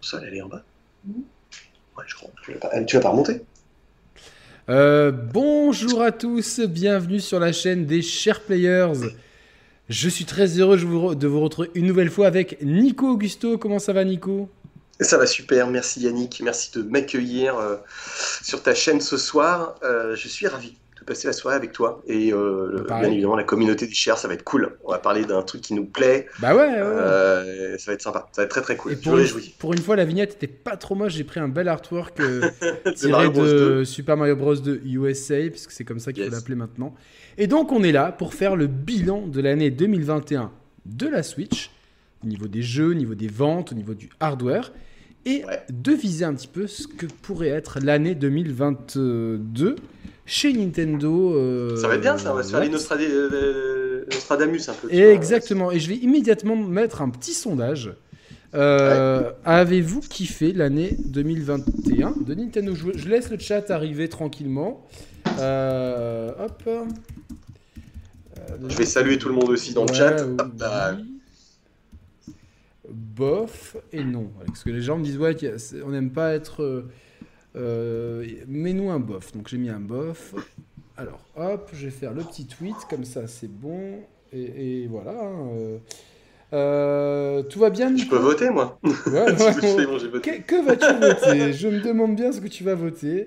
Ça, elle est en bas. Ouais, je crois. Tu vas pas, tu vas pas remonter? Euh, bonjour à tous, bienvenue sur la chaîne des chers players. Je suis très heureux de vous retrouver une nouvelle fois avec Nico Augusto. Comment ça va, Nico? Ça va super, merci Yannick, merci de m'accueillir euh, sur ta chaîne ce soir. Euh, je suis ravi passer la soirée avec toi et euh, bien évidemment la communauté des chers, ça va être cool. On va parler d'un truc qui nous plaît, Bah ouais, ouais, ouais. Euh, ça va être sympa, ça va être très très cool. Et pour une, réjouis. pour une fois, la vignette était pas trop moche. J'ai pris un bel artwork euh, De tiré Mario Bros. de 2. Super Mario Bros. 2 USA, puisque c'est comme ça qu'il Yes. faut l'appeler maintenant. Et donc, on est là pour faire le bilan de l'année 2021 de la Switch, au niveau des jeux, au niveau des ventes, au niveau du hardware, et Ouais. de viser un petit peu ce que pourrait être l'année 2022 chez Nintendo. euh, Ça va être bien ça, on va se faire les Nostrad- Nostradamus un peu. vois. Exactement. Et je vais immédiatement mettre un petit sondage. Euh, Avez-vous kiffé l'année 2021 de Nintendo? Je, je laisse le chat arriver tranquillement. Euh, hop. Je vais saluer tout le monde aussi dans le chat. oui. Hop là. Bof et non. Parce que les gens me disent, ouais, on n'aime pas être. Euh, Mets-nous un bof. Donc j'ai mis un bof. Alors, hop, je vais faire le petit tweet, comme ça c'est bon. Et, et voilà. hein, euh. Euh, tout va bien Je Nico peux voter moi. Ouais, bon, voté. Que, que vas-tu voter? Je me demande bien ce que tu vas voter.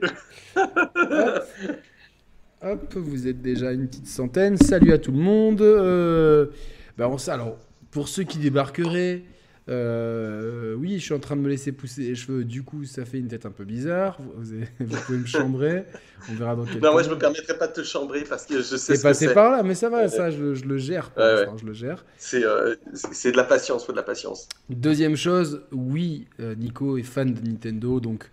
Hop. Hop, vous êtes déjà une petite centaine. Salut à tout le monde. Euh, bah, on alors, pour ceux qui débarqueraient, euh, oui, je suis en train de me laisser pousser les cheveux. Du coup, ça fait une tête un peu bizarre. Vous, avez- vous pouvez me chambrer. On verra dans quel Non, moi temps. je me permettrai pas de te chambrer parce que je sais C'est passé par là, mais ça va, Ouais. ça, je, je le gère. Pour Ouais, l'instant, je le gère. C'est euh, c'est de la patience, faut de la patience. Deuxième chose, oui, euh, Nico est fan de Nintendo, donc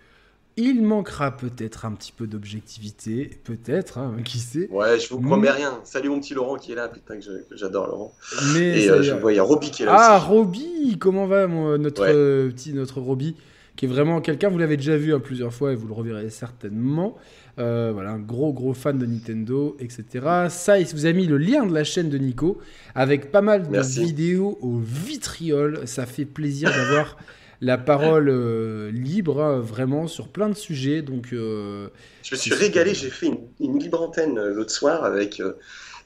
il manquera peut-être un petit peu d'objectivité, peut-être, hein, qui sait. Ouais, je vous promets rien. Salut mon petit Laurent qui est là, putain que j'adore Laurent. Mais Et euh, je vois, il y a Roby qui est là ah, aussi. Roby, comment va mon- notre Ouais. euh, petit notre Roby, qui est vraiment quelqu'un, vous l'avez déjà vu hein, plusieurs fois et vous le reverrez certainement. Euh, voilà, un gros gros fan de Nintendo, etc. Ça, il vous a mis le lien de la chaîne de Nico avec pas mal de Merci. vidéos au vitriol. Ça fait plaisir d'avoir la parole euh, libre, hein, vraiment, sur plein de sujets. Donc, euh, Je me suis régalé, j'ai fait une, une libre antenne euh, l'autre soir avec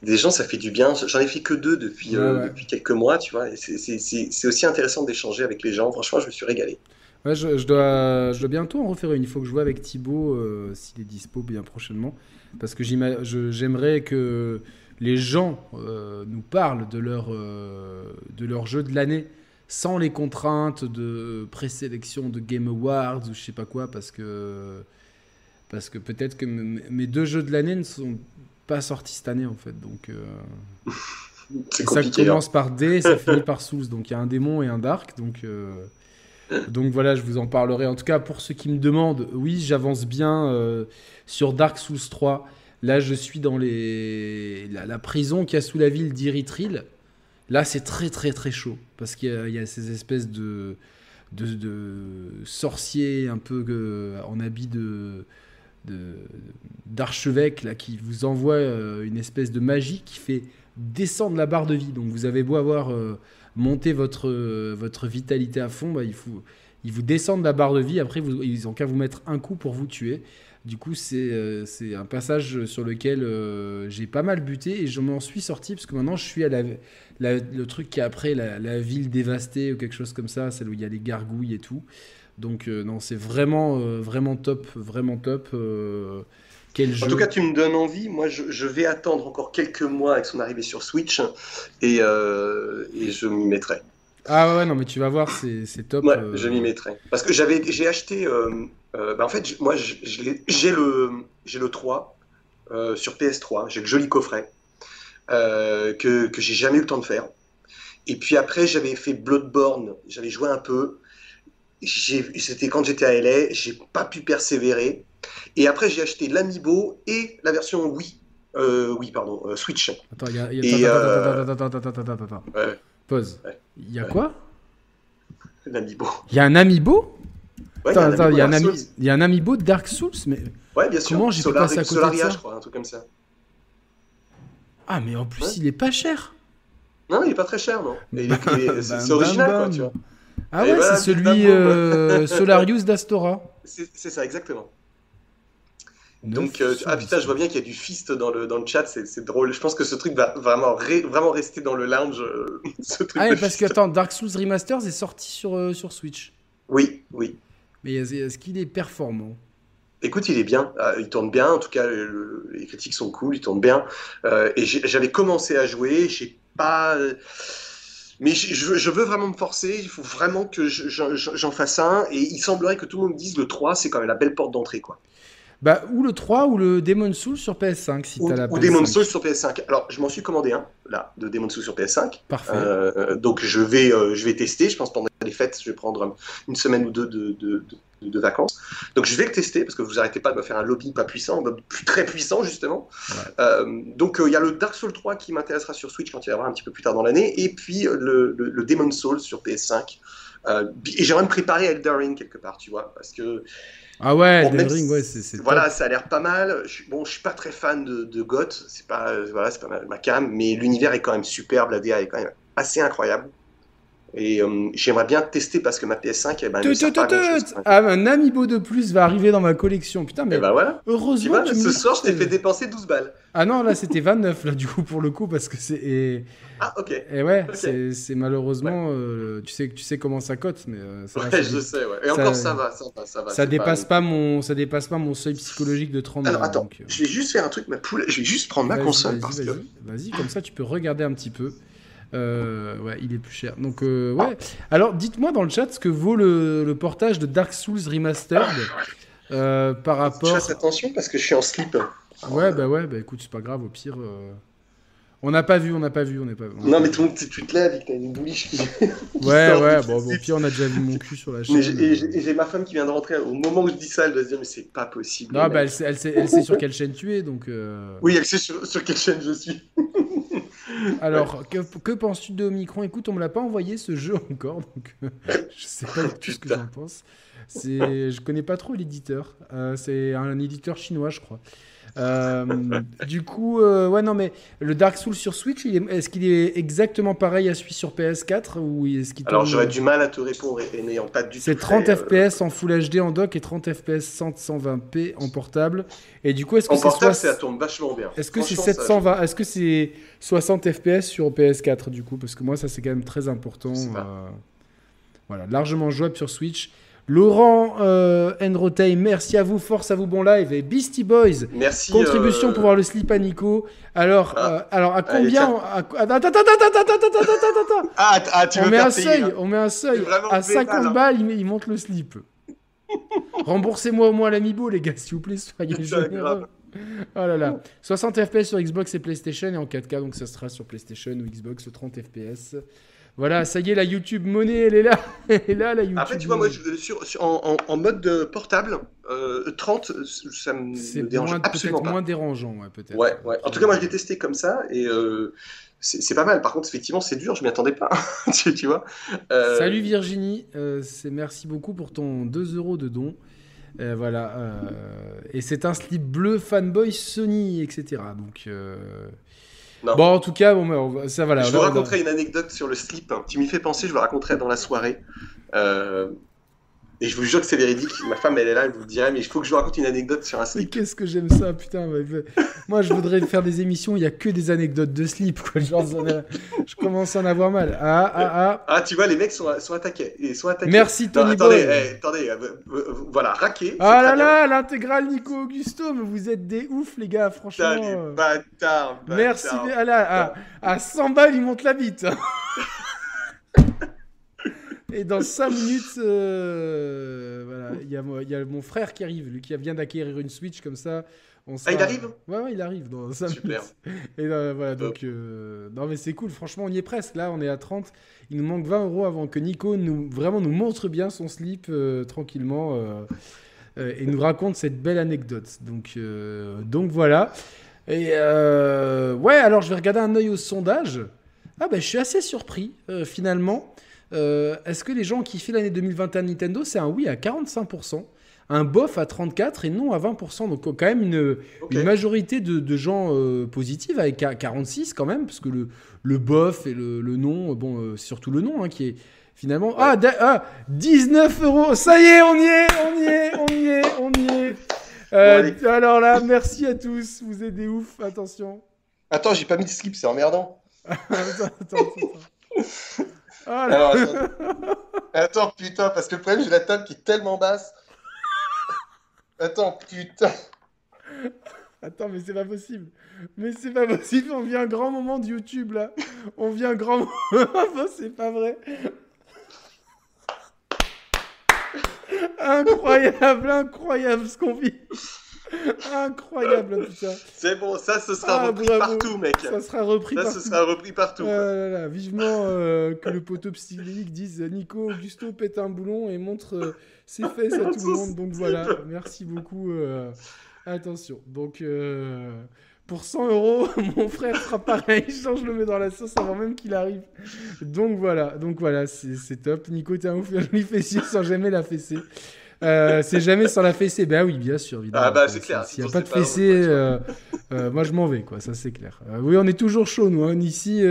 des gens, ça fait du bien. J'en ai fait que deux depuis, Ouais, ouais. depuis quelques mois, tu vois. c'est- aussi intéressant d'échanger avec les gens. Franchement, je me suis régalé. Ouais, je, je dois, je dois bientôt en refaire une. Il faut que je vois avec Thibaut s'il est dispo bien prochainement. Parce que j'aimerais que les gens nous parlent de leur, de leur jeu de l'année sans les contraintes de présélection de Game Awards ou je sais pas quoi. Parce que, parce que peut-être que mes deux jeux de l'année ne sont pas sortis cette année en fait. Donc, euh, et ça compliqué. hein. commence par D, ça finit par Souls. Donc il y a un démon et un dark. Donc, euh, donc voilà, je vous en parlerai. En tout cas, pour ceux qui me demandent, oui, j'avance bien euh, sur Dark Souls 3. Là, je suis dans les... la, la prison qu'il y a sous la ville d'Irithril. Là, c'est très très très chaud. Parce qu'il y, a- ces espèces de, sorciers un peu en habit de d'archevêque qui vous envoie euh, une espèce de magie qui fait descendre la barre de vie. Donc vous avez beau avoir euh, monté votre, euh, votre vitalité à fond, bah, ils vous descendent la barre de vie. Après, vous, ils ont qu'à vous mettre un coup pour vous tuer. Du coup, c'est euh, c'est un passage sur lequel euh, j'ai pas mal buté et je m'en suis sorti parce que maintenant je suis à la, la- le truc qui est après la, la ville dévastée ou quelque chose comme ça, celle où il y a les gargouilles et tout. Donc euh, non, c'est vraiment vraiment top, vraiment top. quel jeu En tout cas, tu me donnes envie. Moi, je, je vais attendre encore quelques mois avec son arrivée sur Switch et, euh, et je m'y mettrai. Ah ouais, non mais tu vas voir, c'est c'est top. Ouais, euh, je m'y mettrai. Parce que j'avais, j'ai acheté. euh, euh, bah, en fait, moi, j'ai le, le 3 euh, sur PS3. J'ai le joli coffret euh, que, que j'ai jamais eu le temps de faire. Et puis après, j'avais fait Bloodborne. J'avais joué un peu. C'était quand j'étais à LA. J'ai pas pu persévérer. Et après, j'ai acheté l'Amiibo et la version Wii. Oui, pardon, Switch. Attends, il y a, y a- attends, attends, attends, attends, attends, attends. Ouais, Pause. Ouais. Il y a Ouais. quoi l'Amiibo. Il y a un amiibo? Ouais, Attends, attends, il y a un ami- il y a un amiibo de Dark Souls, mais Ouais, bien sûr. Comment j'ai pu passer à côté de ça je crois, un truc comme ça. ah mais en plus Ouais. il est pas cher. Non, il est pas très cher, non. Mais il est- c'est original, quoi, tu vois. Ah ouais, c'est celui euh, Solarius d'Astora. C'est ça, exactement. Donc, euh, ah putain, je vois bien qu'il y a du fist dans le, dans le chat, c'est drôle. Je pense que ce truc va vraiment, vraiment rester dans le lounge. Euh, ce truc ah, parce que, attends, Dark Souls Remasters est sorti sur, sur Switch. Oui, oui. Mais est-ce qu'il est performant? Écoute, il est bien, il tourne bien, en tout cas, les critiques sont cool, il tourne bien. et j'avais commencé à jouer, j'ai pas mais je, veux vraiment me forcer, il faut vraiment que j'en fasse un, et il semblerait que tout le monde dise le 3, c'est quand même la belle porte d'entrée, quoi. Bah, ou le 3 ou le Demon Souls sur PS5 si t'as la Ou Demon Souls sur PS5. Alors, je m'en suis commandé un, là, de Demon Souls sur PS5. Parfait. Euh, donc, je vais, euh, je vais tester. Je pense pendant les fêtes, je vais prendre une semaine ou deux de, de, de, vacances. Donc, je vais le tester parce que vous arrêtez pas de me faire un lobby pas puissant, très puissant, justement. Euh, donc, il y a le Dark Souls 3 qui m'intéressera sur Switch quand il y avoir un petit peu plus tard dans l'année. Et puis, le, le, le, Demon Souls sur PS5. et j'aimerais me préparer à Elden Ring quelque part, tu vois, parce que ah ouais, bon, Ring, ouais, c'est. Voilà, ça a l'air pas mal. Je, bon, je suis pas très fan de, de Goth, c'est pas, voilà, c'est pas ma cam, mais l'univers est quand même superbe, la DA est quand même assez incroyable. Et euh, j'aimerais bien tester parce que ma PS5, eh ben, ah, un amiibo de plus va arriver dans ma collection. Putain, mais eh ben voilà. heureusement. Tu ce soir, je t'ai fait dépenser 12 balles. Ah non, là, c'était 29, là, du coup, pour le coup, parce que c'est. Ah, ok. Et ouais, c'est malheureusement. Euh, tu, sais, tu sais comment ça cote, mais. Euh, ça, ouais, je sais, ouais. Et encore, ça va, ça va. Ça, va, ça dépasse, pas... mon, ça dépasse pas mon seuil psychologique de 30 Alors, attends, je vais juste faire un truc, ma poule. Je vais juste prendre ma console. Vas-y, vas-y, vas-y, comme ça, tu peux regarder un petit peu. Euh, ouais, il est plus cher. Donc, euh, ouais. Alors, dites-moi dans le chat ce que vaut le, portage de Dark Souls Remastered euh, par rapport. Je fasse attention parce que je suis en slip. Ouais, bah ouais, bah écoute, c'est pas grave, au pire. On n'a pas vu, on n'a pas vu, on n'est pas. non, mais ton, tu te lèves et que t'as une bouliche qui. ouais, ouais, bon, au pire, on a déjà vu mon cul sur la chaîne. Et j'ai ma femme qui vient de rentrer. Au moment où je dis ça, elle doit se dire, mais c'est pas possible. Non, bah elle sait, elle, sait, elle sait, sur quelle chaîne tu es, donc. Oui, elle sait sur, sur quelle chaîne je suis. Alors, que, que penses-tu de Omicron? Écoute, on me l'a pas envoyé ce jeu encore, donc euh, je sais pas du tout ce que j'en pense. Je connais pas trop l'éditeur. Euh, c'est un éditeur chinois, je crois. Euh, du coup, euh, ouais, non, mais le Dark Souls sur Switch, est-ce qu'il est exactement pareil à celui sur PS4 ou est-ce qu'il Alors, j'aurais du mal à te répondre et n'ayant pas du tout. C'est 30 FPS en Full HD en dock et 30 FPS 120p en portable. Et du coup, est-ce que c'est portable, ça tombe vachement bien. Est-ce que c'est 720 Est-ce que c'est 60 FPS sur PS4 du coup? Parce que moi, ça c'est quand même très important. Euh, voilà, largement jouable sur Switch. Laurent euh, merci à vous, force à vous, bon live. Et Beastie Boys, merci, contribution euh, pour voir le slip à Nico. Alors, ah. euh, alors à combien Attends, attends, attends, attends, attends, Ah, ah tu on, met un seuil, on met un seuil. À 50 hein. balles, il, monte le slip. Remboursez-moi au moins l'amibo, les gars, s'il vous plaît, soyez généreux. Oh là là. 60 FPS sur Xbox et PlayStation et en 4K, donc ça sera sur PlayStation ou Xbox 30 FPS. Voilà, ça y est, la YouTube monnaie, elle est là. elle est là, la YouTube. Après, tu vois, moi, sur, en, en, mode portable, 30, euh, ça me dérange moins, absolument pas. moins dérangeant, ouais, peut-être. Ouais, ouais. En tout cas, moi, je l'ai testé comme ça et euh, c'est pas mal. Par contre, effectivement, c'est dur, je m'y attendais pas. tu, vois. Euh, Salut Virginie, c'est merci beaucoup pour ton 2 euros de don. voilà. et c'est un slip bleu fanboy Sony, etc. Donc. Bon, en tout cas, bon, ça va là. Je vous raconterai une anecdote sur le slip. Tu m'y fais penser, je vous raconterai dans la soirée. Euh, et je vous jure que c'est véridique. Ma femme, elle est là, elle vous dirait, mais il faut que je vous raconte une anecdote sur un slip. Mais qu'est-ce que j'aime ça, putain. Moi, je voudrais faire des émissions, il n'y a que des anecdotes de slip. Quoi. Genre, je commence à en avoir mal. Ah, ah, ah. Ah, tu vois, les mecs sont, sont attaqués. Ils sont attaqués. Merci, Tony Attendez, eh, attendez euh, euh, voilà, raqué. Ah là là, l'intégrale Nico Augusto, mais vous êtes des oufs, les gars, franchement. Putain, les bâtards, Merci. Ah là, à, à 100 balles, il monte la bite. Et dans 5 minutes, euh, voilà, il y, a mon frère qui arrive, lui qui vient d'acquérir une Switch comme ça. On Ah, il arrive? Ouais, ouais, il arrive dans 5 Super. minutes. Et euh, voilà, donc. Euh, non, mais c'est cool, franchement, on y est presque. Là, on est à 30. Il nous manque 20 euros avant que Nico nous, vraiment nous montre bien son slip tranquillement et nous raconte cette belle anecdote. Donc, donc voilà. Et ouais, alors je vais regarder un œil au sondage. Ah, ben, je suis assez surpris, finalement. Euh, est-ce que les gens qui font l'année 2021 Nintendo, c'est un oui à 45%, un bof à 34% et non à 20%. Donc quand même une, majorité de, gens euh, positifs avec 46 quand même, parce que le, le bof et le, non, bon, euh, c'est surtout le nom hein, qui, est, finalement. Ah, 19 ah, euros Ça y est, on y est, on y est, on y est, on y est. Alors là, merci à tous. Vous êtes des ouf. Attention. Attends, j'ai pas mis de slip, c'est emmerdant. attends, attends, attends. Attends, putain, parce que le problème, j'ai la table qui est tellement basse. Attends, putain. Attends, mais c'est pas possible. Mais c'est pas possible. On vit un grand moment de YouTube là. On vit un grand moment. c'est pas vrai. Incroyable, incroyable ce qu'on vit. Incroyable, putain. C'est bon, ça, ce sera ah, repris partout, mec. Ça sera repris ça, partout. ce sera repris partout. Ah vivement euh, que le poteau psychédélique dise Nico Augusto pète un boulon et montre euh, ses fesses à tout le monde. Donc voilà, merci beaucoup. Euh, attention. Donc pour 100 euros, mon frère fera pareil. Je le mets dans la sauce avant même qu'il arrive. Donc voilà, donc voilà, c'est top. Nico, t'es un ouf, un joli fessier sans jamais la fesser. Euh, c'est jamais sans la fessée. Ben oui, bien sûr. Évidemment. Ah bah c'est clair. S'il n'y a pas de fessée, euh, euh, moi je m'en vais, quoi. Ça c'est clair. oui, on est toujours chaud, nous, hein, ici.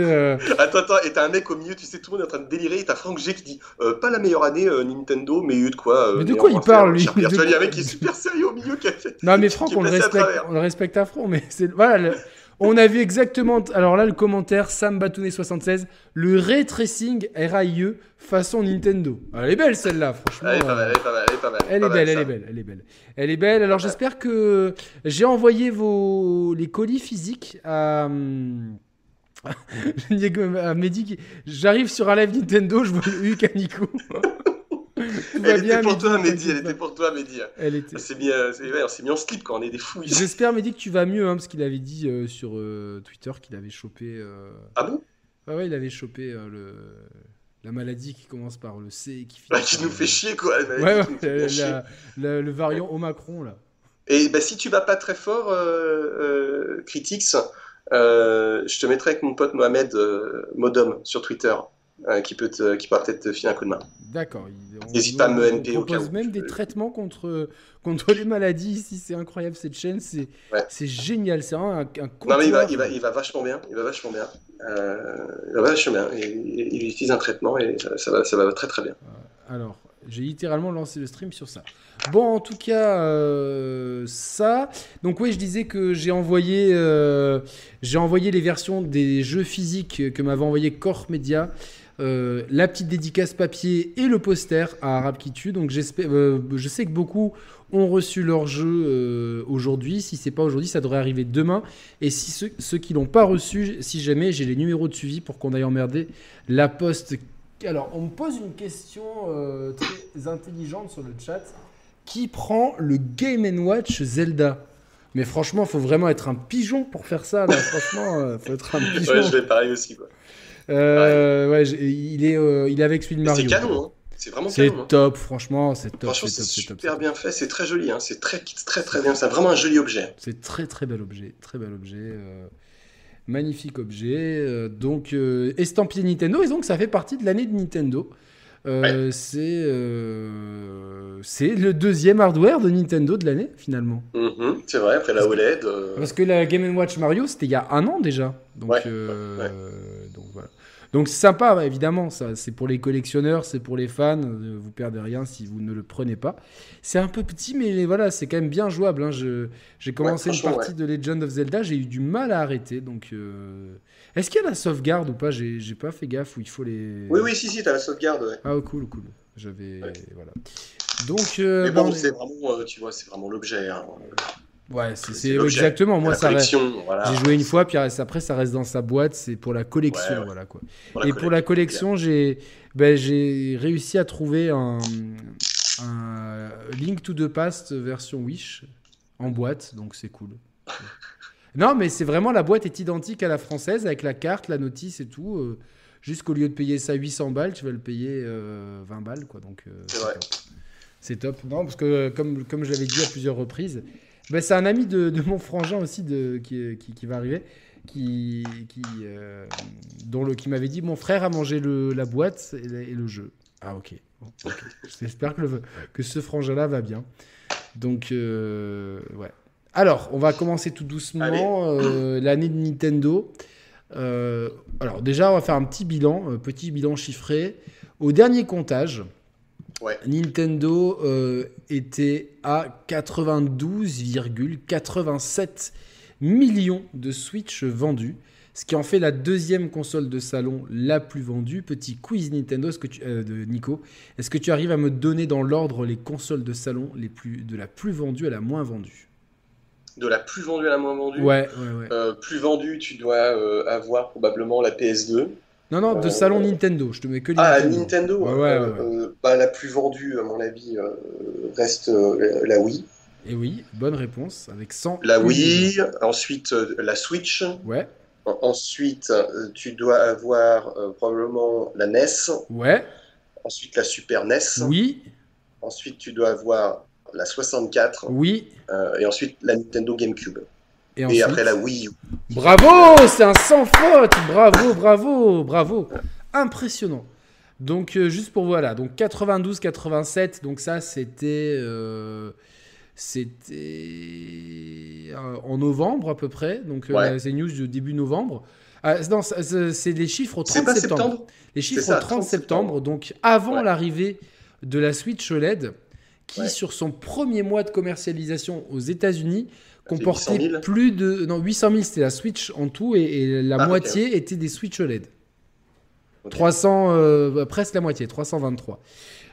Attends, attends, et t'as un mec au milieu, tu sais, tout le monde est en train de délirer, et t'as Franck G qui dit pas la meilleure année Nintendo, mais eu de quoi. mais de quoi il parle, lui Il y a un mec qui est super sérieux au milieu qui a fait. Non, mais Franck, on le, respecte, on le respecte à fond, mais c'est. Voilà. On a vu exactement. Alors là, le commentaire, Sam Batounet76, le ray tracing RAIE façon Nintendo. Elle est belle celle-là, franchement. Elle est pas mal, elle est pas mal. Elle est, pas mal, elle est belle, elle est belle, elle est belle. Elle est belle. Alors j'espère que j'ai envoyé vos... les colis physiques à. à Mehdi. J'arrive sur un live Nintendo, je vois le à Nico. elle était pour toi, Mehdi. Elle était pour toi, Mehdi. Elle était. C'est mis, euh, mis en slip quand on est des fous. J'espère, Mehdi, que tu vas mieux, hein, parce qu'il avait dit euh, sur euh, Twitter qu'il avait chopé. Ah bon? Ouais, ouais, il avait chopé le la maladie qui commence par le C et qui finit. Bah, qui nous fait chier, quoi. ouais, ouais, le variant Omicron, là. Et bah, si tu vas pas très fort, euh, Critics, je te mettrai avec mon pote Mohamed Modom sur Twitter. Euh, qui, peut qui pourra peut-être te filer un coup de main. D'accord. N'hésite pas à me NP au propose même des traitements contre, contre les maladies ici. C'est incroyable cette chaîne. C'est génial. C'est vraiment un, un Non, mais il va, il, va, il va vachement bien. Il va vachement bien. Euh, il va vachement bien. Il, il, utilise un traitement et ça, va, ça va très très bien. Euh, alors, j'ai littéralement lancé le stream sur ça. Bon, en tout cas, euh, ça. Donc oui, je disais que j'ai envoyé, euh, j'ai envoyé les versions des jeux physiques que m'avait envoyé Core Media euh, la petite dédicace papier et le poster à Arab Kitu. Donc j'espère, euh, je sais que beaucoup ont reçu leur jeu euh, aujourd'hui. Si c'est pas aujourd'hui, ça devrait arriver demain. Et si ceux, ceux qui l'ont pas reçu, si jamais j'ai les numéros de suivi pour qu'on aille emmerder la poste. Alors, on me pose une question très intelligente sur le chat. Qui prend le Game Watch Zelda? Mais franchement, il faut vraiment être un pigeon pour faire ça. Là. franchement, faut être un pigeon. Ouais, je vais pareil aussi. Quoi. Euh, ouais, il, est, euh, il est avec celui de Mario. C'est canon, hein. C'est vraiment C'est hein. top, franchement, c'est top. Franchement, c'est super bien fait, c'est très joli, hein. c'est très, très très bien, c'est vraiment un joli objet. C'est très très bel objet, très bel objet. Euh, magnifique objet. donc, estampillé Nintendo, et donc ça fait partie de l'année de Nintendo. C'est c'est le deuxième hardware de Nintendo de l'année finalement. Mm-hmm, c'est vrai, après la OLED. Parce que la Game Watch Mario c'était il y a un an déjà. Donc, ouais, donc c'est sympa, évidemment, ça, c'est pour les collectionneurs, c'est pour les fans, euh, vous perdez rien si vous ne le prenez pas. C'est un peu petit, mais voilà, c'est quand même bien jouable. Hein. j'ai commencé une partie de Legend of Zelda, j'ai eu du mal à arrêter, donc... Euh, est-ce qu'il y a la sauvegarde ou pas? J'ai, pas fait gaffe où il faut les... Oui, oui, si, si, t'as la sauvegarde, ouais. Ah, cool, cool. J'avais... Voilà. Donc... Euh, mais bon, c'est vraiment, tu vois, c'est vraiment l'objet. Hein. Ouais, c'est exactement. Moi, ça reste... J'ai joué une fois, puis après, ça reste dans sa boîte. C'est pour la collection, voilà quoi. Et pour la collection, j'ai ben, j'ai réussi à trouver un, Link to the Past version Wish en boîte, donc c'est cool. non, mais c'est vraiment la boîte est identique à la française avec la carte, la notice et tout. Euh, Jusqu'au lieu de payer ça 800 balles, tu vas le payer 20 euh, balles, quoi. Donc euh, c'est top. top. Non, parce que comme comme je l'avais dit à plusieurs reprises bah, c'est un ami de, mon frangin aussi de, qui, qui, va arriver, qui, qui, euh, dont le, qui m'avait dit Mon frère a mangé le, la boîte et, le jeu. Ah, ok. J'espère que, que ce frangin-là va bien. Donc, euh, ouais. Alors, on va commencer tout doucement euh, l'année de Nintendo. alors, déjà, on va faire un petit bilan, un petit bilan chiffré. Au dernier comptage, Ouais. Nintendo euh, était à 92,87 millions de Switch vendus, ce qui en fait la deuxième console de salon la plus vendue. Petit quiz Nintendo est-ce que tu, euh, de Nico, est-ce que tu arrives à me donner dans l'ordre les consoles de salon les plus, de la plus vendue à la moins vendue? De la plus vendue à la moins vendue? Ouais, ouais, ouais. Euh, plus vendue, tu dois avoir probablement la PS2. Non, non, de euh, salon Nintendo, je te mets que Ah, Nintendo. Nintendo, Ouais, ouais, euh, euh, bah, la plus vendue, à mon avis, euh, reste euh, la Wii. Et oui, bonne réponse, avec 100. La Wii, ensuite euh, la Switch. Ouais, En- Ensuite, euh, tu dois avoir euh, probablement la NES. ouais, Ensuite, la Super NES. oui, Ensuite, tu dois avoir la 64. oui. euh, et ensuite, la Nintendo GameCube. Et, après, la Wii U. Bravo, c'est un sans faute. Bravo, bravo, bravo. Impressionnant. Donc euh, juste pour voilà, donc 92 87, donc ça c'était euh, c'était euh, en novembre à peu près. Donc Ouais. c'est news de début novembre. Ah, non, c'est les chiffres au 30 C'est pas septembre. septembre Les chiffres ça, au 30 30 septembre, donc avant Ouais. l'arrivée de la Switch OLED, qui Ouais. sur son premier mois de commercialisation aux États-Unis comportait 800 000. plus de non 800 000 c'était la Switch en tout et, et la Ah, moitié était des Switch OLED. Ok. 300 euh, bah, presque la moitié, 323.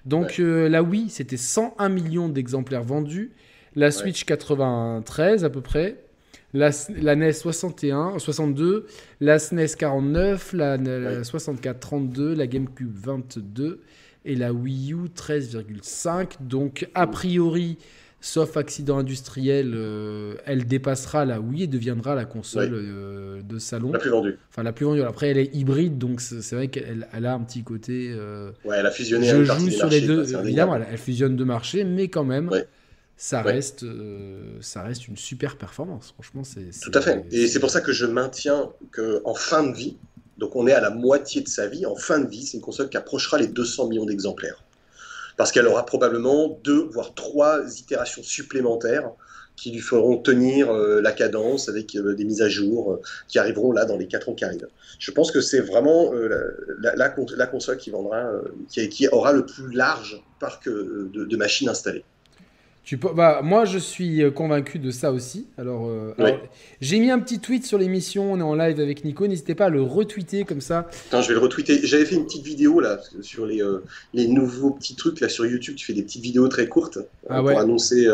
Donc euh, la Wii c'était 101 millions d'exemplaires vendus, la Switch 93 à peu près. La, la NES 61, 62, la SNES 49, la, la Ouais. 64 32, la GameCube 22 et la Wii U 13,5. Donc a priori, sauf accident industriel, euh, elle dépassera la Wii et deviendra la console euh, de salon. La plus vendue. Enfin la plus vendue. Après elle est hybride, donc c'est vrai qu'elle elle a un petit côté. euh, Ouais, elle a fusionné je joue sur marchés, les deux. Évidemment, elle, elle fusionne deux marchés, mais quand même, Ouais. ça, Ouais. reste, ça reste une super performance. Franchement, c'est. Tout à fait. Et c'est pour ça que je maintiens qu'en fin de vie, donc on est à la moitié de sa vie, en fin de vie, c'est une console qui approchera les 200 millions d'exemplaires. Parce qu'elle aura probablement deux, voire trois itérations supplémentaires qui lui feront tenir euh, la cadence avec euh, des mises à jour euh, qui arriveront là dans les 4 ans qui arrivent. Je pense que c'est vraiment la, la- la con- la console qui vendra, qui, aura le plus large parc de machines installées. Tu peux- bah, moi, je suis euh, convaincu de ça aussi. Alors, euh, alors, j'ai mis un petit tweet sur l'émission. On est en live avec Nico. N'hésitez pas à le retweeter comme ça. Attends, je vais le retweeter. J'avais fait une petite vidéo là sur les, euh, les nouveaux petits trucs là sur YouTube. Tu fais des petites vidéos très courtes euh, Ah ouais. pour annoncer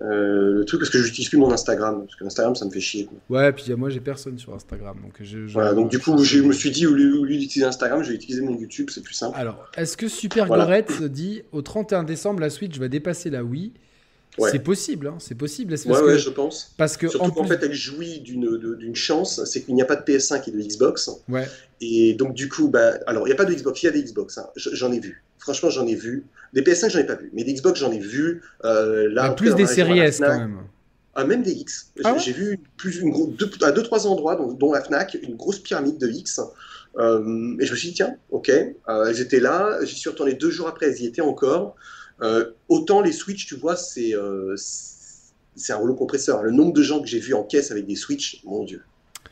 euh, le truc parce que j'utilise plus mon Instagram parce que Instagram ça me fait chier. quoi. Ouais, puis moi, j'ai personne sur Instagram. Donc, je, je- Voilà, donc du coup je me suis dit au lieu, d'utiliser Instagram, je vais utiliser mon YouTube, c'est plus simple. Alors, est-ce que Super Voilà. Gorette dit au 31 décembre, la Switch va dépasser la Wii? Ouais. C'est possible, hein, c'est possible. Ouais, parce ouais, je pense. parce que Surtout en qu'en plus- fait elle jouit d'une chance, c'est qu'il n'y a pas de PS5 et de Xbox. ouais. Et donc du coup, bah, alors il n'y a pas de Xbox, il y a des Xbox, hein. J'en ai vu. Franchement j'en ai vu. Des PS5 j'en ai pas vu, mais des Xbox j'en ai vu. Euh, là, Bah, plus des séries S quand même. Ah, même des X. J'ai Ah j'ai vu plus, une gros- deux, à deux, trois endroits, dont, dont la Fnac, une grosse pyramide de X. Euh, et je me suis dit, tiens, ok, euh, elles étaient là. J'y suis retourné deux jours après, elles y étaient encore. Euh, autant les Switch, tu vois, c'est euh, un rouleau compresseur. Le nombre de gens que j'ai vu en caisse avec des Switch, mon Dieu.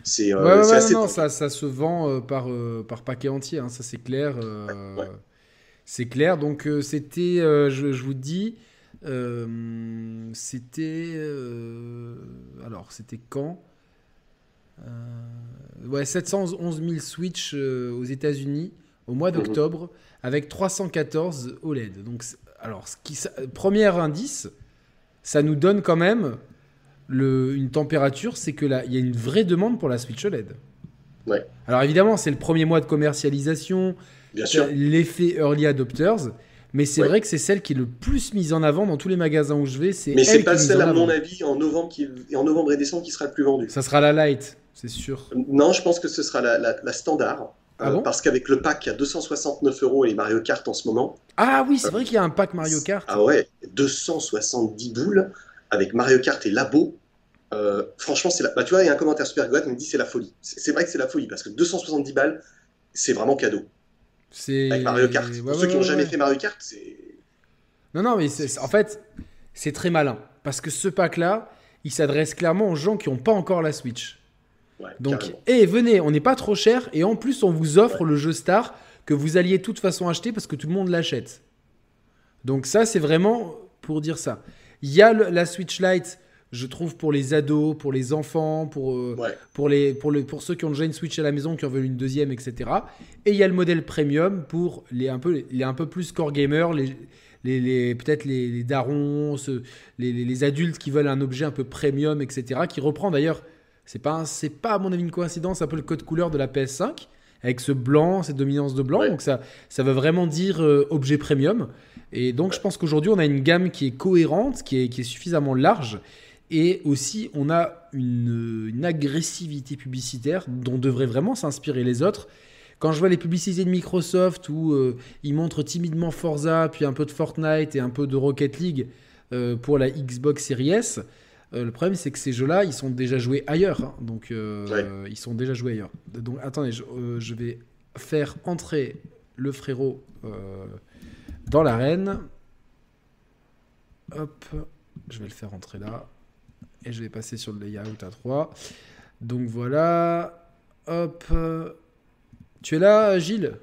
C'est euh, Ouais, assez. non, non, ça, ça se vend euh, par, euh, par paquet entier, hein, ça c'est clair. Ouais. C'est clair, donc c'était, je, je vous dis, c'était. alors, c'était quand? Ouais, 711 000 Switch aux États-Unis au mois Mhm. d'octobre avec 314 OLED. Donc, alors, ce qui, premier indice, ça nous donne quand même le, une température, c'est que là, il y a une vraie demande pour la Switch OLED. Ouais. Alors évidemment, c'est le premier mois de commercialisation, l'effet early adopters, mais c'est Ouais. vrai que c'est celle qui est le plus mise en avant dans tous les magasins où je vais. C'est Mais c'est pas celle, à mon avis, en novembre, qui, en novembre et décembre qui sera le plus vendue. Ça sera la light, c'est sûr. Non, je pense que ce sera la, la- la standard. Ah euh, bon parce qu'avec le pack à 269 euros et les Mario Kart en ce moment, Ah oui, c'est vrai qu'il y a un pack Mario Kart. Ah ouais, 270 boules avec Mario Kart et Labo. Euh, franchement, c'est la... bah, tu vois, il y a un commentaire super qui me dit c'est la folie. C'est vrai que c'est la folie parce que 270 balles, c'est vraiment cadeau. C'est Avec Mario Kart. Ouais, Pour ouais, ceux qui n'ont ouais, jamais fait Mario Kart, c'est. Non, non, mais c'est- en fait, c'est très malin parce que ce pack-là, il s'adresse clairement aux gens qui n'ont pas encore la Switch. Ouais, Donc, et venez, on n'est pas trop cher et en plus on vous offre le jeu Star que vous alliez de toute façon acheter parce que tout le monde l'achète. Donc ça, c'est vraiment pour dire ça. Il y a la Switch Lite, je trouve, pour les ados, pour les enfants, pour, euh, pour, les, pour, le, pour ceux qui ont déjà une Switch à la maison, qui en veulent une deuxième, etc. Et il y a le modèle premium pour les un peu, les un peu plus core gamers, les, les, peut-être les, darons, les, adultes qui veulent un objet un peu premium, etc. Qui reprend d'ailleurs, c'est pas, c'est pas à mon avis une coïncidence, un peu le code couleur de la PS5 avec ce blanc, cette dominance de blanc. Donc ça, ça veut vraiment dire euh, objet premium. Et donc je pense qu'aujourd'hui on a une gamme qui est cohérente, qui est, qui est suffisamment large. Et aussi on a une, une agressivité publicitaire dont devraient vraiment s'inspirer les autres. Quand je vois les publicités de Microsoft où euh, ils montrent timidement Forza, puis un peu de Fortnite et un peu de Rocket League euh, pour la Xbox Series S, euh, le problème c'est que ces jeux-là, ils sont déjà joués ailleurs. Hein. donc ils sont déjà joués ailleurs. Donc attendez, je, vais faire entrer le frérot dans l'arène. Hop, je vais le faire entrer là. Et je vais passer sur le layout à 3. Donc voilà. Hop. Tu es là, Gilles?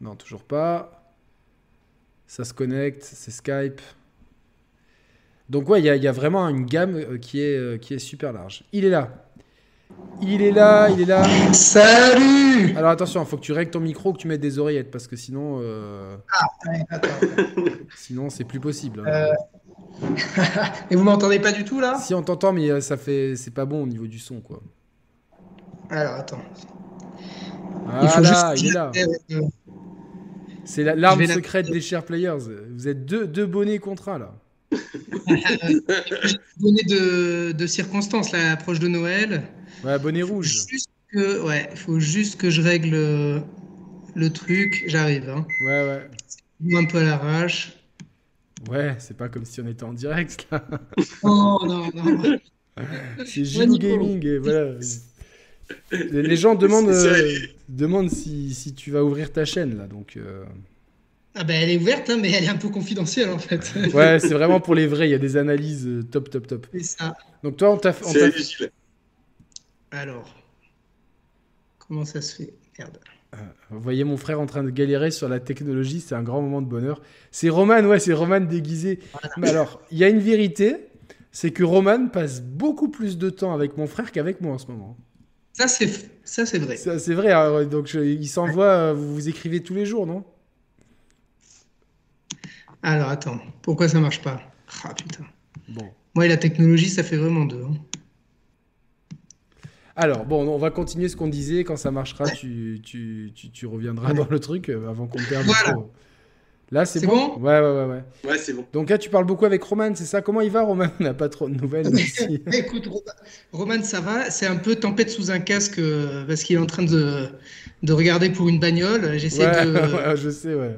Non, toujours pas. Ça se connecte, c'est Skype. Donc ouais, il y, a vraiment une gamme euh, qui est, euh, qui est super large. Il est là. Il est là, il est là. Salut Alors attention, il faut que tu règles ton micro, que tu mettes des oreillettes, parce que sinon... Euh, ah, attends. sinon, c'est plus possible. Hein. Et vous m'entendez pas du tout, là? Si, on t'entend, mais ça fait... c'est pas bon au niveau du son, quoi. Alors, attends. Ah il là, il est là. C'est l'arme secrète des chers players. Vous êtes deux, deux bonnets contre un là. bonnet de, de circonstance, là, approche de Noël. Ouais, bonnet rouge. que, ouais, faut juste que je règle le, truc. J'arrive. Hein. Ouais, ouais. Un peu à l'arrache. Ouais, c'est pas comme si on était en direct là. Oh non, non. c'est Gilou Gaming et voilà. Les gens demandent, euh, demandent si, si, tu vas ouvrir ta chaîne là, donc. Euh. Ah ben elle est ouverte, hein, mais elle est un peu confidentielle en fait. ouais, c'est vraiment pour les vrais. Il y a des analyses euh, top, top, top. C'est ça. Donc toi, on t'a. fait. Alors, comment ça se fait? Merde. vous voyez mon frère en train de galérer sur la technologie, c'est un grand moment de bonheur. C'est Roman, ouais, c'est Roman déguisé. Mais alors, il y a une vérité, c'est que Roman passe beaucoup plus de temps avec mon frère qu'avec moi en ce moment. Ça, c'est, ça, c'est vrai. Ça, c'est vrai. Hein, donc, il s'envoie. Euh, vous, vous écrivez tous les jours, non? Alors, attends. Pourquoi ça marche pas? Ah, putain. Bon. Moi et la technologie, ça fait vraiment deux. Hein. Alors, bon, on va continuer ce qu'on disait. Quand ça marchera, tu, tu, tu, reviendras dans le truc euh, avant qu'on perde voilà. Là, c'est bon, Ouais, ouais, ouais. Ouais, ouais c'est bon. Donc là, tu parles beaucoup avec Roman, c'est ça? Comment il va, Roman? On n'a pas trop de nouvelles. Écoute, Roman, ça va. C'est un peu tempête sous un casque euh, parce qu'il est en train de, de regarder pour une bagnole. J'essaie de. je sais, ouais.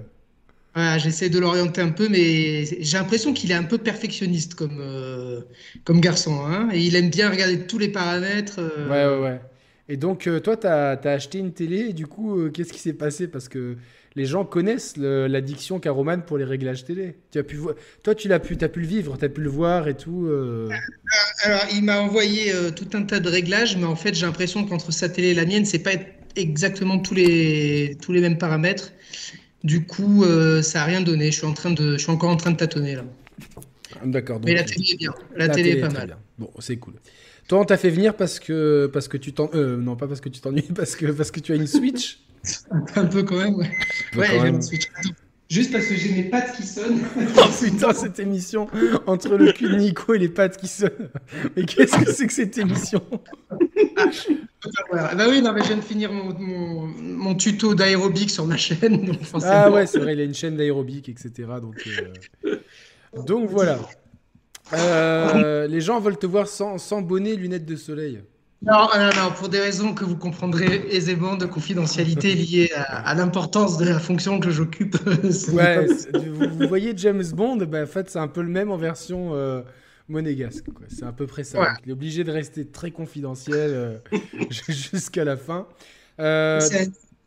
J'essaie de l'orienter un peu, mais j'ai l'impression qu'il est un peu perfectionniste comme, euh, comme garçon. Hein et il aime bien regarder tous les paramètres. Euh. Ouais, ouais, ouais. Et donc, toi, tu as, as, acheté une télé, et du coup, qu'est-ce qui s'est passé? Parce que les gens connaissent l'addiction qu'a Roman pour les réglages télé. Tu as pu Toi, tu l'as pu, as pu le vivre, tu as pu le voir et tout. Euh. Alors, il m'a envoyé euh, tout un tas de réglages, mais en fait, j'ai l'impression qu'entre sa télé et la mienne, c'est pas exactement tous les, tous les mêmes paramètres. Du coup, euh, ça n'a rien donné. Je suis, en train de, je suis encore en train de tâtonner là. D'accord. Mais la télé est bien. La, télé, est pas mal. Bon, c'est cool. Toi, on t'a fait venir parce que, parce que tu t'en. non, pas parce que tu t'ennuies, parce que, parce que tu as une Switch? Un peu quand même, ouais. Ouais, j'ai Switch. Juste parce que j'ai mes pattes qui sonnent. oh putain, cette émission entre le cul de Nico et les pattes qui sonnent. Mais qu'est-ce que c'est que cette émission? Bah oui, non, mais je viens de finir mon, mon, tuto d'aérobic sur ma chaîne. Donc ah ouais, c'est vrai, il a une chaîne d'aérobic, etc. Donc, euh, donc voilà. Euh, les gens veulent te voir sans, sans bonnet, lunettes de soleil. Non, non, non, pour des raisons que vous comprendrez aisément de confidentialité liées à, l'importance de la fonction que j'occupe. ouais, vous, voyez James Bond, ben, en fait, c'est un peu le même en version euh, monégasque. C'est à peu près ça. Il est obligé de rester très confidentiel euh, jusqu'à la fin. Euh,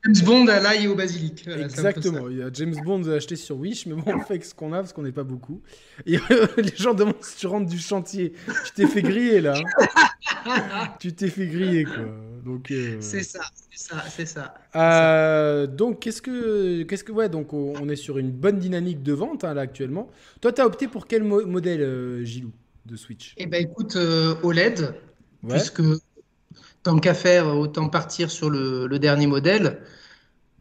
James Bond à l'ail et au basilic. Exactement. Il y a James Bond acheté sur Wish, mais bon, on fait ce qu'on a parce qu'on n'est pas beaucoup. Et les gens demandent si tu rentres du chantier. Tu t'es fait griller là. Tu t'es fait griller quoi. Donc. C'est ça, c'est ça, c'est ça. donc qu'est-ce que, qu'est-ce que, ouais, donc on est sur une bonne dynamique de vente hein, là actuellement. Toi, tu as opté pour quel modèle, Gilou, de Switch? Eh ben, écoute, OLED, puisque tant qu'à faire, autant partir sur le, le dernier modèle.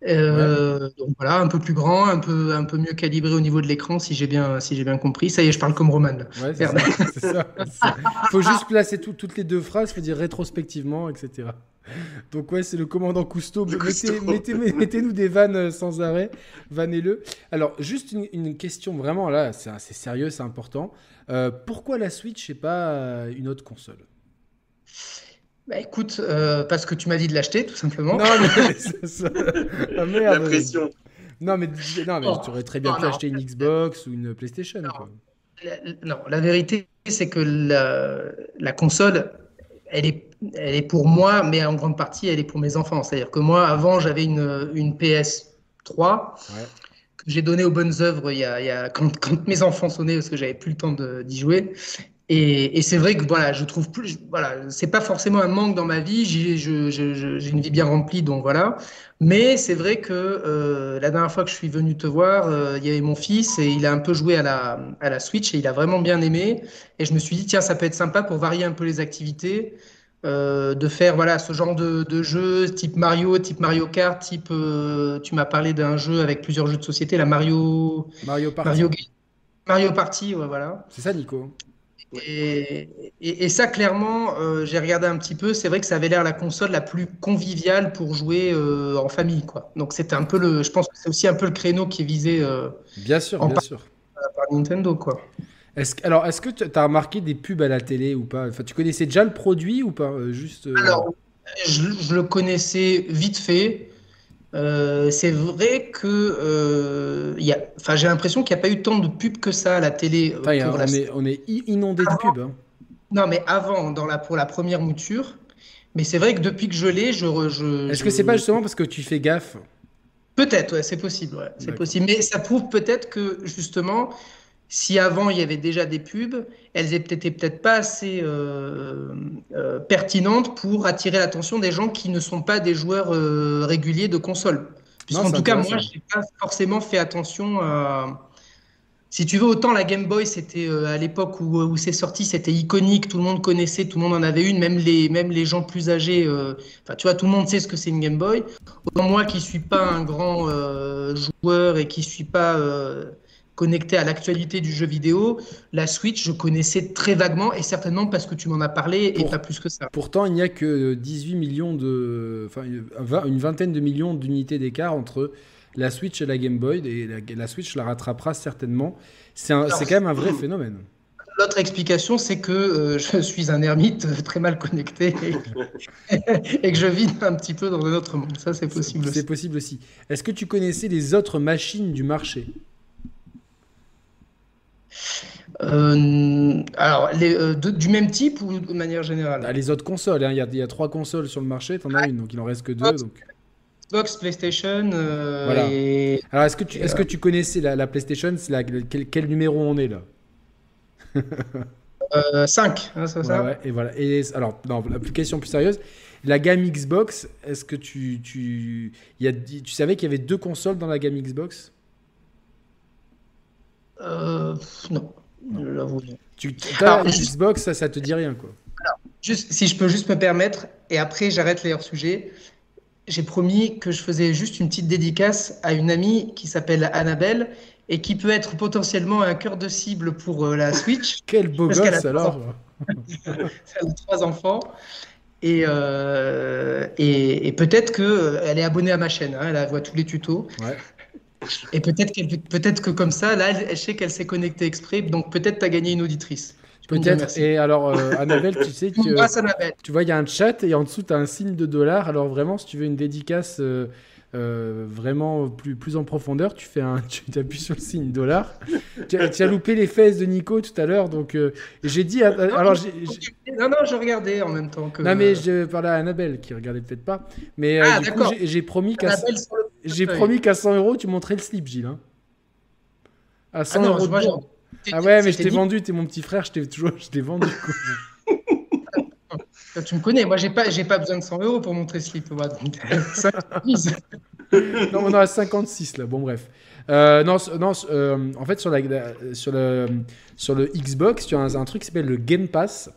Euh, donc voilà, un peu plus grand, un peu, un peu mieux calibré au niveau de l'écran, si j'ai bien, si j'ai bien compris. Ça y est, je parle comme Roman. Ouais, ça. Faut juste placer toutes les deux phrases, faut dire rétrospectivement, etc. Donc ouais, c'est le commandant Cousteau. Mettez, mettez, nous des vannes euh, sans arrêt, vannez-le. Alors juste une, question vraiment là, c'est sérieux, c'est important. Euh, pourquoi la Switch et pas une autre console? Bah écoute, euh, parce que tu m'as dit de l'acheter, tout simplement. Non, mais c'est ça. Ah, La pression. Non, mais, non, mais tu aurais très bien pu acheter une Xbox ou une PlayStation. Non, La, non, la vérité, c'est que la, la, console, elle est, elle est pour moi, mais en grande partie, elle est pour mes enfants. C'est-à-dire que moi, avant, j'avais une, une PS3 que j'ai donnée aux bonnes œuvres il y a, il y a quand, quand, mes enfants sont nés, parce que j'avais plus le temps d'y jouer. Et, c'est vrai que voilà, je trouve plus, voilà, c'est pas forcément un manque dans ma vie. J'ai une vie bien remplie, donc voilà. Mais c'est vrai que euh, la dernière fois que je suis venu te voir, euh, il y avait mon fils et il a un peu joué à la, à la Switch et il a vraiment bien aimé. Et je me suis dit, tiens, ça peut être sympa pour varier un peu les activités. Euh, de faire voilà ce genre de, de jeu type Mario, type Mario Kart, type tu m'as parlé d'un jeu avec plusieurs jeux de société, la Mario Mario Party. Mario, Mario Party, ouais, voilà. C'est ça, Nico? Et, ça, clairement, euh, j'ai regardé un petit peu. C'est vrai que ça avait l'air la console la plus conviviale pour jouer euh, en famille, quoi. Donc c'était un peu le. Je pense que c'est aussi un peu le créneau qui est visé. Euh, bien sûr, bien sûr. Par Nintendo, quoi. Alors, est-ce que tu as remarqué des pubs à la télé ou pas? Enfin, tu connaissais déjà le produit ou pas Juste. Alors, je, le connaissais vite fait. Euh, c'est vrai que euh, y a, j'ai l'impression qu'il n'y a pas eu tant de pubs que ça à la télé. Euh, on, est, on, est, inondé de pubs. Hein. Non, mais avant, dans la, pour la première mouture. Mais c'est vrai que depuis que je l'ai, je. je Est-ce que c'est pas justement parce que tu fais gaffe? Peut-être, ouais, c'est possible. Ouais, c'est possible. Mais ça prouve peut-être que justement, si avant il y avait déjà des pubs, elles étaient peut-être pas assez euh, euh, pertinentes pour attirer l'attention des gens qui ne sont pas des joueurs euh, réguliers de console. Puisqu'en tout cas, moi, je n'ai pas forcément fait attention à. Si tu veux, autant la Game Boy, c'était à l'époque où, où c'est sorti, c'était iconique, tout le monde connaissait, tout le monde en avait une, même les, même les gens plus âgés. Enfin, tu vois, tout le monde sait ce que c'est une Game Boy. Autant moi qui suis pas un grand joueur et qui suis pas connecté à l'actualité du jeu vidéo, la Switch, je connaissais très vaguement et certainement parce que tu m'en as parlé et pas plus que ça. Pourtant, il n'y a que 18 millions de. Enfin, une vingtaine de millions d'unités d'écart entre la Switch et la Game Boy et la, Switch la rattrapera certainement. C'est quand même un vrai phénomène. L'autre explication, c'est que euh, je suis un ermite très mal connecté et, et, que je vis un petit peu dans un autre monde. Ça, c'est possible. C'est possible aussi. Est-ce que tu connaissais les autres machines du marché? Euh, alors, les, euh, du même type ou de manière générale? Ah, Les autres consoles, hein. il y, a, trois consoles sur le marché, tu en as une, donc il en reste que deux. Donc... Xbox, PlayStation. Euh, alors, est-ce que, tu, est-ce que tu connaissais la, PlayStation la, quel, numéro on est là? 5, hein, c'est ça? Et voilà. Et alors, non, la question plus sérieuse. La gamme Xbox, est-ce que tu, tu, y a, tu savais qu'il y avait deux consoles dans la gamme Xbox? Euh, non, j'avoue. Tu, as Xbox, ça, ça te dit rien, quoi. juste, si je peux juste me permettre, et après j'arrête les hors-sujets, j'ai promis que je faisais juste une petite dédicace à une amie qui s'appelle Annabelle et qui peut être potentiellement un cœur de cible pour euh, la Switch. Quel beau gosse alors Elle a trois enfants. Et, euh, et, et peut-être qu'elle est abonnée à ma chaîne, hein, elle voit tous les tutos. Ouais. Et peut-être peut que comme ça, là, elle, sait qu'elle s'est connectée exprès, donc peut-être tu as gagné une auditrice. Peut-être. Et alors, euh, Annabelle, tu sais que. tu vois, il y a un chat et en dessous, tu as un signe de dollar. Alors, vraiment, si tu veux une dédicace euh, euh, vraiment plus, plus en profondeur, tu fais un, tu appuies sur le signe dollar. tu, as, loupé les fesses de Nico tout à l'heure, donc j'ai dit. alors, non, non, je regardais en même temps que. Non, mais je parlais à Annabelle qui regardait peut-être pas. Mais ah, du coup, j'ai promis qu'à. J'ai promis qu'à 100 euros, tu montrais le slip, Gilles. Hein. À 100 ah euros. ah ouais, mais je t'ai vendu, t'es mon petit frère, je t'ai toujours je vendu. tu me connais, moi j'ai pas, pas besoin de 100 euros pour montrer slip. Donc, non, on est à 56 là. Bon, bref. Euh, non, non euh, en fait, sur, la, sur, le, sur le Xbox, tu as un, truc qui s'appelle le Game Pass,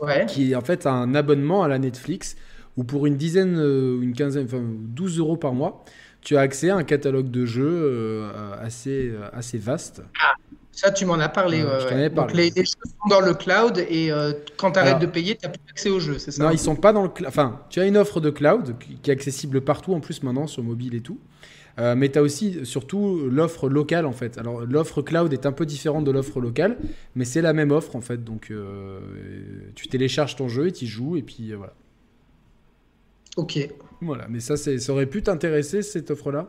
ouais. qui est en fait un abonnement à la Netflix où pour une dizaine, euh, une quinzaine, enfin 12 euros par mois, tu as accès à un catalogue de jeux assez, assez vaste. Ah, ça, tu m'en as parlé. je ai parlé. Donc, les, jeux sont dans le cloud et quand tu arrêtes de payer, tu n'as plus accès aux jeux, c'est ça Non, ils sont pas dans le cloud. Enfin, tu as une offre de cloud qui est accessible partout en plus maintenant sur mobile et tout. Euh, mais tu as aussi surtout l'offre locale en fait. Alors l'offre cloud est un peu différente de l'offre locale, mais c'est la même offre en fait. Donc euh, tu télécharges ton jeu et tu joues et puis euh, voilà. Ok. Voilà, mais ça, ça aurait pu t'intéresser cette offre-là?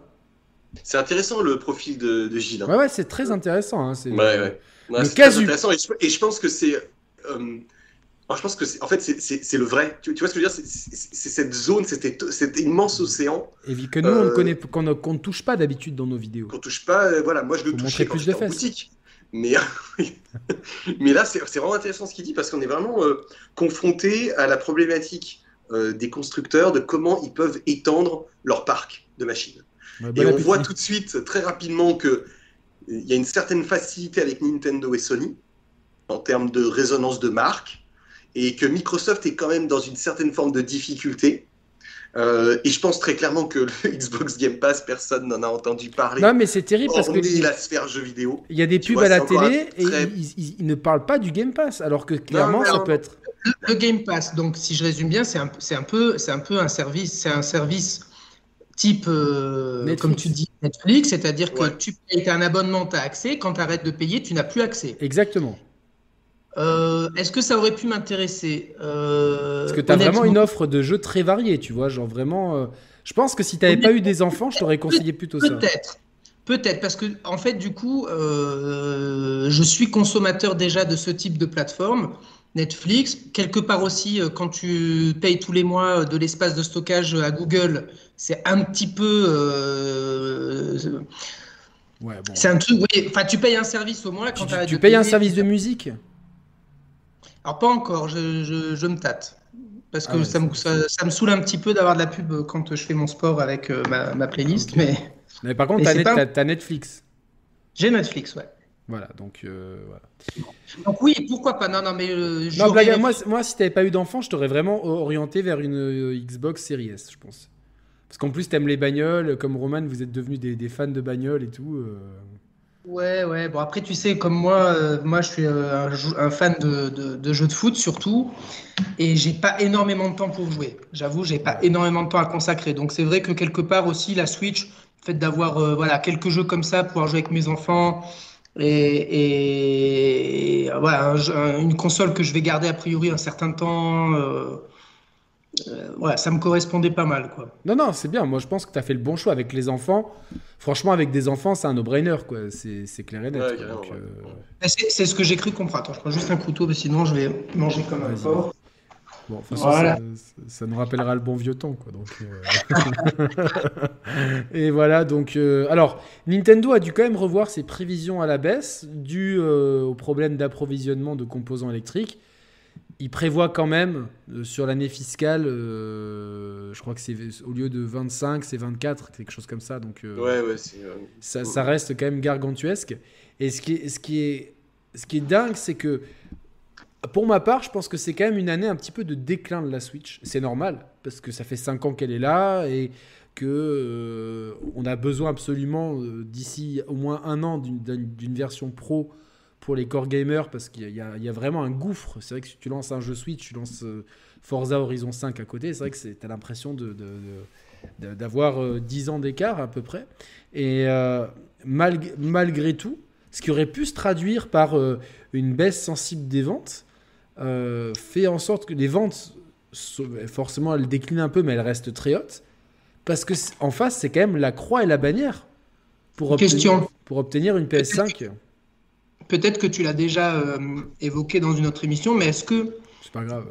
C'est intéressant le profil de, Gilles. Hein. Ouais, ouais, c'est très intéressant. Hein, ouais, ouais. c'est très intéressant et je, pense que c'est je pense que en fait, c'est le vrai. Tu, vois ce que je veux dire? C'est cette zone, cet immense océan. Et vu que nous, on ne euh, qu'on ne touche pas d'habitude dans nos vidéos. Qu'on touche pas, euh, voilà. Moi, je le touche quand en boutique. Mais, mais là, c'est vraiment intéressant ce qu'il dit parce qu'on est vraiment euh, confronté à la problématique des constructeurs de comment ils peuvent étendre leur parc de machines. et on voit tout de suite, très rapidement, qu'il y a une certaine facilité avec Nintendo et Sony en termes de résonance de marque et que Microsoft est quand même dans une certaine forme de difficulté. Euh, et je pense très clairement que le Xbox Game Pass, personne n'en a entendu parler. Non, mais c'est terrible parce que les... la sphère jeux vidéo. Il y a des pubs à la télé et ils, ne parlent pas du Game Pass, alors que clairement ça peut être. Le, Game Pass, donc si je résume bien, c'est un, un, peu, c'est un peu un service, c'est un service type, euh, comme tu dis, Netflix, c'est-à-dire que tu payes un abonnement, tu as accès. Quand tu arrêtes de payer, tu n'as plus accès. Exactement. Euh, est-ce que ça aurait pu m'intéresser euh, Parce que tu as vraiment une offre de jeux très variée, tu vois, genre vraiment. Je pense que si tu n'avais pas eu des enfants, je t'aurais conseillé plutôt ça. Peut-être. Peut-être, parce que en fait, du coup, je suis consommateur déjà de ce type de plateforme. Netflix, quelque part aussi, quand tu payes tous les mois de l'espace de stockage à Google, c'est un petit peu. Ouais, bon. C'est un truc. Oui, enfin, tu payes un service au moins quand tu, tu payes un service de musique? Alors pas encore, je, me tâte. Parce que ah ça, me, ça, me, saoule un petit peu d'avoir de la pub quand je fais mon sport avec euh, ma, playlist. Mais... mais par contre, tu as, Netflix. J'ai Netflix, ouais. Voilà, donc euh, voilà. Donc oui, pourquoi pas? Non, non, mais euh, non, blague, moi, moi, si t'avais pas eu d'enfant, je t'aurais vraiment orienté vers une Xbox Series S, je pense. Parce qu'en plus, t'aimes les bagnoles, comme Roman, vous êtes devenus des, des fans de bagnoles et tout. Ouais, ouais. Bon, après, tu sais, comme moi, euh, moi, je suis euh, un, fan de, de, jeux de foot surtout, et j'ai pas énormément de temps pour jouer. J'avoue, j'ai pas énormément de temps à consacrer. Donc, c'est vrai que quelque part aussi, la Switch, le fait d'avoir euh, voilà quelques jeux comme ça, pouvoir jouer avec mes enfants, et, et voilà, une console que je vais garder a priori un certain temps. voilà, ça me correspondait pas mal, quoi. Non, non, c'est bien. Moi, je pense que tu as fait le bon choix avec les enfants franchement, avec des enfants, c'est un no-brainer, quoi. C'est clair et net. Euh, c'est ce que j'ai cru comprendre. Attends, je prends juste un couteau, sinon je vais manger comme un porc. Bon, de toute façon, ça, nous rappellera le bon vieux temps, quoi. Donc, euh. et voilà, donc. Euh, alors, Nintendo a dû quand même revoir ses prévisions à la baisse, dû au problème d'approvisionnement de composants électriques il prévoit quand même euh, sur l'année fiscale, euh, je crois que c'est au lieu de 25, c'est 24, quelque chose comme ça. Donc, euh, ouais, ouais, ça, ça, reste quand même gargantuesque. Et ce qui est, ce qui est, ce qui est dingue, c'est que pour ma part, je pense que c'est quand même une année un petit peu de déclin de la Switch. C'est normal, parce que ça fait 5 ans qu'elle est là et que on a besoin absolument d'ici au moins un an d'une version pro pour les core gamers parce qu'il y, a vraiment un gouffre. C'est vrai que si tu lances un jeu Switch, tu lances euh, Forza Horizon 5 à côté, c'est vrai que tu as l'impression d'avoir de, 10 euh, ans d'écart à peu près. Et euh, malgré tout, ce qui aurait pu se traduire par une baisse sensible des ventes, fait en sorte que les ventes, forcément, elles déclinent un peu, mais elles restent très hautes. Parce que en face, c'est quand même la croix et la bannière pour, Question. pour obtenir une PS5 peut-être que tu l'as déjà euh, évoqué dans une autre émission, mais est-ce que. C'est pas grave.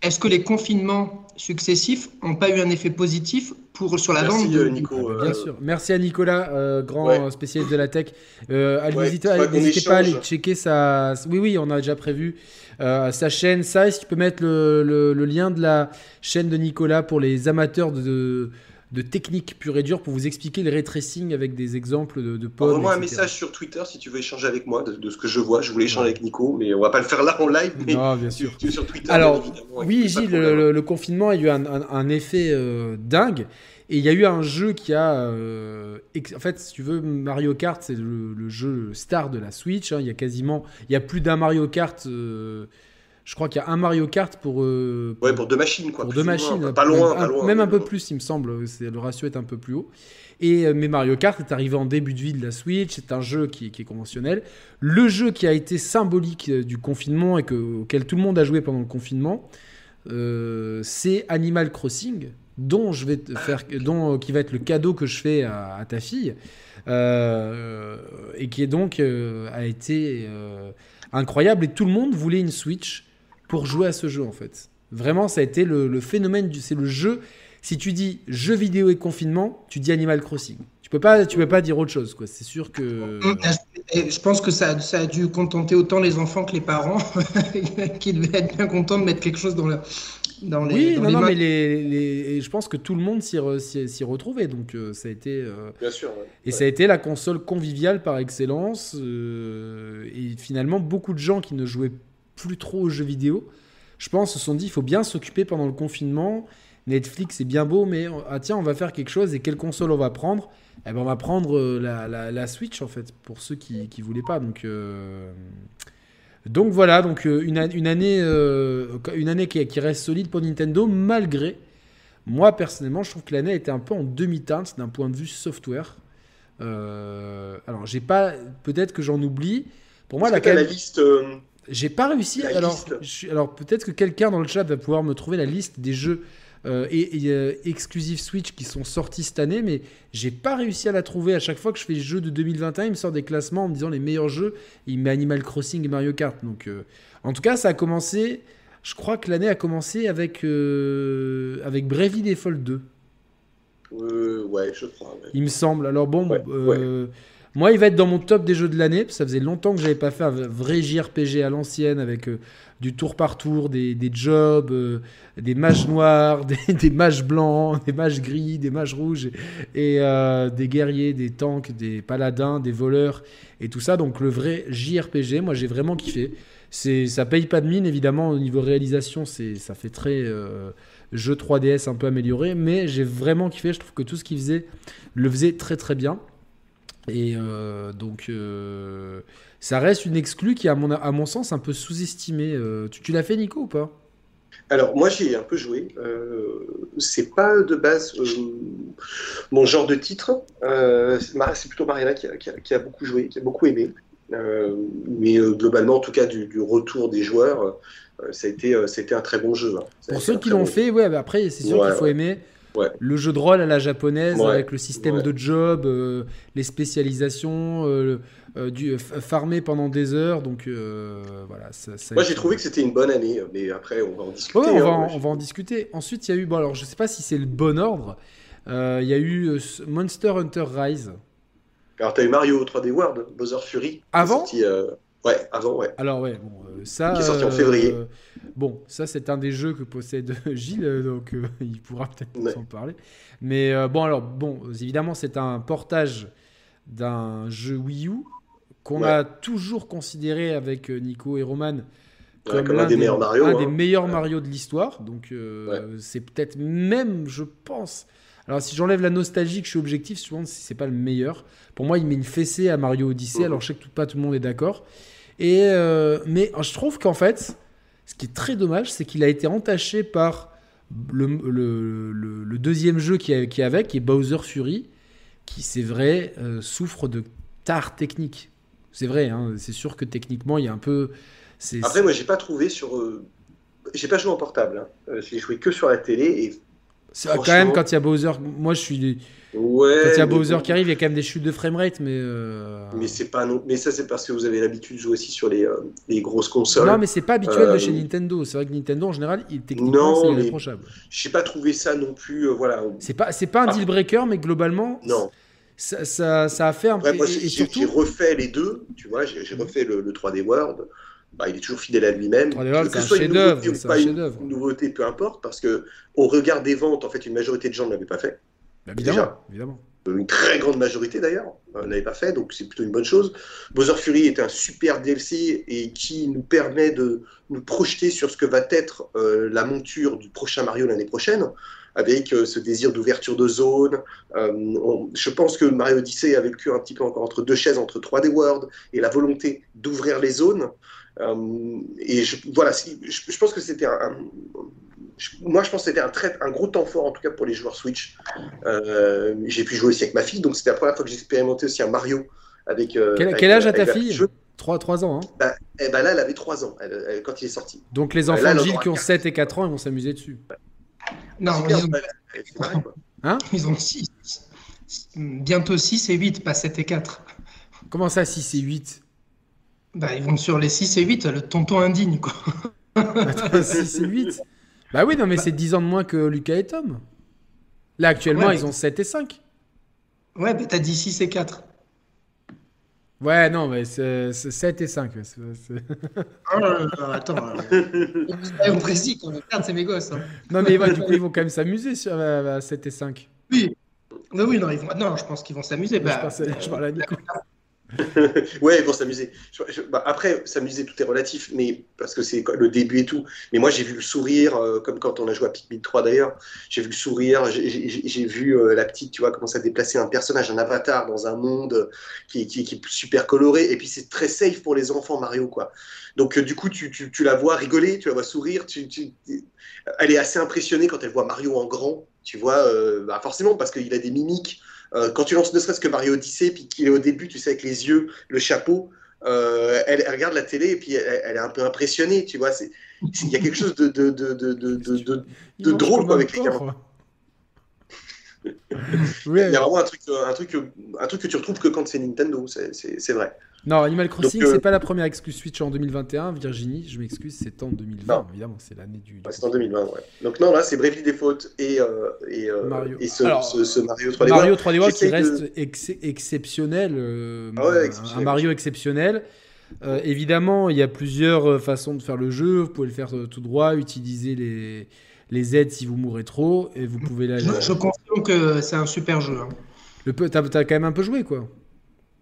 Est-ce que les confinements successifs n'ont pas eu un effet positif pour, sur la Merci, vente de euh, Nico. Bien euh, sûr. Merci à Nicolas, euh, grand Ouais. spécialiste de la tech. Euh, allez- Ouais, n'hésitez pas à aller checker sa. Oui, oui, on a déjà prévu euh, sa chaîne. Ça, que tu peux mettre le, le- le lien de la chaîne de Nicolas pour les amateurs de, de technique pure et dure pour vous expliquer le ray tracing avec des exemples de, de pommes. Envoie-moi un message sur Twitter si tu veux échanger avec moi de, de ce que je vois. Je voulais échanger avec Nico, mais on va pas le faire là en live. Mais Non, bien sûr. tu, tu es sur Twitter. Alors, oui, de Gilles, le, confinement a eu un, un- un effet euh, dingue. Et il y a eu un jeu qui a. euh, en fait, si tu veux, Mario Kart, c'est le, le jeu star de la Switch. hein. Il y a quasiment. Il y a plus d'un Mario Kart. euh, je crois qu'il y a un Mario Kart pour. euh, Ouais, pour deux machines, quoi. pour deux loin. machines. Pas loin, même, pas un- loin. même un mais peu plus, il me semble. Le ratio est un peu plus haut. Et euh, mais Mario Kart est arrivé en début de vie de la Switch. C'est un jeu qui, qui est conventionnel. Le jeu qui a été symbolique euh, du confinement et que, auquel tout le monde a joué pendant le confinement, euh, c'est Animal Crossing, dont je vais te faire, dont euh, qui va être le cadeau que je fais à, à ta fille, euh, et qui est donc euh, a été euh, incroyable. Et tout le monde voulait une Switch pour jouer à ce jeu en fait. Vraiment, ça a été le, le phénomène du, c'est le jeu. Si tu dis jeu vidéo et confinement, tu dis Animal Crossing. Tu peux pas, tu peux pas dire autre chose quoi. C'est sûr que. Et je pense que ça, ça a dû contenter autant les enfants que les parents, qui devaient être bien contents de mettre quelque chose dans, le, dans les, Oui, dans non, les non, mains. mais les, les- et je pense que tout le monde s'y, re- s'y- s'y retrouvait. Donc euh, ça a été. euh, Bien sûr. ouais. Et Ouais. ça a été la console conviviale par excellence. euh, et finalement, beaucoup de gens qui ne jouaient plus trop aux jeux vidéo, je pense, se sont dit il faut bien s'occuper pendant le confinement. Netflix est bien beau, mais ah, tiens, on va faire quelque chose. Et quelle console on va prendre? Eh ben, On va prendre euh, la, la- la Switch, en fait, pour ceux qui ne voulaient pas. Donc. euh, Donc voilà, donc euh, une, année, euh, une année qui, qui reste solide pour Nintendo, malgré, moi personnellement, je trouve que l'année était un peu en demi-teinte d'un point de vue software. Euh, alors, j'ai pas, peut-être que j'en oublie. Pour moi, la, que la liste. euh, j'ai pas réussi. la Alors, je alors peut-être que quelqu'un dans le chat va pouvoir me trouver la liste des jeux euh, et, et, euh, exclusifs Switch qui sont sortis cette année, mais j'ai pas réussi à la trouver. À chaque fois que je fais les jeux de 2021, il me sort des classements en me disant les meilleurs jeux. Il met Animal Crossing et Mario Kart. Donc, euh, en tout cas, ça a commencé. Je crois que l'année a commencé avec avec Bravely Default 2. euh, ouais, je crois. ouais. Il me semble. Alors bon, Ouais, moi, il va être dans mon top des jeux de l'année. Ça faisait longtemps que j'avais pas fait un vrai JRPG à l'ancienne avec euh, du tour par tour, des, jobs, euh, des mages noirs, des, mages blancs, des mages gris, des mages rouges et euh, des guerriers, des tanks, des paladins, des voleurs et tout ça. Donc le vrai JRPG, moi j'ai vraiment kiffé. C'est, ça paye pas de mine évidemment au niveau réalisation, c'est, ça fait très jeu 3DS un peu amélioré, mais j'ai vraiment kiffé. Je trouve que tout ce qu'il faisait le faisait très très bien. Et euh, donc, euh, ça reste une exclue qui, à mon, à mon sens, un peu sous-estimée. Euh, tu tu l'as fait, Nico, ou pas? Alors, moi, j'y ai un peu joué. C'est pas de base mon genre de titre. C'est plutôt Mariana qui a, qui a- qui a beaucoup joué, qui a beaucoup aimé. Mais globalement, en tout cas, du, du retour des joueurs, ça, a été, été un très bon jeu. hein. Pour ceux qui l'ont bon fait, ouais, bah après, c'est sûr Ouais, qu'il faut ouais. aimer Ouais. le jeu de rôle à la japonaise Ouais. avec le système Ouais. de job, euh, les spécialisations, euh, euh, du, farmer pendant des heures. Donc voilà. Ça, ça a Moi, j'ai trouvé que c'était une bonne année, mais après, on va en discuter. Ouais, on, va hein. en, on va en discuter. Ensuite, il y a eu, bon, alors je sais pas si c'est le bon ordre. Il y a eu Monster Hunter Rise. Alors, t'as eu Mario 3D World, Bowser Fury. Avant sorti, Ouais, avant, ouais. Alors ouais, bon, euh, ça. Qui est sorti en euh, février. bon, ça c'est un des jeux que possède Gilles, euh, donc euh, il pourra peut-être nous Ouais. en parler. Mais bon, alors bon, évidemment c'est un portage d'un jeu Wii U qu'on Ouais. a toujours considéré avec Nico et Roman Ouais, comme, comme l'un un des meilleurs Mario. un hein. des meilleurs Ouais. Mario de l'histoire. Donc c'est peut-être même, je pense. Alors si j'enlève la nostalgie, que je suis objectif, souvent si c'est pas le meilleur. Pour moi, il met une fessée à Mario Odyssey. Mhm. Alors je sais que tout- pas tout le monde est d'accord. Et euh, mais je trouve qu'en fait, ce qui est très dommage, c'est qu'il a été entaché par le, le- le- le deuxième jeu qui est, qui est avec, qui est Bowser Fury, qui c'est vrai euh, souffre de tard technique. C'est vrai, hein, c'est sûr que techniquement il y a un peu. c'est- Après, moi, j'ai pas trouvé sur. euh, J'ai pas joué en portable. hein. J'ai joué que sur la télé et quand même, quand il y a Bowser, moi je suis. Ouais, quand il y a Bowser bon. qui arrive, il y a quand même des chutes de framerate, mais. euh, Mais c'est pas non. Mais ça, c'est parce que vous avez l'habitude de jouer aussi sur les, euh, les grosses consoles. Non, mais c'est pas habituel de Euh, chez Nintendo. C'est vrai que Nintendo, en général, il, techniquement, c'est irréprochable. J'ai pas trouvé ça non plus. euh, voilà. C'est pas, c'est pas un Ah. deal breaker, mais globalement, Non. ça, ça, ça a fait un moi, et- j'ai surtout, refait les deux. Tu vois, j'ai j'ai refait le, le 3D World. Bah, il est toujours fidèle à lui-même. 3D World, Que ce soit une nouveauté ou pas un. Une nouveauté, peu importe, parce que au regard des ventes, en fait, une majorité de gens ne l'avaient pas fait. Bah, évidemment, déjà. évidemment. Une très grande majorité d'ailleurs euh, ne l'avait pas fait, donc c'est plutôt une bonne chose. Bowser Fury est un super DLC et qui nous permet de nous projeter sur ce que va être euh, la monture du prochain Mario l'année prochaine, avec euh, ce désir d'ouverture de zone. Euh, on- je pense que Mario Odyssey a vécu un petit peu encore entre deux chaises, entre 3D World et la volonté d'ouvrir les zones. Euh, et je, voilà, je, je pense que c'était un, un- moi, je pense que c'était un, très, un gros temps fort, en tout cas pour les joueurs Switch. Euh, j'ai pu jouer aussi avec ma fille, donc c'était la première fois que j'expérimentais aussi un Mario. Avec, euh, Quel, avec- quel âge a ta fille petite jeu. 3, 3 ans. Hein. Bah, eh ben là, elle avait 3 ans elle- elle- quand il est sorti. Donc les Euh, enfants là, Gilles qui ont quatre. 7 et 4 ans, ils vont s'amuser dessus. Non, Super, ils ont, pareil, quoi. ils ont 6. Bientôt 6 et 8, pas 7 et 4. Comment ça, 6 et 8 Bah, ils vont sur les 6 et 8, le tonton indigne, quoi. Attends, 6 et 8 Bah oui, non, mais c'est 10 ans de moins que Lucas et Tom. Là, actuellement, Ouais, ils mais- ont 7 et 5. Ouais, mais t'as dit 6 et 4. Ouais, non, mais c'est c'est 7 et 5. ouais, c'est- c'est- Oh là là, attends. euh, soyons précis, quand même. Merde, c'est mes gosses. hein. Non, mais ouais, du coup, ils vont quand même s'amuser sur euh, à 7 et 5. Oui. Non, oui, non, ils vont... non, je pense qu'ils vont s'amuser. Je Bah, je parlais à Nico. ouais, ils vont s'amuser. Bah, après, s'amuser, tout est relatif, mais parce que c'est le début et tout. Mais moi, j'ai vu le sourire, euh, comme quand on a joué à Pikmin 3 d'ailleurs. J'ai vu le sourire, j'ai- vu euh, la petite, tu vois, commencer à déplacer un personnage, un avatar dans un monde qui, est super coloré. Et puis, c'est très safe pour les enfants, Mario, quoi. Donc, euh, du coup, tu, la vois rigoler, tu la vois sourire. Elle est assez impressionnée quand elle voit Mario en grand, tu vois, bah, forcément, parce qu'il a des mimiques. Euh, quand tu lances ne serait-ce que Mario Odyssey, puis qu'il est au début, tu sais, avec les yeux, le chapeau, euh, elle, elle regarde la télé et puis elle, elle est un peu impressionnée, tu vois. Il y a quelque chose de, de, de, de, de, drôle, quoi, avec les gamins. Il y a vraiment un truc, un truc, que- un truc que tu retrouves que quand c'est Nintendo, c'est vrai. Non, Animal Crossing, euh, c'est pas la première excuse Switch en 2021. Virginie, je m'excuse, c'est en 2020, Non. évidemment, c'est l'année du. c'est en 2020, ouais. Donc non, là, c'est Bravely Default et, euh, et, euh, Mario. et ce, Alors, ce, ce Mario 3D Mario World. 3D World qui de- reste ex- exceptionnel, euh, Ah ouais, un- exceptionnel. un Mario exceptionnel. Euh, évidemment, il y a plusieurs euh, façons de faire le jeu. Vous pouvez le faire euh, tout droit, utiliser les, les aides si vous mourrez trop, et vous pouvez la, je, je confirme que c'est un super jeu. hein. le peu. T'as t'as quand même un peu joué, quoi.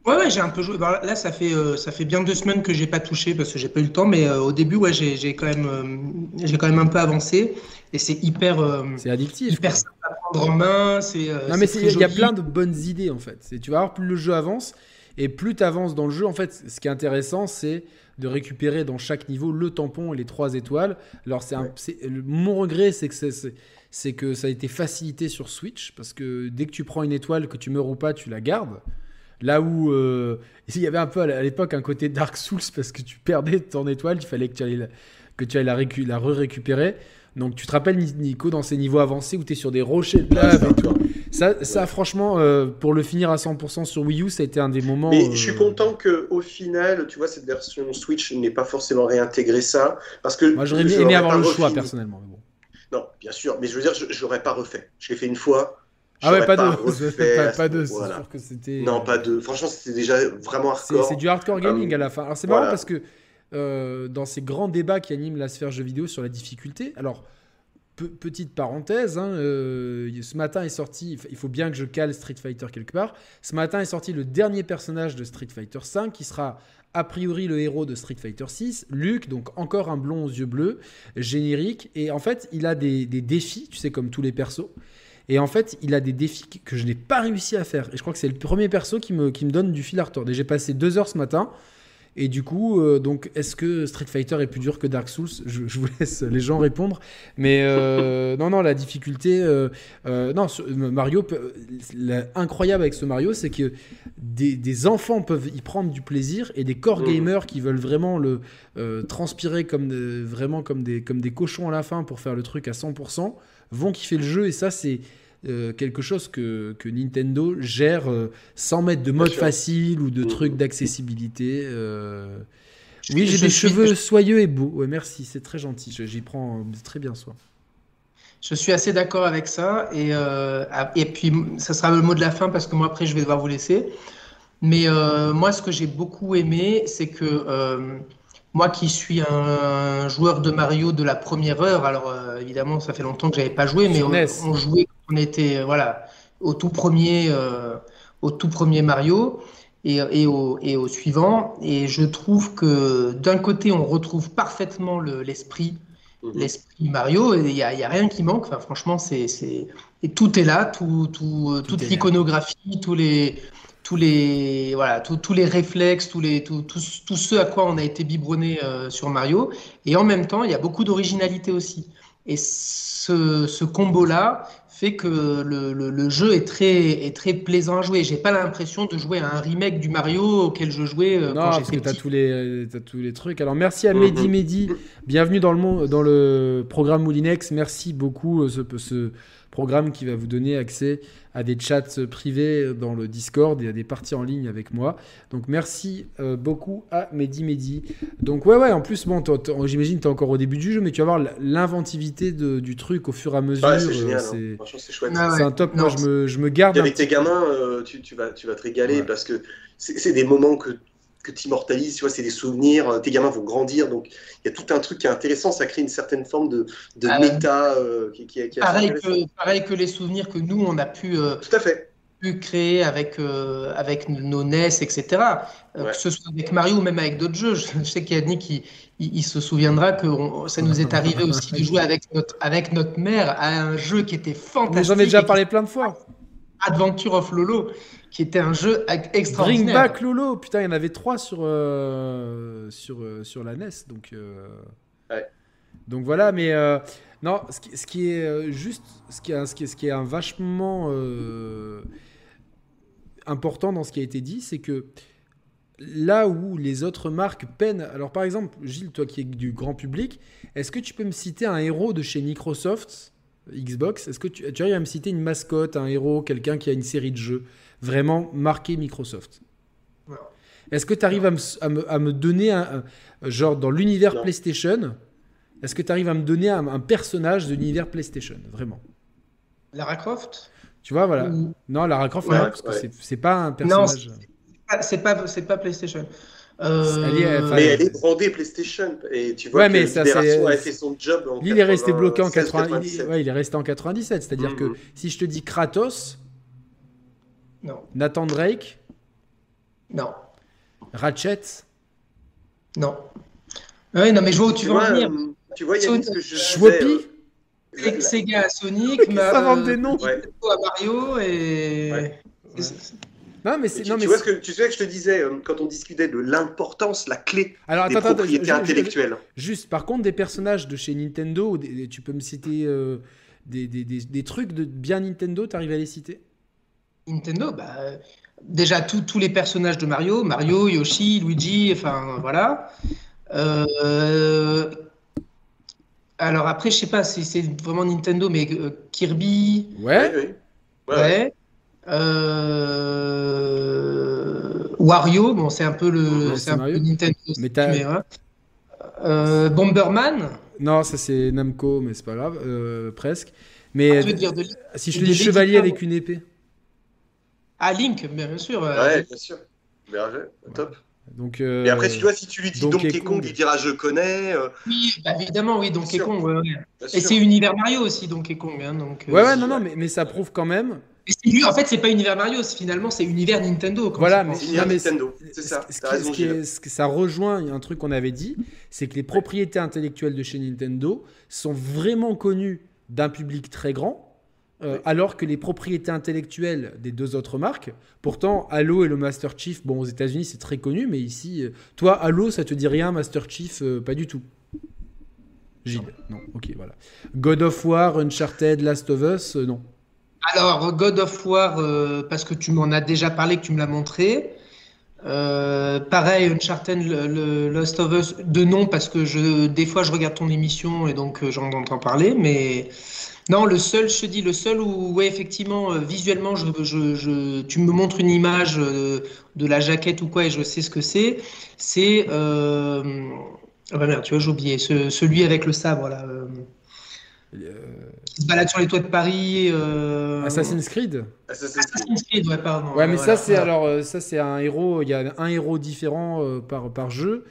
Ouais, ouais, j'ai un peu joué. Bah, là, ça fait, euh, ça fait bien deux semaines que j'ai pas touché parce que j'ai pas eu le temps, mais euh, au début, ouais, j'ai quand, même, euh, j'ai quand même un peu avancé et c'est hyper, C'est addictif. hyper simple à prendre en main. Non, mais il y a plein de bonnes idées en fait. Tu vas voir, plus le jeu avance, et plus tu avances dans le jeu, en fait, ce qui est intéressant, c'est de récupérer dans chaque niveau le tampon et les trois étoiles. Alors, c'est Ouais. mon regret, c'est que, c'est- c'est que ça a été facilité sur Switch, parce que dès que tu prends une étoile, que tu meurs ou pas, tu la gardes. Là où euh, il y avait un peu à l'époque un côté Dark Souls, parce que tu perdais ton étoile, il fallait que tu ailles la, que tu ailles la, récu- la re-récupérer. Donc tu te rappelles Nico dans ces niveaux avancés où tu es sur des rochers de lave et tout. Ça, ça franchement, euh, pour le finir à 100% sur Wii U, ça a été un des moments. Mais euh, je suis content que au final, tu vois, cette version Switch n'ait pas forcément réintégré ça, parce que Moi, j'aurais aimé avoir le choix personnellement. mais bon. Non, bien sûr, mais je veux dire, je, je l'aurais pas refait. Je l'ai fait une fois. Ah ouais, pas, deux. pas, pas deux. C'est voilà. sûr que c'était. Non, pas deux. Franchement, c'était déjà vraiment hardcore. c'est du hardcore gaming Euh, à la fin. Alors c'est marrant parce que euh, dans ces grands débats qui animent la sphère jeux vidéo sur la difficulté, alors pe- petite parenthèse, hein, euh, ce matin est sorti, il faut bien que je cale Street Fighter quelque part, ce matin est sorti le dernier personnage de Street Fighter 5 qui sera a priori le héros de Street Fighter 6, Luke, donc encore un blond aux yeux bleus, générique, et en fait il a des, des défis, tu sais comme tous les persos, et en fait, il a des défis que- je n'ai pas réussi à faire. Et je crois que c'est le premier perso qui me, qui me donne du fil à retordre. Et j'ai passé deux heures ce matin. Et du coup, euh, donc, est-ce que Street Fighter est plus dur que Dark Souls? Je, je vous laisse les gens répondre. Mais euh, non, non, la difficulté. euh, non, ce- Mario, peut- la- incroyable avec ce Mario, c'est que des, des enfants peuvent y prendre du plaisir et des core Mhm. gamers qui veulent vraiment le transpirer comme de- vraiment comme des, comme des cochons à la fin pour faire le truc à 100%, vont kiffer le jeu et ça c'est quelque chose que, que, Nintendo gère sans mettre de mode facile ou de mm. trucs d'accessibilité. Oui, j'ai des cheveux soyeux et beaux. Ouais, merci, c'est très gentil. J'y prends très bien soin. Je suis assez d'accord avec ça. Et, euh, et puis, ça sera le mot de la fin parce que moi, après, je vais devoir vous laisser. Mais euh, moi, ce que j'ai beaucoup aimé, c'est que euh, moi qui suis un joueur de Mario de la première heure, alors évidemment, ça fait longtemps que j'avais pas joué, mais on, on, jouait on était voilà, au, tout premier, au tout premier Mario et, et, au, et, au, suivant. Et je trouve que d'un côté, on retrouve parfaitement l'esprit Mhm. l'esprit Mario. Il n'y a, y a, rien qui manque. Enfin, franchement, c'est, tout est là, tout, tout, toute l'iconographie, tous les, tous les, voilà, tous les réflexes, tous les, tout, tout, ce à quoi on a été biberonné euh, sur Mario. Et en même temps, il y a beaucoup d'originalité aussi. Et ce, ce combo-là, fait que le, le, jeu est très, est très plaisant à jouer. J'ai pas l'impression de jouer à un remake du Mario auquel je jouais euh, non, parce que tu as tous les as tous les trucs. Alors merci à Mehdi Mehdi, bienvenue dans le dans le programme Moulinex. Merci beaucoup euh, ce, ce programme qui va vous donner accès à des chats privés dans le Discord et à des parties en ligne avec moi. Donc merci euh, beaucoup à Mehdi Mehdi. Donc ouais ouais, en plus bon, j'imagine tu es encore au début du jeu, mais tu vas voir l'inventivité du truc au fur et à mesure. Ouais, c'est génial, euh, hein. c'est chouette. Ah c'est un top, moi je me, je me garde. avec tes gamins, euh, tu, tu, vas, tu vas te régaler parce que c'est des moments que que tu immortalises, tu vois, c'est des souvenirs, euh, tes gamins vont grandir, donc il y a tout un truc qui est intéressant, ça crée une certaine forme de, de ah méta euh, qui, qui, qui, est pareil que, pareil que les souvenirs que nous, on a pu, euh, tout à fait. pu créer avec, avec nos NES, etc. Que ce soit avec Mario ou même avec d'autres jeux. Je, sais qu'Yannick, il, il, se souviendra que ça nous est arrivé aussi de jouer avec notre, avec notre mère à un jeu qui était fantastique. J'en ai déjà parlé plein de fois. Adventure of Lolo qui était un jeu extraordinaire. Bring Back Lolo, putain, il y en avait trois sur, euh, sur, euh, sur la NES, donc... Euh, ouais. Donc voilà, mais non, ce qui, ce qui, est juste, ce qui est, ce qui est, ce qui est un vachement important dans ce qui a été dit, c'est que là où les autres marques peinent. Alors, par exemple, Gilles, toi qui es du grand public, est-ce que tu peux me citer un héros de chez Microsoft, Xbox Est-ce que tu, tu arrives à me citer une mascotte, un héros, quelqu'un qui a une série de jeux vraiment marqué Microsoft. Est-ce que tu arrives à me, à, me, donner un, genre dans l'univers PlayStation Est-ce que tu arrives à me donner un, personnage de l'univers PlayStation vraiment? Lara Croft? Tu vois voilà. Non, Lara Croft parce que c'est pas un personnage. Non, c'est pas c'est pas, PlayStation. Euh... mais elle est brandée PlayStation et tu vois ouais, que mais ça, a fait son job. En il est resté bloqué en 97. ouais, il est resté en 97, c'est-à-dire que mhm. si je te dis Kratos, non. Nathan Drake Non. Ratchet Non. Oui, non, mais je vois où tu, veux en venir. Tu vois, il y a ce que je Schwoppy euh, Sega à Sonic, ça invente des noms. Ouais. à Mario et. Ouais. Non, mais c'est. Tu, non, mais tu vois ce que tu sais que je te disais euh, quand on discutait de l'importance, la clé Alors, des attends, propriétés attends, intellectuelles. Juste, par contre, des personnages de chez Nintendo, tu peux me citer euh, des, des, des, des, trucs de bien Nintendo, tu arrives à les citer? Nintendo, bah, déjà tous les personnages de Mario, Mario, Yoshi, Luigi, enfin voilà. Euh, alors après, je sais pas si c'est vraiment Nintendo, mais euh, Kirby. Ouais. Ouais. Euh, Wario, bon, c'est un peu le, c'est un peu Nintendo. Mais, Bomberman. Non, ça c'est Namco, mais c'est pas grave, presque. Mais ah, dire si je te dis chevalier avec une épée. Ah, Link, bien sûr. Euh, ouais, bien sûr. Bien top. Donc, euh... Et après, si tu vois, si tu lui dis Donkey, Kong, il dira je connais. Euh. Oui, bah, évidemment, oui, Donkey Kong. Ouais, Et c'est univers Mario aussi, Donkey Kong. Hein, donc, euh, ouais, ouais, non, non, mais, mais ça prouve quand même. Lui, en fait, c'est pas univers Mario, finalement, c'est univers Nintendo. Voilà, mais, univers Nintendo, c'est ça. Ce, raison, qui, ce que ça rejoint un truc qu'on avait dit, c'est que les propriétés intellectuelles de chez Nintendo sont vraiment connues d'un public très grand euh, alors que les propriétés intellectuelles des deux autres marques, pourtant Halo et le Master Chief, bon aux États-Unis c'est très connu, mais ici, euh, toi Halo ça te dit rien, Master Chief euh, pas du tout. Gilles, non. ok voilà. God of War, Uncharted, Last of Us, non. Alors God of War, parce que tu m'en as déjà parlé, que tu me l'as montré. Euh, pareil, Uncharted, Lost of Us, de nom parce que je, des fois je regarde ton émission et donc euh, j'en entends parler, mais non, le seul, je te dis, le seul où, ouais, effectivement, euh, visuellement, tu me montres une image euh, de la jaquette ou quoi et je sais ce que c'est, c'est, euh, ah bah merde, tu vois, j'ai oublié, ce- celui avec le sabre là, euh, Euh, qui se balade sur les toits de Paris. euh, Assassin's Creed Assassin's Creed. Ouais, pardon. Ouais, mais voilà, ça, c'est voilà. alors, euh, ça, c'est un héros. Il y a un héros différent euh, par, par jeu.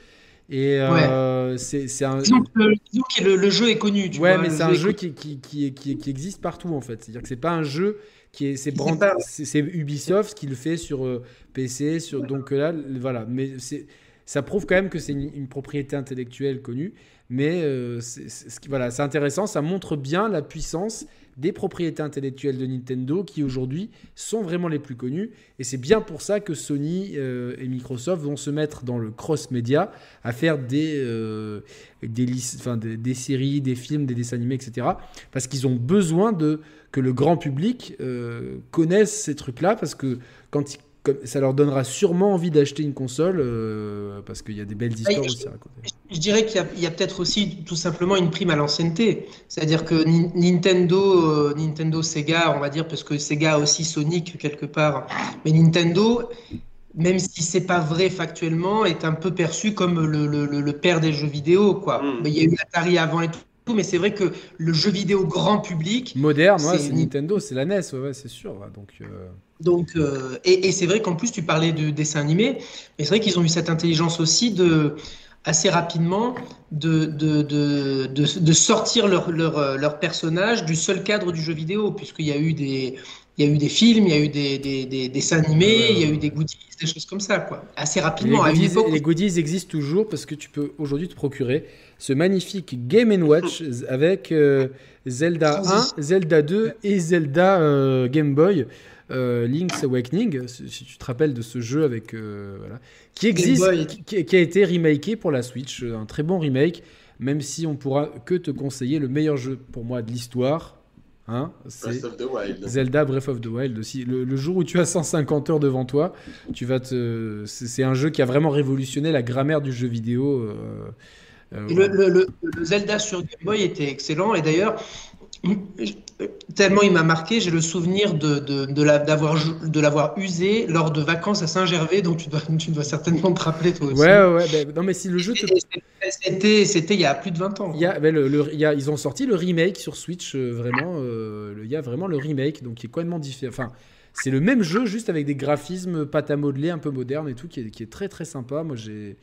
Et euh, c'est c'est un. Disons que, disons que le, le jeu est connu, tu Ouais, vois, mais c'est un jeu qui, qui, qui, qui, qui existe partout en fait. C'est-à-dire que c'est pas un jeu qui est. C'est Qui brand- sépare. c'est- c'est Ubisoft qui le fait sur PC, sur. Donc là, voilà. Mais c'est. Ça prouve quand même que c'est une, une propriété intellectuelle connue, mais euh, c'est intéressant. Ça montre bien la puissance des propriétés intellectuelles de Nintendo qui aujourd'hui sont vraiment les plus connues. Et c'est bien pour ça que Sony euh, et Microsoft vont se mettre dans le cross-média à faire des, euh, des, des, des séries, des films, des dessins animés, etc. Parce qu'ils ont besoin de, que le grand public euh, connaisse ces trucs-là, parce que quand ils- comme- ça leur donnera sûrement envie d'acheter une console, euh, parce qu'il y a des belles histoires et- aussi à raconter. Je dirais qu'il y a, peut-être aussi tout simplement une prime à l'ancienneté. C'est-à-dire que Ni- Nintendo, euh, Nintendo, Sega, on va dire, parce que Sega a aussi Sonic quelque part, mais Nintendo, même si c'est pas vrai factuellement, est un peu perçu comme le, le- le- le père des jeux vidéo, quoi. Mm. Mais il y a eu Atari avant et tout, mais c'est vrai que le jeu vidéo grand public, Moderne, ouais, C'est c'est Ni- Nintendo, c'est la NES, ouais, ouais, c'est sûr. ouais, donc, euh, Donc, euh, et, et c'est vrai qu'en plus, tu parlais de dessin animé, mais c'est vrai qu'ils ont eu cette intelligence aussi de, assez rapidement, de, de, de, de, de sortir leur, leur, euh, leur personnage du seul cadre du jeu vidéo, puisqu'il y a eu des, il y a eu des films, il y a eu des, des, des dessins animés, il y a eu des goodies, des choses comme ça, quoi. Assez rapidement, à les, goodies, époque. les goodies existent toujours parce que tu peux aujourd'hui te procurer ce magnifique Game Watch avec euh, Zelda 1, Zelda 2 et Zelda euh, Game Boy. euh, Link's Awakening, si tu te rappelles de ce jeu avec voilà, qui existe, qui a été remaké pour la Switch, un très bon remake, même si on pourra que te conseiller le meilleur jeu pour moi de l'histoire, hein, Breath of the Wild. Zelda Breath of the Wild aussi. Le, le jour où tu as 150 heures devant toi, tu vas te. C'est un jeu qui a vraiment révolutionné la grammaire du jeu vidéo. euh, euh, Et Le, le- le- le Zelda sur Game Boy était excellent et d'ailleurs, tellement il m'a marqué, j'ai le souvenir de, de, de la- l'avoir usé lors de vacances à Saint-Gervais, donc tu dois, tu dois certainement te rappeler toi aussi. Ouais, ouais, non, mais si le jeu te. C'était, il y a plus de 20 ans. Il y a, le- le- il y a- ils ont sorti le remake sur Switch, euh, vraiment. euh, il y a vraiment le remake, donc qui est complètement différent. Enfin, c'est le même jeu, juste avec des graphismes pâte à modeler un peu modernes et tout, qui est, qui est très très sympa. Moi, j'ai.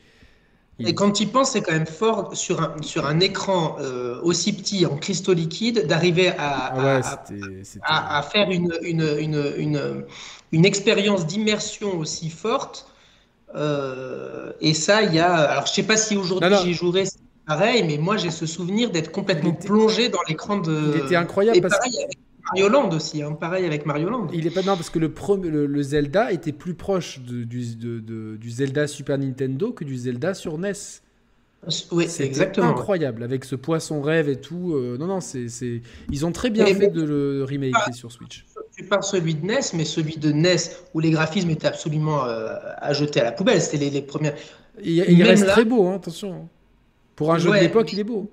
Il- Et quand tu y penses, c'est quand même fort sur un, sur un écran euh, aussi petit en cristaux liquides d'arriver à, Ah à- ouais, à- c'était. c'était- à, à faire une, une, une, une, une expérience d'immersion aussi forte. Euh, et ça, il y a. Alors, je sais pas si aujourd'hui j'y jouerai, c'est pareil, mais moi j'ai ce souvenir d'être complètement Il plongé dans l'écran de. Il était incroyable Et parce que. pareil avec Mario Land aussi, hein, pareil avec Mario Land. Il est pas non parce que le, premier- le, le Zelda était plus proche de- du, de- de- du Zelda Super Nintendo que du Zelda sur NES. Oui, C'était exactement. incroyable avec ce poisson rêve et tout. euh, non non c'est c'est ils ont très bien Et fait de le remaker sur Switch. Tu parles celui de NES, mais celui de NES où les graphismes étaient absolument euh, à jeter à la poubelle. C'était les, les premières. Et il reste là- très beau hein, attention. Pour un jeu Ouais. de l'époque il est beau.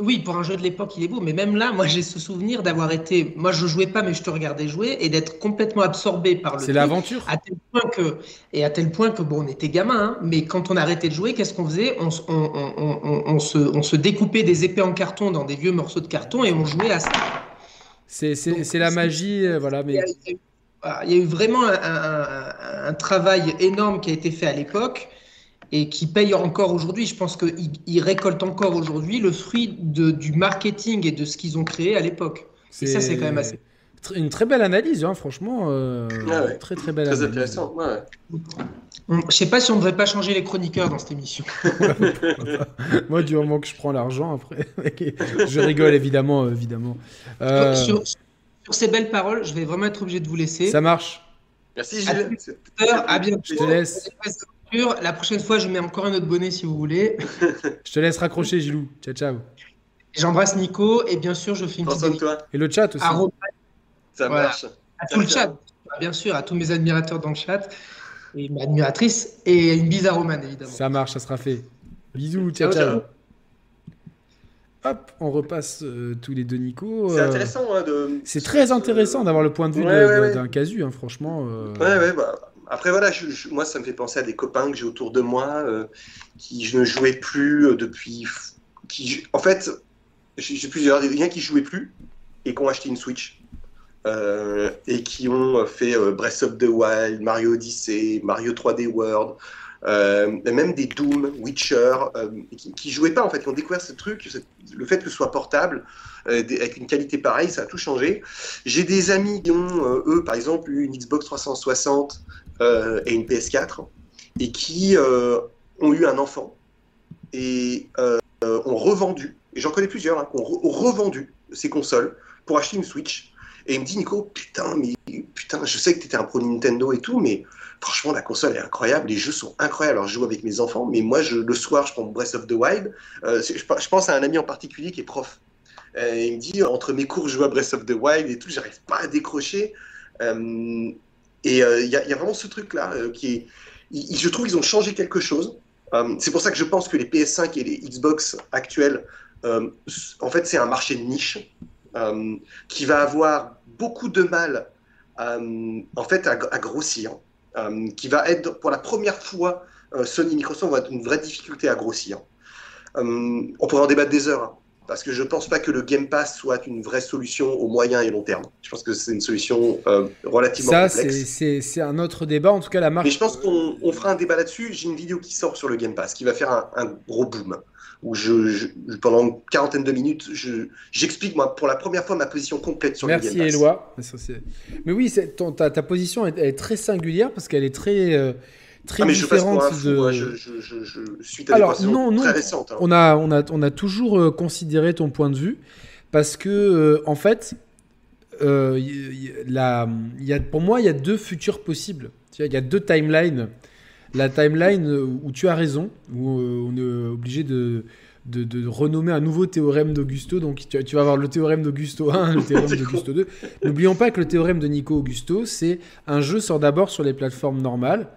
Oui, pour un jeu de l'époque, il est beau, mais même là, moi j'ai ce souvenir d'avoir été. Moi je jouais pas, mais je te regardais jouer et d'être complètement absorbé par le C'est l'aventure. À tel point que, et à tel point que, bon, on était gamin, hein, mais quand on arrêtait de jouer, qu'est-ce qu'on faisait? On, se- on, on, on, on se, on se découpait des épées en carton dans des vieux morceaux de carton et on jouait à ça. C'est la magie euh, voilà Il y mais a, il y a eu- voilà, il y a eu vraiment un, un- un- un travail énorme qui a été fait à l'époque et qui paye encore aujourd'hui. Je pense qu'ils ils récoltent encore aujourd'hui le fruit de, du marketing et de ce qu'ils ont créé à l'époque. Et ça, c'est quand même assez- une très belle analyse hein, franchement. euh, Ah ouais. Très très belle Très analyse. intéressant. Ouais. On- Je sais pas si on ne devrait pas changer les chroniqueurs dans cette émission. Moi du moment que je prends l'argent après je rigole évidemment euh, évidemment. Euh, Sur, sur ces belles paroles, je vais vraiment être obligé de vous laisser. ça marche. Merci À Gilles. À bientôt. Je te laisse. La prochaine fois, je mets encore un autre bonnet si vous voulez. Je te laisse raccrocher, Gilou. Ciao, ciao. J'embrasse Nico et bien sûr, je fais une petite toi. Et le chat aussi. à, Ça Voilà. marche. à tout le chat, bien sûr, à tous mes admirateurs dans le chat. une admiratrice et une bise à Roman, évidemment. Ça marche, ça sera fait. Bisous, ciao, ciao. Hop, on repasse euh, tous les deux Nico. C'est intéressant. Hein, de... C'est très intéressant d'avoir le point de vue d'un casu, hein, franchement. Euh. Ouais, ouais, bah, après, voilà, moi, ça me fait penser à des copains que j'ai autour de moi euh, qui je ne jouais plus depuis. Qui, en fait, j'ai plusieurs. A qui jouaient plus et qui ont acheté une Switch. et qui ont fait Breath of the Wild, Mario Odyssey, Mario 3D World, euh, même des Doom, Witcher, euh, qui, qui, jouaient pas en fait, qui ont découvert ce truc, le fait que ce soit portable, euh, avec une qualité pareille, ça a tout changé. J'ai des amis qui ont, eux, par exemple, eu une Xbox 360 et une PS4, et qui ont eu un enfant, et ont revendu, et j'en connais plusieurs, hein, qui ont, revendu ces consoles pour acheter une Switch. Et il me dit, Nico, putain, mais putain, je sais que tu étais un pro Nintendo et tout, mais franchement, la console est incroyable, les jeux sont incroyables. Alors, je joue avec mes enfants, mais moi, le soir, je prends Breath of the Wild. Euh, je, pense à un ami en particulier qui est prof. Euh, il me dit, entre mes cours, je joue à Breath of the Wild et tout, j'arrive pas à décrocher. Euh, et il y, a vraiment ce truc-là qui est. je trouve qu'ils ont changé quelque chose. c'est pour ça que je pense que les PS5 et les Xbox actuels, en fait, c'est un marché de niche qui va avoir beaucoup de mal en fait à, grossir. Euh, qui va être pour la première fois, euh, Sony Microsoft va être une vraie difficulté à grossir. Euh, on pourrait en débattre des heures, hein, parce que je ne pense pas que le Game Pass soit une vraie solution au moyen et long terme. Je pense que c'est une solution relativement Ça, complexe. Ça, c'est un autre débat. En tout cas, la marque. Mais je pense qu'on fera un débat là-dessus. J'ai une vidéo qui sort sur le Game Pass qui va faire un, gros boom. Où je, pendant une quarantaine de minutes, j'explique moi pour la première fois ma position complète sur Merci le Game Pass. Merci Eloi. Mais oui, ta, ta, position est, très singulière parce qu'elle est très. Euh, très ah, mais différente je de... je, je, je, suis Alors, non, non, très. Hein. On, a, on, a, on a toujours euh, considéré ton point de vue parce que, euh, en fait, euh, la, y a, pour moi, il y a deux futurs possibles. Il y a deux timelines la timeline où tu as raison, où euh, on est obligé de, de, renommer un nouveau théorème d'Augusto. Donc tu, vas avoir le théorème d'Augusto 1, le théorème d'Augusto 2. N'oublions pas que le théorème de Nico Augusto, c'est un jeu sort d'abord sur les plateformes normales.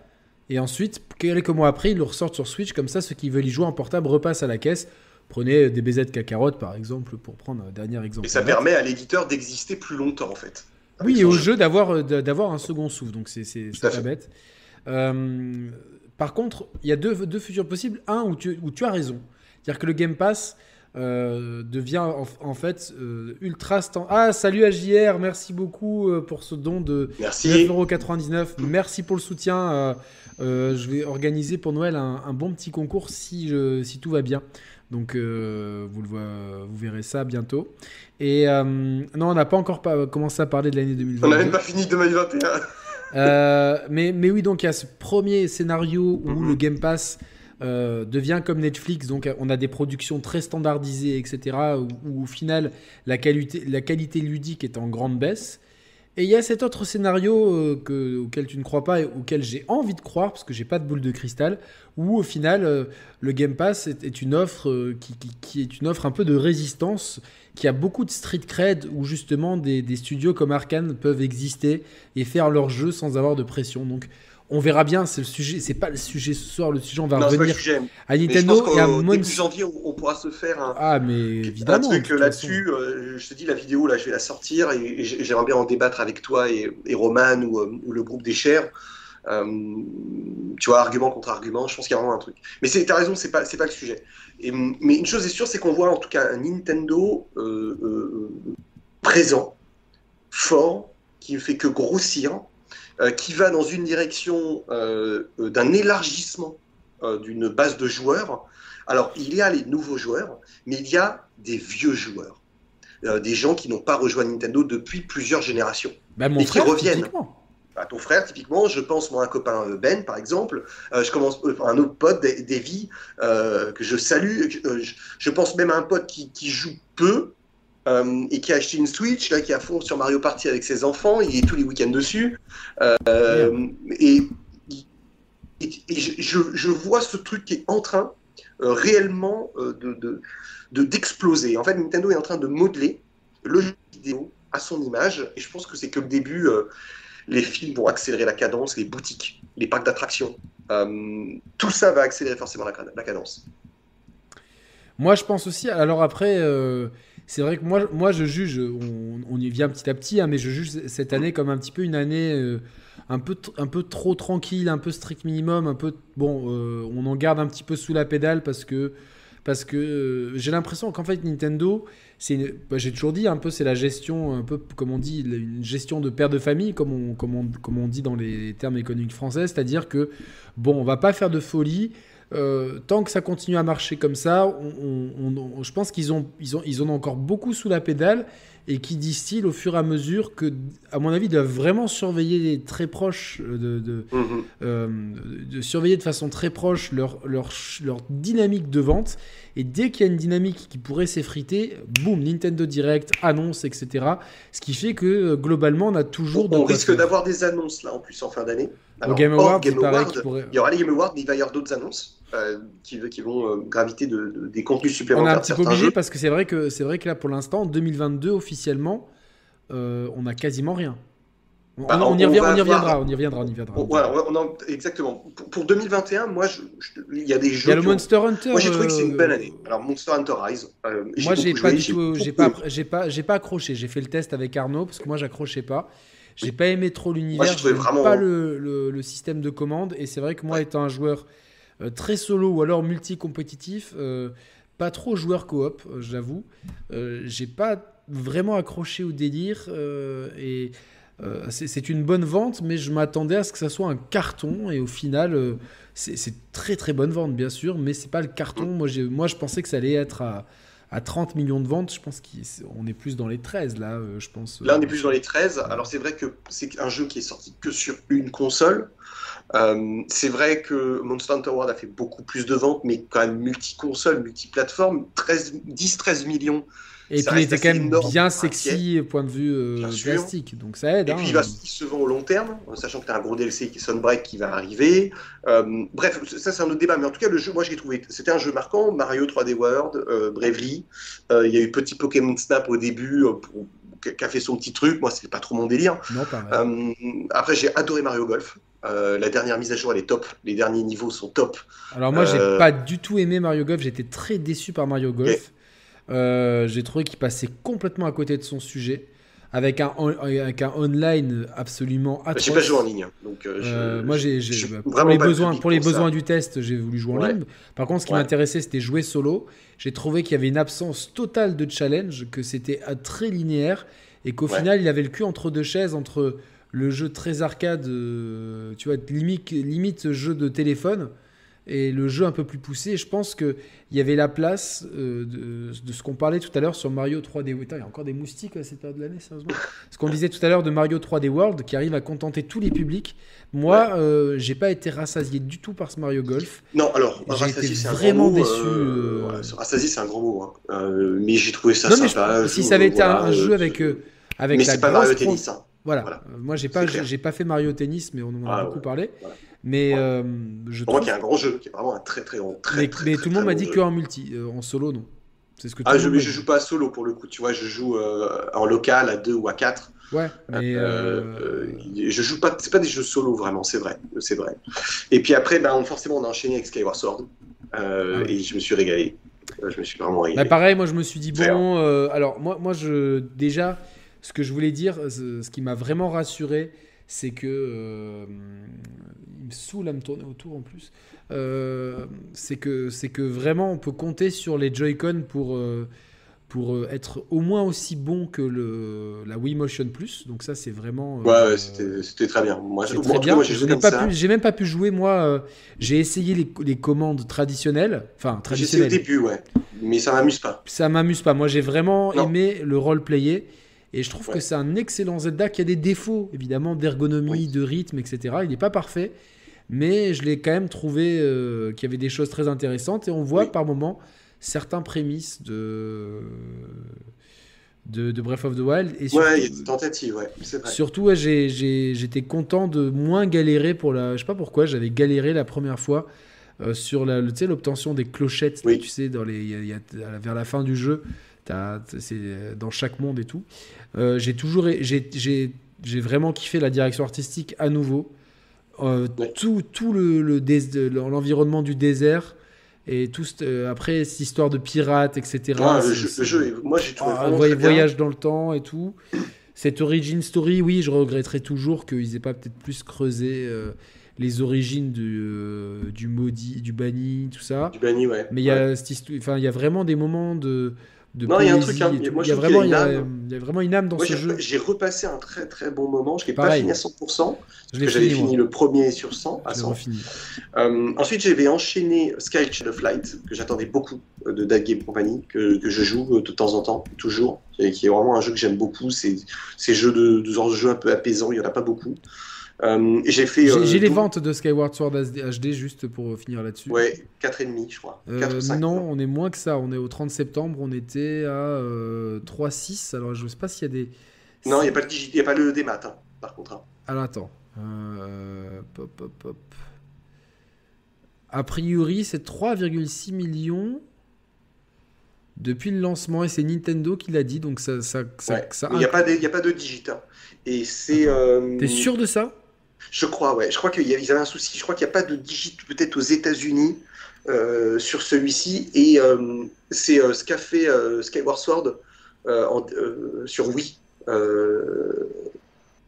Et ensuite, quelques mois après, il le ressort sur Switch. Comme ça, ceux qui veulent y jouer en portable repassent à la caisse. Prenez des BZ Kakarot, par exemple, pour prendre un dernier exemple. Et ça permet à l'éditeur d'exister plus longtemps, en fait. Oui, et au jeu, d'avoir, euh, d'avoir un second souffle. Donc c'est pas bête. Euh, par contre, il y a deux, deux, futurs possibles. Un où tu, où tu as raison. C'est-à-dire que le Game Pass euh, devient en, fait euh, ultra stand. Ah, salut AJR, merci beaucoup pour ce don de 9,99€. Merci pour le soutien. Je vais organiser pour Noël un, bon petit concours si, je, si tout va bien. Donc vous, le, vous verrez ça bientôt. Et non, on n'a pas encore commencé à parler de l'année 2020. On n'a même pas fini 2021. Euh, mais, mais oui, donc il y a ce premier scénario où le Game Pass euh, devient comme Netflix, donc on a des productions très standardisées, etc., où, au final la qualité, la qualité ludique est en grande baisse. Et il y a cet autre scénario euh, que, auquel tu ne crois pas et auquel j'ai envie de croire, parce que j'ai pas de boule de cristal, où au final le Game Pass est, une offre qui, qui, est une offre un peu de résistance qu'il y a beaucoup de street cred où justement des, studios comme Arkane peuvent exister et faire leur jeu sans avoir de pression. Donc on verra bien, c'est le sujet, c'est pas le sujet ce soir, le sujet on va revenir à Nintendo et à Début janvier, on, pourra se faire un, ah, mais évidemment, un truc là-dessus. Euh, je te dis la vidéo là, je vais la sortir et, j'aimerais bien en débattre avec toi et, Roman ou, euh, ou, le groupe des chers. Euh, tu vois, argument contre argument, je pense qu'il y a vraiment un truc. Mais tu as raison, c'est pas, pas le sujet. Et, mais une chose est sûre, c'est qu'on voit en tout cas un Nintendo présent, fort, qui ne fait que grossir, qui va dans une direction d'un élargissement d'une base de joueurs. Alors, il y a les nouveaux joueurs, mais il y a des vieux joueurs. des gens qui n'ont pas rejoint Nintendo depuis plusieurs générations bah, et qui reviennent à ton frère, typiquement, je pense, moi, un copain euh, Ben, par exemple, euh, je commence, euh, un autre pote, Davy, que je salue, je, pense même à un pote qui, joue peu, et qui a acheté une Switch, là, qui à fond sur Mario Party avec ses enfants, il est tous les week-ends dessus, et, je, vois ce truc qui est en train réellement de, d'exploser. en fait, Nintendo est en train de modeler le jeu vidéo à son image, et je pense que c'est que le début les films vont accélérer la cadence, les boutiques les parcs d'attractions. tout ça va accélérer forcément la, cadence. Moi, je pense aussi. Alors après, c'est vrai que moi, moi je juge, on, y vient petit à petit, hein, mais je juge cette année comme un petit peu une année euh, un, peu un peu trop tranquille, un peu strict minimum, un peu. Bon, euh, on en garde un petit peu sous la pédale parce que, parce que euh, j'ai l'impression qu'en fait, Nintendo, bah, j'ai toujours dit un peu, c'est la gestion, un peu comme on dit, une gestion de père de famille, comme on, comme on, comme on dit dans les termes économiques français, c'est-à-dire que, bon, on va pas faire de folie. Euh, tant que ça continue à marcher comme ça, je pense qu'ils ont, ils ont, ils ont encore beaucoup sous la pédale et qui distillent au fur et à mesure que, à mon avis, ils doivent vraiment surveiller très proche de, mhm. euh, de, surveiller de façon très proche leur, leur, leur dynamique de vente. Et dès qu'il y a une dynamique qui pourrait s'effriter, boum, Nintendo Direct, annonce, etc. Ce qui fait que euh, globalement, on a toujours. On, risque d'avoir des annonces là en plus en fin d'année. Au Game Awards, il, y aura les Game Awards, mais il va y avoir d'autres annonces. Euh, qui, qui, vont euh, graviter de, des contenus supplémentaires. On est un petit peu obligé parce que c'est vrai que c'est vrai que là pour l'instant, en 2022 officiellement, euh, on a quasiment rien. On, bah, y, reviendra, on y reviendra, on y reviendra, on y reviendra. exactement. Pour, 2021, moi, il y a des jeux. Il y a le Monster Hunter. Moi, j'ai trouvé que c'est une belle année. Alors, Monster Hunter Rise. moi, j'ai pas du tout, j'ai pas, j'ai pas, j'ai pas accroché. J'ai fait le test avec Arnaud parce que moi, j'accrochais pas. J'ai pas aimé trop l'univers. J'ai vraiment... pas le, le, le, système de commande. Et c'est vrai que moi, étant un joueur très solo ou alors multi-compétitif, euh, pas trop joueur coop, euh, j'avoue. J'ai pas vraiment accroché au délire et c'est une bonne vente, mais je m'attendais à ce que ça soit un carton et au final, c'est très très bonne vente bien sûr, mais c'est pas le carton. Moi, moi, je pensais que ça allait être à, à 30 millions de ventes. Je pense qu'on est plus dans les 13 là. je pense. Là, on est plus dans les 13. Alors c'est vrai que c'est un jeu qui est sorti que sur une console. Euh, c'est vrai que Monster Hunter World a fait beaucoup plus de ventes, mais quand même multi-console, multi-plateforme, 10-13 millions. Et puis il était quand même bien sexy au point de vue euh, plastique, donc ça aide. Et puis il, va, se vend au long terme, sachant que tu as un gros DLC qui est Sunbreak qui va arriver. Euh, bref, ça c'est un autre débat, mais en tout cas le jeu, moi j'ai trouvé, c'était un jeu marquant, Mario 3D World, euh, Bravely, il y a eu petit Pokémon Snap au début, qui a fait son petit truc, moi c'est pas trop mon délire. Non, après j'ai adoré Mario Golf. Euh, la dernière mise à jour, elle est top. Les derniers niveaux sont top. Alors moi, j'ai euh, pas du tout aimé Mario Golf. J'étais très déçu par Mario Golf. Euh, j'ai trouvé qu'il passait complètement à côté de son sujet. Avec un, avec un online absolument atroce. J'ai pas joué en ligne. Donc moi, j'ai, bah, pour les, besoins, pour les besoins du test, j'ai voulu jouer en ligne. Par contre, ce qui m'intéressait, c'était jouer solo. J'ai trouvé qu'il y avait une absence totale de challenge, que c'était très linéaire et qu'au final, il avait le cul entre deux chaises, entre le jeu très arcade, euh, tu vois, limite, limite jeu de téléphone, et le jeu un peu plus poussé. Je pense qu'il y avait la place euh, de, ce qu'on parlait tout à l'heure sur Mario 3D. il y a encore des moustiques à cette période de l'année, sérieusement. ce qu'on disait tout à l'heure de Mario 3D World, qui arrive à contenter tous les publics. Moi, euh, j'ai pas été rassasié du tout par ce Mario Golf. Non, alors, j'ai été vraiment déçu. rassasié, c'est un grand mot. Hein. mais j'ai trouvé ça sympa. si ça avait été un, jeu avec, avec mais c'est pas Mario Tennis. Hein. Voilà. Euh, moi, j'ai pas, j'ai pas fait Mario Tennis, mais on en a ah beaucoup parlé. Mais euh, je Pour moi, qu'il y a un grand jeu, qui est vraiment un très très grand. Très, mais, mais tout le monde m'a dit qu'en multi, euh, en solo, non. C'est ce que. Ah, je, mais je joue pas solo pour le coup. Tu vois, je joue en local à 2 ou à 4. Ouais, mais je joue pas. C'est pas des jeux solo vraiment, c'est vrai, c'est vrai. Et puis après, ben, forcément, on a enchaîné avec Skyward Sword ah et je me suis régalé. Je me suis vraiment régalé. Bah, pareil, moi je me suis dit bon. alors moi, moi je déjà ce que je voulais dire, ce, qui m'a vraiment rassuré, c'est que. Euh, il me saoule à me tourner autour en plus. Euh, c'est que, que vraiment on peut compter sur les Joy-Con pour, euh, pour être au moins aussi bon que le, la Wii Motion Plus. Donc ça, c'est vraiment. ouais, c'était très bien. Moi, j'ai très bien. J'ai même pas pu jouer. Moi, j'ai essayé les, les, commandes traditionnelles. Enfin, traditionnelles. J'ai essayé au début, ouais. Mais ça m'amuse pas. Ça m'amuse pas. Moi, j'ai vraiment aimé le role-player. Et je trouve que c'est un excellent Zelda qui a des défauts, évidemment, d'ergonomie, de rythme, etc. Il n'est pas parfait, mais je l'ai quand même trouvé euh, qu'il y avait des choses très intéressantes. Et on voit par moments certains prémices de... de, Breath of the Wild. Et surtout, ouais, il y a des tentatives, ouais, c'est vrai. Surtout, j'étais content de moins galérer pour la. Je sais pas pourquoi, j'avais galéré la première fois. Euh, sur l'obtention des clochettes, tu sais, dans les, vers la fin du jeu, c'est euh, dans chaque monde et tout. Euh, j'ai toujours, j'ai vraiment kiffé la direction artistique à nouveau. tout, tout le, l'environnement du désert et tout après cette histoire de pirates etc ah, le, jeu, moi j'ai trouvé ah, voyage dans le temps et tout cette origin story oui je regretterais toujours qu'ils aient pas peut-être plus creusé les origines du, euh, du maudit, du banni, tout ça. Du banni, ouais. Mais il y, a, enfin, il y a vraiment des moments de. De non, il y a un truc. Hein. Moi, il, y a vraiment, il, y a, il y a vraiment une âme dans ce jeu. J'ai repassé un très très bon moment. Je n'ai pas fini à 100%. Parce que j'avais fini le premier sur 100 à 100. Euh, ensuite, j'avais enchaîné Sky of Flight, que j'attendais beaucoup euh, de Dad Game Company, que, que, je joue de temps en temps, toujours. qui est vraiment un jeu que j'aime beaucoup. C'est ces jeux de, de, de jeu un peu apaisant, il n'y en a pas beaucoup. Euh, j'ai fait. J'ai euh, les ventes de Skyward Sword HD juste pour finir là-dessus. Ouais, 4,5 je crois. 4 euh, non, on est moins que ça. On est au 30 septembre, on était à 3,6. Alors je sais pas s'il y a des. Non, il n'y a, pas le a pas le démat, hein, par contre. Hein. Alors attends. Pop, pop, pop. A priori, c'est 3,6 millions depuis le lancement et c'est Nintendo qui l'a dit donc ça ça, ça, il n'y a pas de, a pas de digit hein. et c'est t'es sûr de ça? Je crois, ouais. Je crois qu'ils avaient un souci. Je crois qu'il n'y a pas de digit peut-être aux États-Unis euh, sur celui-ci. Et euh, c'est euh, ce qu'a fait Skyward Sword sur Wii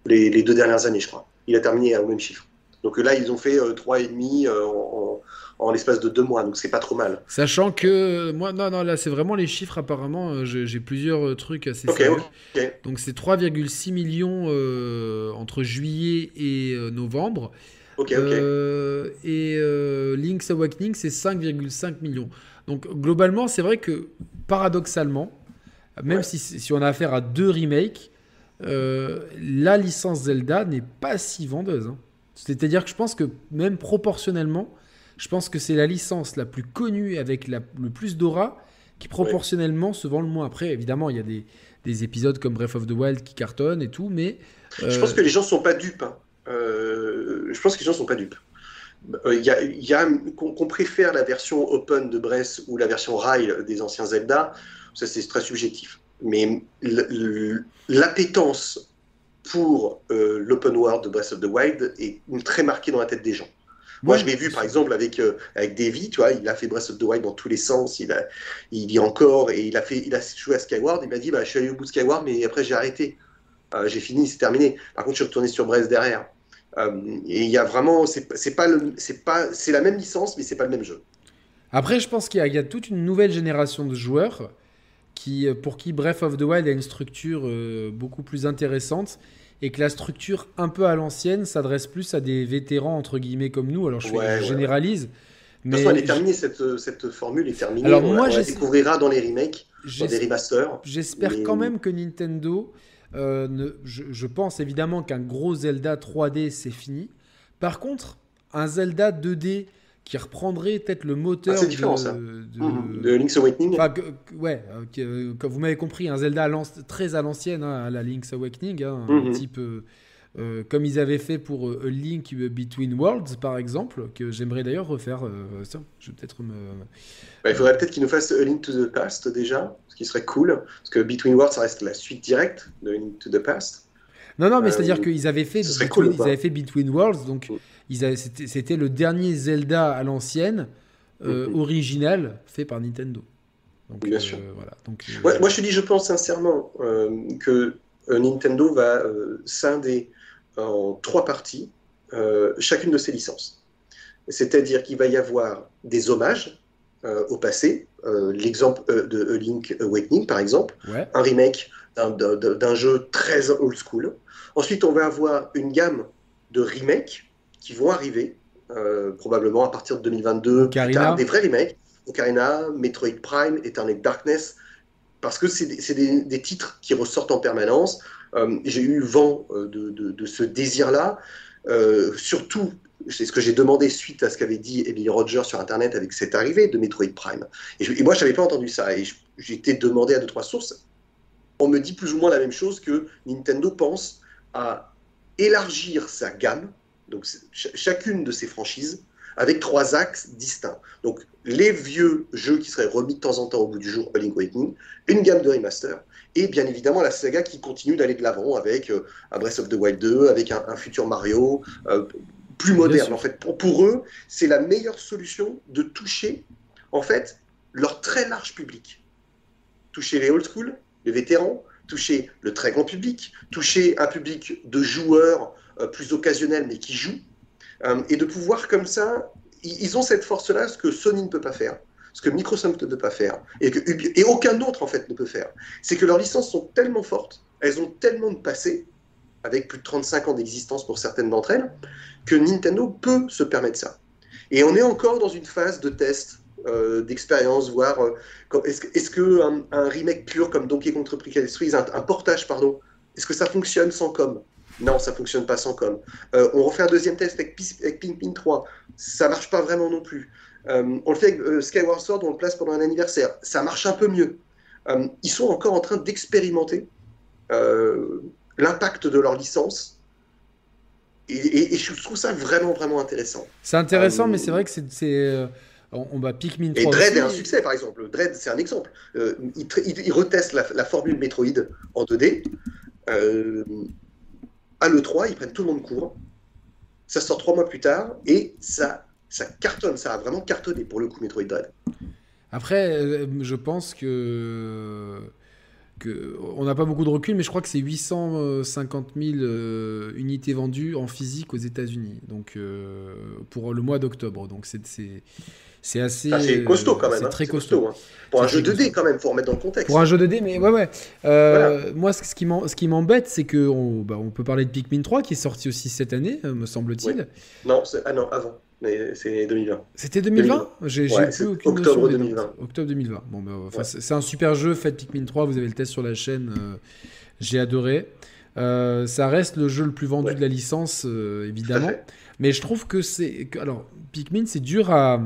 les, deux dernières années, je crois. Il a terminé au même chiffre. Donc là, ils ont fait 3,5 en, en l'espace de deux mois, donc c'est pas trop mal. Sachant que moi, non, non, là c'est vraiment les chiffres apparemment. Euh, j'ai plusieurs euh, trucs assez okay, Donc c'est 3,6 millions euh, entre juillet et novembre. et Link's Awakening c'est 5,5 millions. Donc globalement, c'est vrai que paradoxalement, même si, si, on a affaire à deux remakes, la licence Zelda n'est pas si vendeuse. Hein. C'est-à-dire que je pense que même proportionnellement, je pense que c'est la licence la plus connue avec le plus d'aura qui proportionnellement se vend le moins. Après, évidemment, il y a des, des, épisodes comme Breath of the Wild qui cartonnent et tout, mais... Je pense euh, que les gens sont pas dupes. Hein. Euh, je pense que les gens sont pas dupes. Euh, il y a, a qu'on préfère la version open de Breath ou la version rail des anciens Zelda, ça c'est très subjectif. Mais l'appétence pour l'open world de Breath of the Wild est très marquée dans la tête des gens. Moi, je l'ai vu, par exemple, avec, euh, avec Davy, tu vois, il a fait Breath of the Wild dans tous les sens, il, a, il vit encore, et il a, fait, il a joué à Skyward, il m'a dit, bah, je suis allé au bout de Skyward, mais après, j'ai arrêté. Euh, j'ai fini, c'est terminé. Par contre, je suis retourné sur Breath derrière. Euh, et il y a vraiment, c'est pas, le, pas, c'est la même licence, mais c'est pas le même jeu. Après, je pense qu'il y, y, a toute une nouvelle génération de joueurs qui, pour qui Breath of the Wild a une structure beaucoup plus intéressante et que la structure un peu à l'ancienne s'adresse plus à des vétérans entre guillemets comme nous. Alors je, généralise. Mais de toute façon, elle est terminée, cette, cette, formule est terminée. Alors on, moi, on la découvrira dans les remakes, dans des remasters. J'espère quand même que Nintendo, euh, ne, je, je, pense évidemment qu'un gros Zelda 3D c'est fini. Par contre, un Zelda 2D qui reprendrait peut-être le moteur ah, de, mhm. de, Link's Awakening. ouais, euh, euh, comme vous m'avez compris, un Zelda très à l'ancienne, hein, à la Link's Awakening, hein, un mhm. type euh, comme ils avaient fait pour A Link Between Worlds, par exemple, que j'aimerais d'ailleurs refaire. ça, je vais peut-être me. Bah, il faudrait peut-être qu'ils nous fassent A Link to the Past déjà, ce qui serait cool, parce que Between Worlds, ça reste la suite directe de A Link to the Past. Non, non, mais c'est-à-dire qu'ils avaient fait, ils avaient fait Between Worlds, donc c'était le dernier Zelda à l'ancienne, euh, original, fait par Nintendo. Bien euh, sûr. Voilà, donc, euh, moi, je te dis, je pense sincèrement que Nintendo va scinder en trois parties chacune de ses licences. C'est-à-dire qu'il va y avoir des hommages au passé, l'exemple de A Link Awakening par exemple, un remake d'un jeu très old school. Ensuite, on va avoir une gamme de remakes qui vont arriver, euh, probablement à partir de 2022, des vrais remakes. Ocarina, Metroid Prime, Eternal Darkness, parce que c'est des, des, titres qui ressortent en permanence. Euh, j'ai eu vent euh, de, de, ce désir-là, surtout c'est ce que j'ai demandé suite à ce qu'avait dit Emily Rogers sur Internet avec cette arrivée de Metroid Prime. Et, moi, je n'avais pas entendu ça. Et j'ai été demandé à deux, trois sources. On me dit plus ou moins la même chose que Nintendo pense à élargir sa gamme donc chacune de ces franchises avec trois axes distincts. Donc les vieux jeux qui seraient remis de temps en temps au bout du jour, A Link Awakening, une gamme de remaster, et bien évidemment la saga qui continue d'aller de l'avant avec euh, un Breath of the Wild 2, avec un, futur Mario, euh, plus moderne. En fait, pour, pour eux, c'est la meilleure solution de toucher, en fait, leur très large public. Toucher les old school, les vétérans, toucher le très grand public, toucher un public de joueurs plus occasionnels mais qui jouent, euh, et de pouvoir comme ça, ils ont cette force-là, ce que Sony ne peut pas faire, ce que Microsoft ne peut pas faire, et, que, et aucun autre en fait ne peut faire. C'est que leurs licences sont tellement fortes, elles ont tellement de passé, avec plus de 35 ans d'existence pour certaines d'entre elles, que Nintendo peut se permettre ça. Et on est encore dans une phase de test, euh, d'expérience, voir euh, est-ce que, un, remake pur comme Donkey Kong Tropical Freeze, un, un, portage, pardon, est-ce que ça fonctionne sans com? Non, ça fonctionne pas sans com. Euh, on refait un deuxième test avec, avec Ping 3, ça marche pas vraiment non plus. on le fait avec Skyward Sword, on le place pendant un anniversaire, ça marche un peu mieux. ils sont encore en train d'expérimenter l'impact de leur licence. Et, je trouve ça vraiment, vraiment intéressant. C'est intéressant, mais c'est vrai que c'est. Euh, on, va Pikmin 3. Et Dread est un succès, par exemple. Dread, c'est un exemple. Euh, ils, retestent la, formule Metroid en 2D. Euh, à l'E3, ils prennent tout le monde court. Ça sort trois mois plus tard et ça, ça cartonne. Ça a vraiment cartonné pour le coup, Metroid Dread. Après, je pense que on n'a pas beaucoup de recul, mais je crois que c'est 850 000 euh, unités vendues en physique aux États-Unis, donc euh, pour le mois d'octobre. Donc c'est c'est assez. c'est costaud quand même. C'est hein. très costaud. Hein. Pour un jeu 2D quand même, faut remettre dans le contexte. Pour un jeu 2D, mais ouais ouais. Euh, moi, ce qui m'embête, c'est que bah, on, peut parler de Pikmin 3 qui est sorti aussi cette année, me semble-t-il. Non, ah non, avant c'est 2020. C'était 2020, J'ai plus aucune octobre 2020. Octobre 2020. Bon, bah, c'est un super jeu. Faites Pikmin 3, vous avez le test sur la chaîne. Euh, j'ai adoré. Euh, ça reste le jeu le plus vendu de la licence, euh, évidemment. Mais je trouve que c'est. Alors, Pikmin, c'est dur à,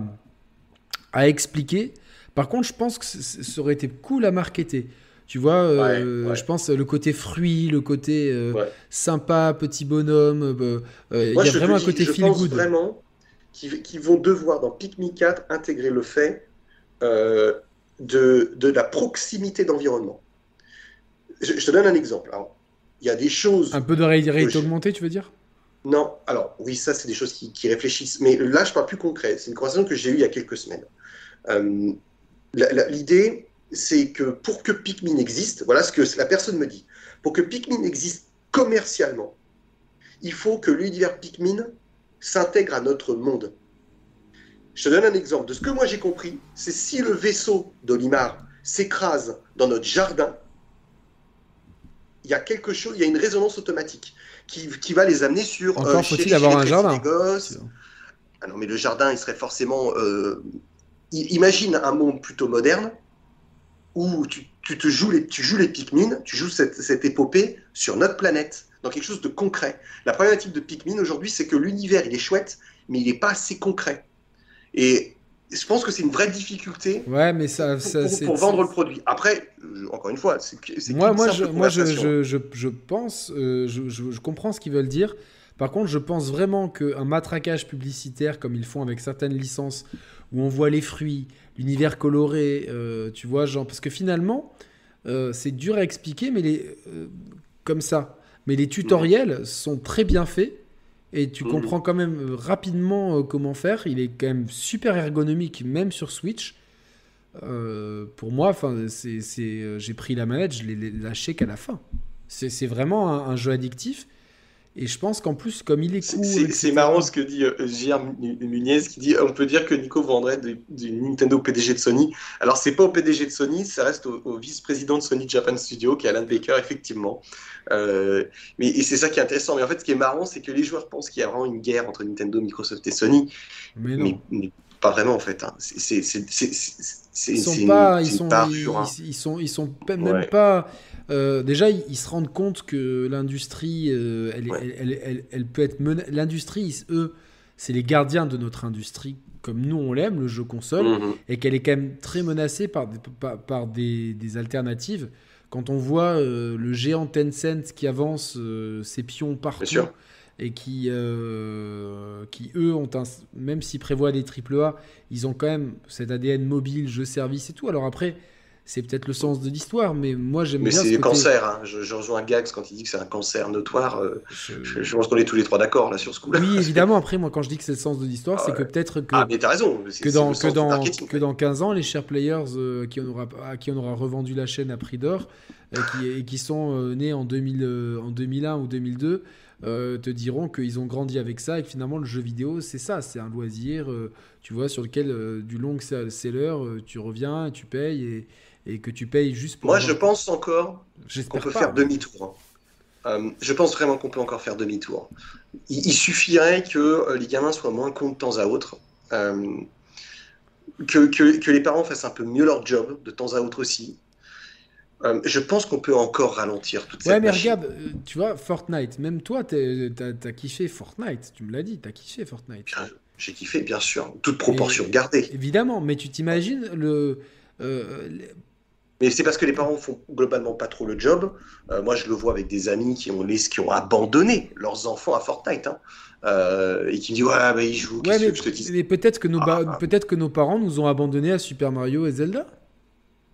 à expliquer. Par contre, je pense que ça aurait été cool à marketer. Tu vois, je pense le côté fruit, le côté sympa, petit bonhomme. Il y a vraiment un côté feel good. Vraiment qui, vont devoir, dans Pikmin 4, intégrer le fait euh, de, de, la proximité d'environnement. Je, te donne un exemple. il y a des choses. Un peu de réalité augmentée, tu veux dire? Non, alors oui, ça, c'est des choses qui, réfléchissent. Mais là, je parle plus concret. C'est une conversation que j'ai eue il y a quelques semaines. Euh, l'idée, c'est que pour que Pikmin existe, voilà ce que la personne me dit. Pour que Pikmin existe commercialement, il faut que l'univers Pikmin s'intègre à notre monde. Je te donne un exemple. De ce que moi j'ai compris, c'est si le vaisseau d'Olimar s'écrase dans notre jardin, il y a quelque chose, il y a une résonance automatique qui, qui va les amener sur. Encore euh, faut-il avoir un jardin. Ah non, mais le jardin, il serait forcément. Euh, imagine un monde plutôt moderne où tu, tu, te joues les, tu joues les Pikmin, tu joues cette, cette épopée sur notre planète dans quelque chose de concret. La problématique de Pikmin aujourd'hui, c'est que l'univers, il est chouette, mais il n'est pas assez concret. Et je pense que c'est une vraie difficulté ouais, mais ça, pour, vendre le produit. Après, encore une fois, c'est moi, moi, je, moi je, je, je, pense, euh, je, comprends ce qu'ils veulent dire. Par contre, je pense vraiment qu'un matraquage publicitaire, comme ils font avec certaines licences, où on voit les fruits, l'univers coloré, euh, tu vois, genre, parce que finalement, euh, c'est dur à expliquer, mais les, comme ça, mais les tutoriels sont très bien faits et tu mmh. comprends quand même euh, rapidement euh, comment faire. Il est quand même super ergonomique, même sur Switch. Euh, pour moi, j'ai pris la manette, je l'ai lâché qu'à la fin. C'est, vraiment un, jeu addictif. Et je pense qu'en plus, comme il est cool. C'est marrant ce que dit euh, Nunez, qui dit on peut dire que Nico vendrait du, Nintendo au PDG de Sony. Alors, c'est pas au PDG de Sony, ça reste au, vice-président de Sony Japan Studio, qui est Alan Baker, effectivement. Euh, mais et c'est ça qui est intéressant. Mais en fait, ce qui est marrant, c'est que les joueurs pensent qu'il y a vraiment une guerre entre Nintendo, Microsoft et Sony. Mais non. Mais, pas vraiment, en fait. Hein. C'est. Ils sont pas. Ils sont, ils, sont, ils sont même pas euh, déjà, ils, se rendent compte que l'industrie, euh, elle, peut être L'industrie, eux, c'est les gardiens de notre industrie, comme nous on l'aime, le jeu console, mhm. et qu'elle est quand même très menacée par, par, des, alternatives. Quand on voit euh, le géant Tencent qui avance ses pions partout et qui, qui eux, ont un, même s'ils prévoient des AAA, ils ont quand même cet ADN mobile, jeu service et tout. Alors après, c'est peut-être le sens de l'histoire, mais moi j'aime bien. Mais c'est le cancer, hein. je, je, rejoins Gags quand il dit que c'est un cancer notoire. Euh, je... je, pense qu'on est tous les trois d'accord là sur ce coup-là. Oui, évidemment, après, moi quand je dis que c'est le sens de l'histoire, c'est que peut-être que. Ah, mais t'as raison. Que dans, que, dans, que dans 15 ans, les chers players euh, qui on aura, à qui on aura revendu la chaîne à prix d'or et qui, et qui sont euh, nés en, 2000, en 2001 ou 2002. te diront qu'ils ont grandi avec ça et que finalement le jeu vidéo c'est ça, c'est un loisir, tu vois, sur lequel du long seller, tu reviens, tu payes et, et que tu payes juste pour. Moi, je pense encore qu'on peut faire demi-tour. Euh, je pense vraiment qu'on peut encore faire demi-tour. Il, suffirait que euh, les gamins soient moins cons de temps à autre, euh, que, que, que, les parents fassent un peu mieux leur job de temps à autre aussi. je pense qu'on peut encore ralentir toute cette Ouais, mais regarde, tu vois, Fortnite, même toi, t'as as kiffé Fortnite, tu me l'as dit, t'as kiffé Fortnite. J'ai kiffé, bien sûr, toute proportion gardée. Évidemment, mais tu t'imagines le, mais c'est parce que les parents font globalement pas trop le job. Euh, moi, je le vois avec des amis qui ont, les, qui ont abandonné leurs enfants à Fortnite hein, euh, et qui me disent Ouais, bah, ils jouent. Ouais, mais, mais peut-être que, nos ah, ah. peut que nos parents nous ont abandonnés à Super Mario et Zelda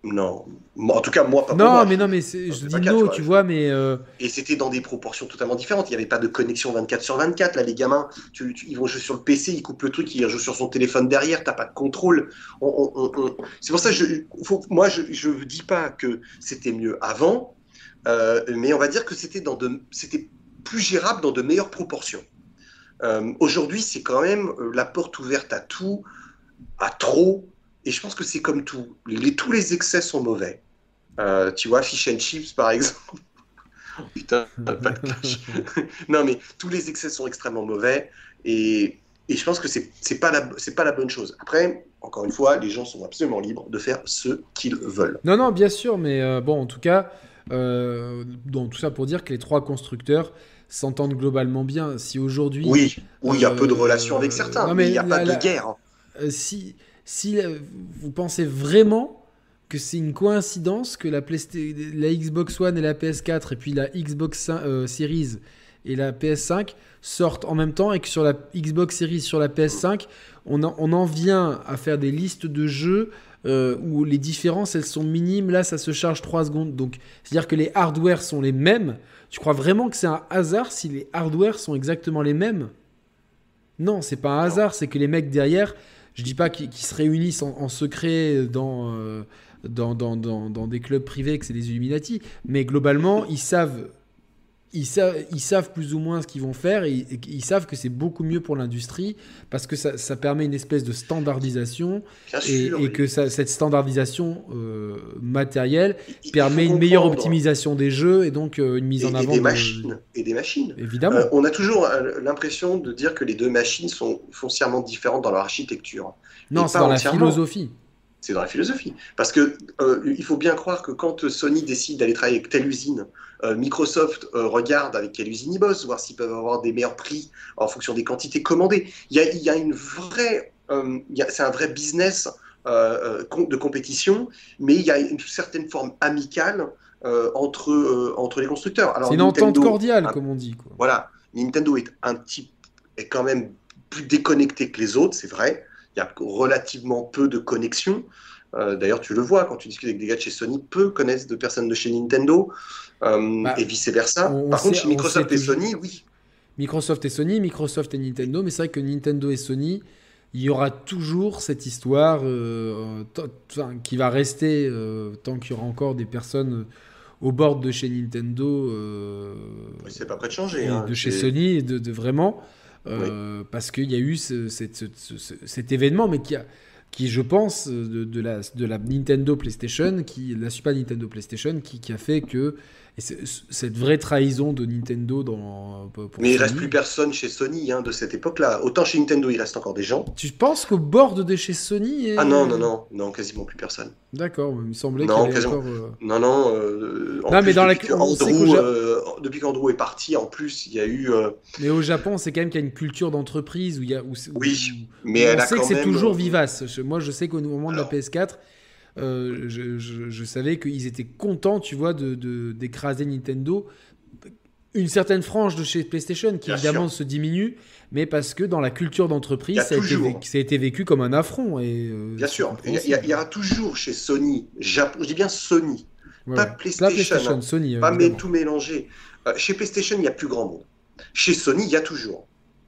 non. En tout cas, moi, pas Non, moi. mais non, mais je dis non, tu vois, mais. Euh, Et c'était dans des proportions totalement différentes. Il n'y avait pas de connexion 24 sur 24. Là, les gamins, tu, ils vont jouer sur le PC, ils coupent le truc, ils jouent sur son téléphone derrière, t'as pas de contrôle. C'est pour ça que je, faut, moi, je ne dis pas que c'était mieux avant, euh, mais on va dire que c'était dans de, c'était plus gérable dans de meilleures proportions. Euh, aujourd'hui, c'est quand même la porte ouverte à tout, à trop, et je pense que c'est comme tout. Les, tous les excès sont mauvais. Euh, tu vois, fish and chips, par exemple. putain, pas de clash. non, mais tous les excès sont extrêmement mauvais. Et, et je pense que c'est n'est pas, la, pas la bonne chose. Après, encore une fois, les gens sont absolument libres de faire ce qu'ils veulent. Non, non, bien sûr. Mais euh, bon, en tout cas, euh, donc, tout ça pour dire que les trois constructeurs s'entendent globalement bien. Si aujourd'hui. Oui, oui, il y a peu de relations avec certains, mais il n'y a pas de guerre. Hein. si si vous pensez vraiment que c'est une coïncidence que la, la, Xbox One et la PS4 et puis la Xbox euh, Series et la PS5 sortent en même temps et que sur la Xbox Series, sur la PS5, on en, on en vient à faire des listes de jeux euh, où les différences elles sont minimes. Là, ça se charge 3 secondes. Donc, c'est-à-dire que les hardware sont les mêmes. Tu crois vraiment que c'est un hasard si les hardware sont exactement les mêmes? Non, c'est pas un hasard. C'est que les mecs derrière je dis pas qu'ils se réunissent en, secret dans, euh, dans, dans, des clubs privés, que c'est des Illuminati, mais globalement, ils savent ils, savent, ils savent plus ou moins ce qu'ils vont faire et, ils savent que c'est beaucoup mieux pour l'industrie parce que ça, ça, permet une espèce de standardisation et, et, que ça, cette standardisation euh, matérielle permet une meilleure optimisation des jeux et donc euh, une mise en avant des machines et des machines. Évidemment. Euh, on a toujours l'impression de dire que les deux machines sont foncièrement différentes dans leur architecture. Non, c'est dans la philosophie c'est dans la philosophie. Parce que euh, il faut bien croire que quand Sony décide d'aller travailler avec telle usine, Microsoft euh, regarde avec quelle usine ils bossent, voir s'ils peuvent avoir des meilleurs prix en fonction des quantités commandées. Il y a, il y a une vraie, c'est un vrai business de compétition, mais il y a une certaine forme amicale entre, entre les constructeurs. C'est une entente cordiale, comme on dit. Quoi. Voilà, Nintendo est un type est quand même plus déconnecté que les autres, c'est vrai il y a relativement peu de connexions. Euh, d'ailleurs, tu le vois quand tu discutes avec des gars de chez Sony, peu connaissent de personnes de chez Nintendo euh, bah, et vice versa. Par contre, chez Microsoft et Sony, oui. Microsoft et Sony, Microsoft et Nintendo, mais c'est vrai que Nintendo et Sony, il y aura toujours cette histoire euh, qui va rester tant qu'il y aura encore des personnes au bord de chez Nintendo. c'est pas prêt de changer. Hein, de chez Sony, de, de vraiment. Euh, parce qu'il y a eu cet événement, mais qui, a, qui je pense, de, la, de la Nintendo PlayStation, qui, la Super Nintendo PlayStation, qui, qui a fait que et cette vraie trahison de Nintendo dans. Mais il reste plus personne chez Sony hein, de cette époque-là. Autant chez Nintendo, il reste encore des gens. Tu penses qu'au bord de chez Sony. Ah non, non, non, non, quasiment plus personne. D'accord, il me semblait qu'il y avait encore. Euh, non, non. Euh, non, mais dans depuis la. Andrew, euh, depuis qu'Andrew est parti, en plus, il y a eu. Mais au Japon, c'est quand même qu'il y a une culture d'entreprise où il y a. Où, oui, mais elle on sait que c'est toujours vivace. Moi, je sais qu'au moment de la PS4 euh, je, savais qu'ils étaient contents, tu vois, d'écraser de, d'écraser Nintendo. une certaine frange de chez PlayStation qui évidemment se diminue, mais parce que dans la culture d'entreprise, ça, a été vécu comme un affront. Et, euh, Bien sûr, il y, aura toujours chez Sony, je dis bien Sony, pas, PlayStation, hein. Sony, pas tout mélanger. Euh, chez PlayStation, il n'y a plus grand monde. Chez Sony, il y a toujours,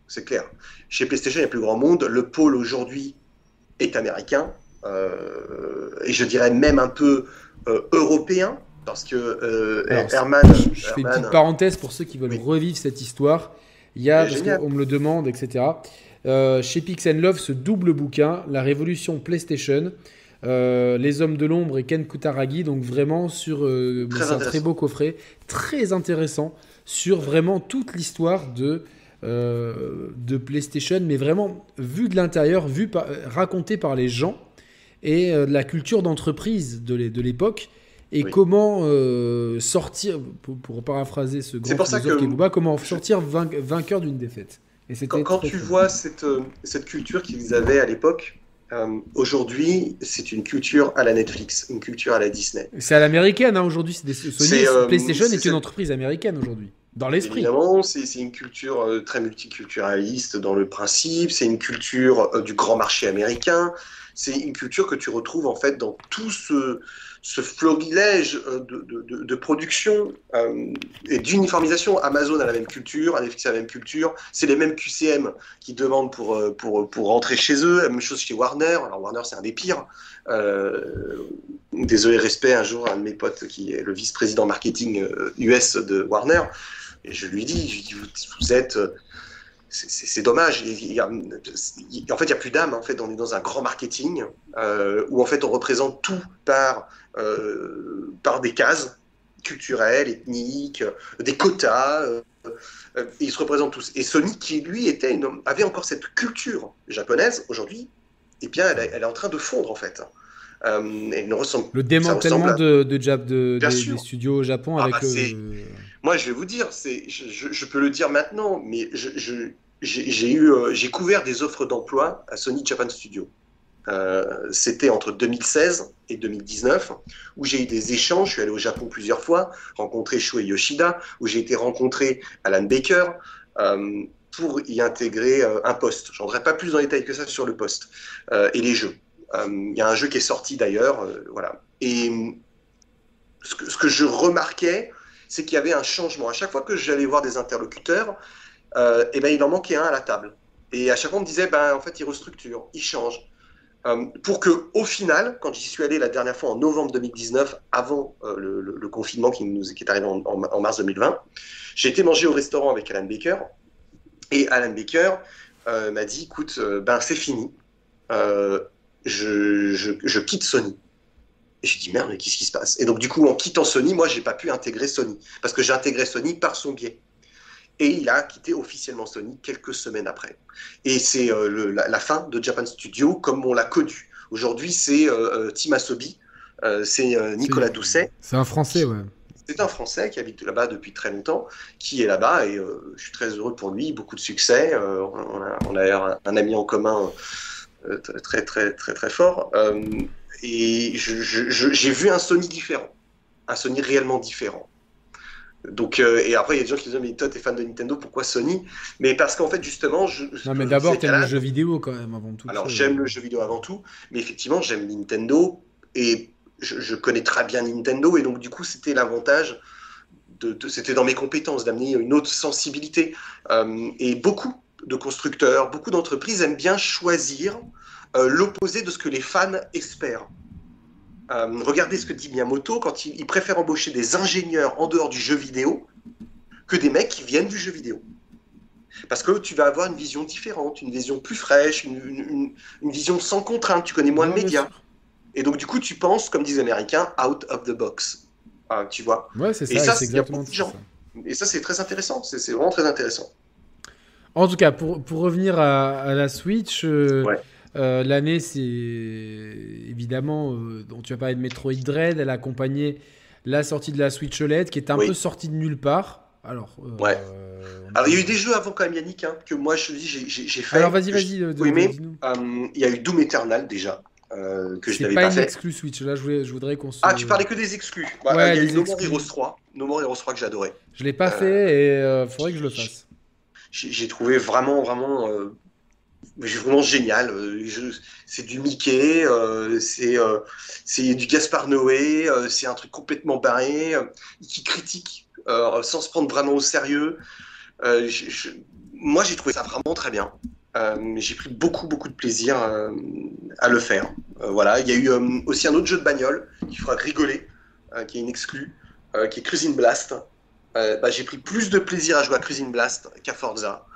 c'est clair. Chez PlayStation, il y a plus grand monde. Le pôle aujourd'hui est américain, et je dirais même un peu européen parce que euh, Herman. Je, fais une petite parenthèse pour ceux qui veulent revivre cette histoire. Il y a, parce qu'on me le demande, etc. Euh, chez Pix Love, ce double bouquin, La Révolution PlayStation, euh, Les Hommes de l'Ombre et Ken Kutaragi, donc vraiment sur un très beau coffret, très intéressant sur vraiment toute l'histoire de, de PlayStation, mais vraiment vu de l'intérieur, vu raconté par les gens et de la culture d'entreprise de l'époque et comment euh, sortir, pour, paraphraser ce grand pour ça que... comment sortir vainqueur d'une défaite. Et quand, quand tu vois cette, euh, cette culture qu'ils avaient à l'époque, euh, aujourd'hui, c'est une culture à la Netflix, une culture à la Disney. C'est à l'américaine, hein, aujourd'hui. Sony, PlayStation est, une entreprise américaine aujourd'hui, dans l'esprit. Évidemment, c'est une culture très multiculturaliste dans le principe, c'est une culture du grand marché américain, c'est une culture que tu retrouves en fait dans tout ce florilège euh, de, production euh, et d'uniformisation. Amazon a la même culture, Netflix a la même culture, c'est les mêmes QCM qui demandent pour, euh, pour, pour rentrer chez eux, la même chose chez Warner. Alors Warner, c'est un des pires. désolé, respect, un jour, un de mes potes qui est le vice-président marketing US de Warner, et je lui dis, vous êtes c'est dommage. Il en fait, il n'y a plus d'âme. En fait, on est dans un grand marketing où en fait on représente tout par euh, par des cases culturelles, ethniques, des quotas. Euh, ils se représentent tous. Et Sony, qui lui était une, avait encore cette culture japonaise, aujourd'hui, eh bien, elle, est en train de fondre en fait. Euh, elle ne ressemble, le démantèlement de, de, de, des, studios au Japon ah avec bah, Moi, je vais vous dire, je, peux le dire maintenant, mais j'ai eu, j'ai couvert des offres d'emploi à Sony Japan Studio. Euh, c'était entre 2016 et 2019, où j'ai eu des échanges. Je suis allé au Japon plusieurs fois, rencontré Shuei Yoshida, où j'ai été rencontré Alan Baker euh, pour y intégrer euh, un poste. Je n'entrerai pas plus en détail que ça sur le poste et les jeux. Il y a un jeu qui est sorti d'ailleurs, voilà. Et ce que je remarquais, c'est qu'il y avait un changement. À chaque fois que j'allais voir des interlocuteurs, et eh ben, il en manquait un à la table. Et à chaque fois, on me disait, ben, en fait, il restructure, il change. Euh, pour que, au final, quand j'y suis allé la dernière fois en novembre 2019, avant euh, le, confinement qui, nous, est arrivé en, mars 2020, j'ai été manger au restaurant avec Alan Baker. Et Alan Baker euh, m'a dit écoute, ben c'est fini, je, quitte Sony. Et j'ai dit merde, mais qu'est-ce qui se passe? Et donc, du coup, en quittant Sony, moi, j'ai pas pu intégrer Sony. Parce que j'ai intégré Sony par son biais et il a quitté officiellement Sony quelques semaines après. Et c'est euh, la, fin de Japan Studio comme on l'a connu. Aujourd'hui, c'est euh, euh, Tim Asobi, c'est Nicolas Doucet. C'est un Français, ouais. C'est un Français qui habite là-bas depuis très longtemps, qui est là-bas et je suis très heureux pour lui, beaucoup de succès. on a, on a un, ami en commun très très très très fort. Et j'ai vu un Sony différent, un Sony réellement différent. Donc, euh, et après, il y a des gens qui disent Mais toi, t'es fan de Nintendo, pourquoi Sony? Mais parce qu'en fait, justement. Je, non, mais d'abord, t'aimes le jeu vidéo quand même, avant tout. Alors, j'aime le jeu vidéo avant tout, mais effectivement, j'aime Nintendo et je, connais très bien Nintendo, et donc, du coup, c'était l'avantage. De, c'était dans mes compétences d'amener une autre sensibilité. Euh, et beaucoup de constructeurs, beaucoup d'entreprises aiment bien choisir euh, l'opposé de ce que les fans espèrent. Euh, regardez ce que dit Miyamoto quand il, préfère embaucher des ingénieurs en dehors du jeu vidéo que des mecs qui viennent du jeu vidéo. Parce que tu vas avoir une vision différente, une vision plus fraîche, une, vision sans contrainte, tu connais moins de médias. Et donc, du coup, tu penses, comme disent les Américains, out of the box. Tu vois Ouais, c'est ça, c'est exactement ça. Et ça, c'est très intéressant. C'est vraiment très intéressant. En tout cas, pour, pour revenir à, la Switch, euh, euh, l'année, c'est évidemment, euh, dont tu as parlé de Metroid Dread, elle a accompagné la sortie de la Switch OLED qui est un peu sortie de nulle part. Alors, euh, ouais. Alors, il y a eu des jeux avant quand même, Yannick, hein, que moi je dis, j'ai fait. Alors, vas-y, vas-y. Oui, mais il y a eu Doom Eternal déjà. que je n'avais pas, pas une exclus Switch. Là, je, voudrais, qu'on se. Ah, tu parlais que des exclus. Bah, il y a eu No More Heroes 3. No More Heroes 3 que j'adorais. Je l'ai pas fait et il faudrait que je le fasse. J'ai trouvé vraiment, vraiment vraiment génial. C'est du Mickey, c'est du Gaspard Noé, c'est un truc complètement barré, qui critique sans se prendre vraiment au sérieux. moi, j'ai trouvé ça vraiment très bien. j'ai pris beaucoup, beaucoup de plaisir à le faire. voilà, il y a eu aussi un autre jeu de bagnole qui fera rigoler, qui est une exclue, qui est Cruising Blast. Bah, j'ai pris plus de plaisir à jouer à Cruising Blast qu'à Forza.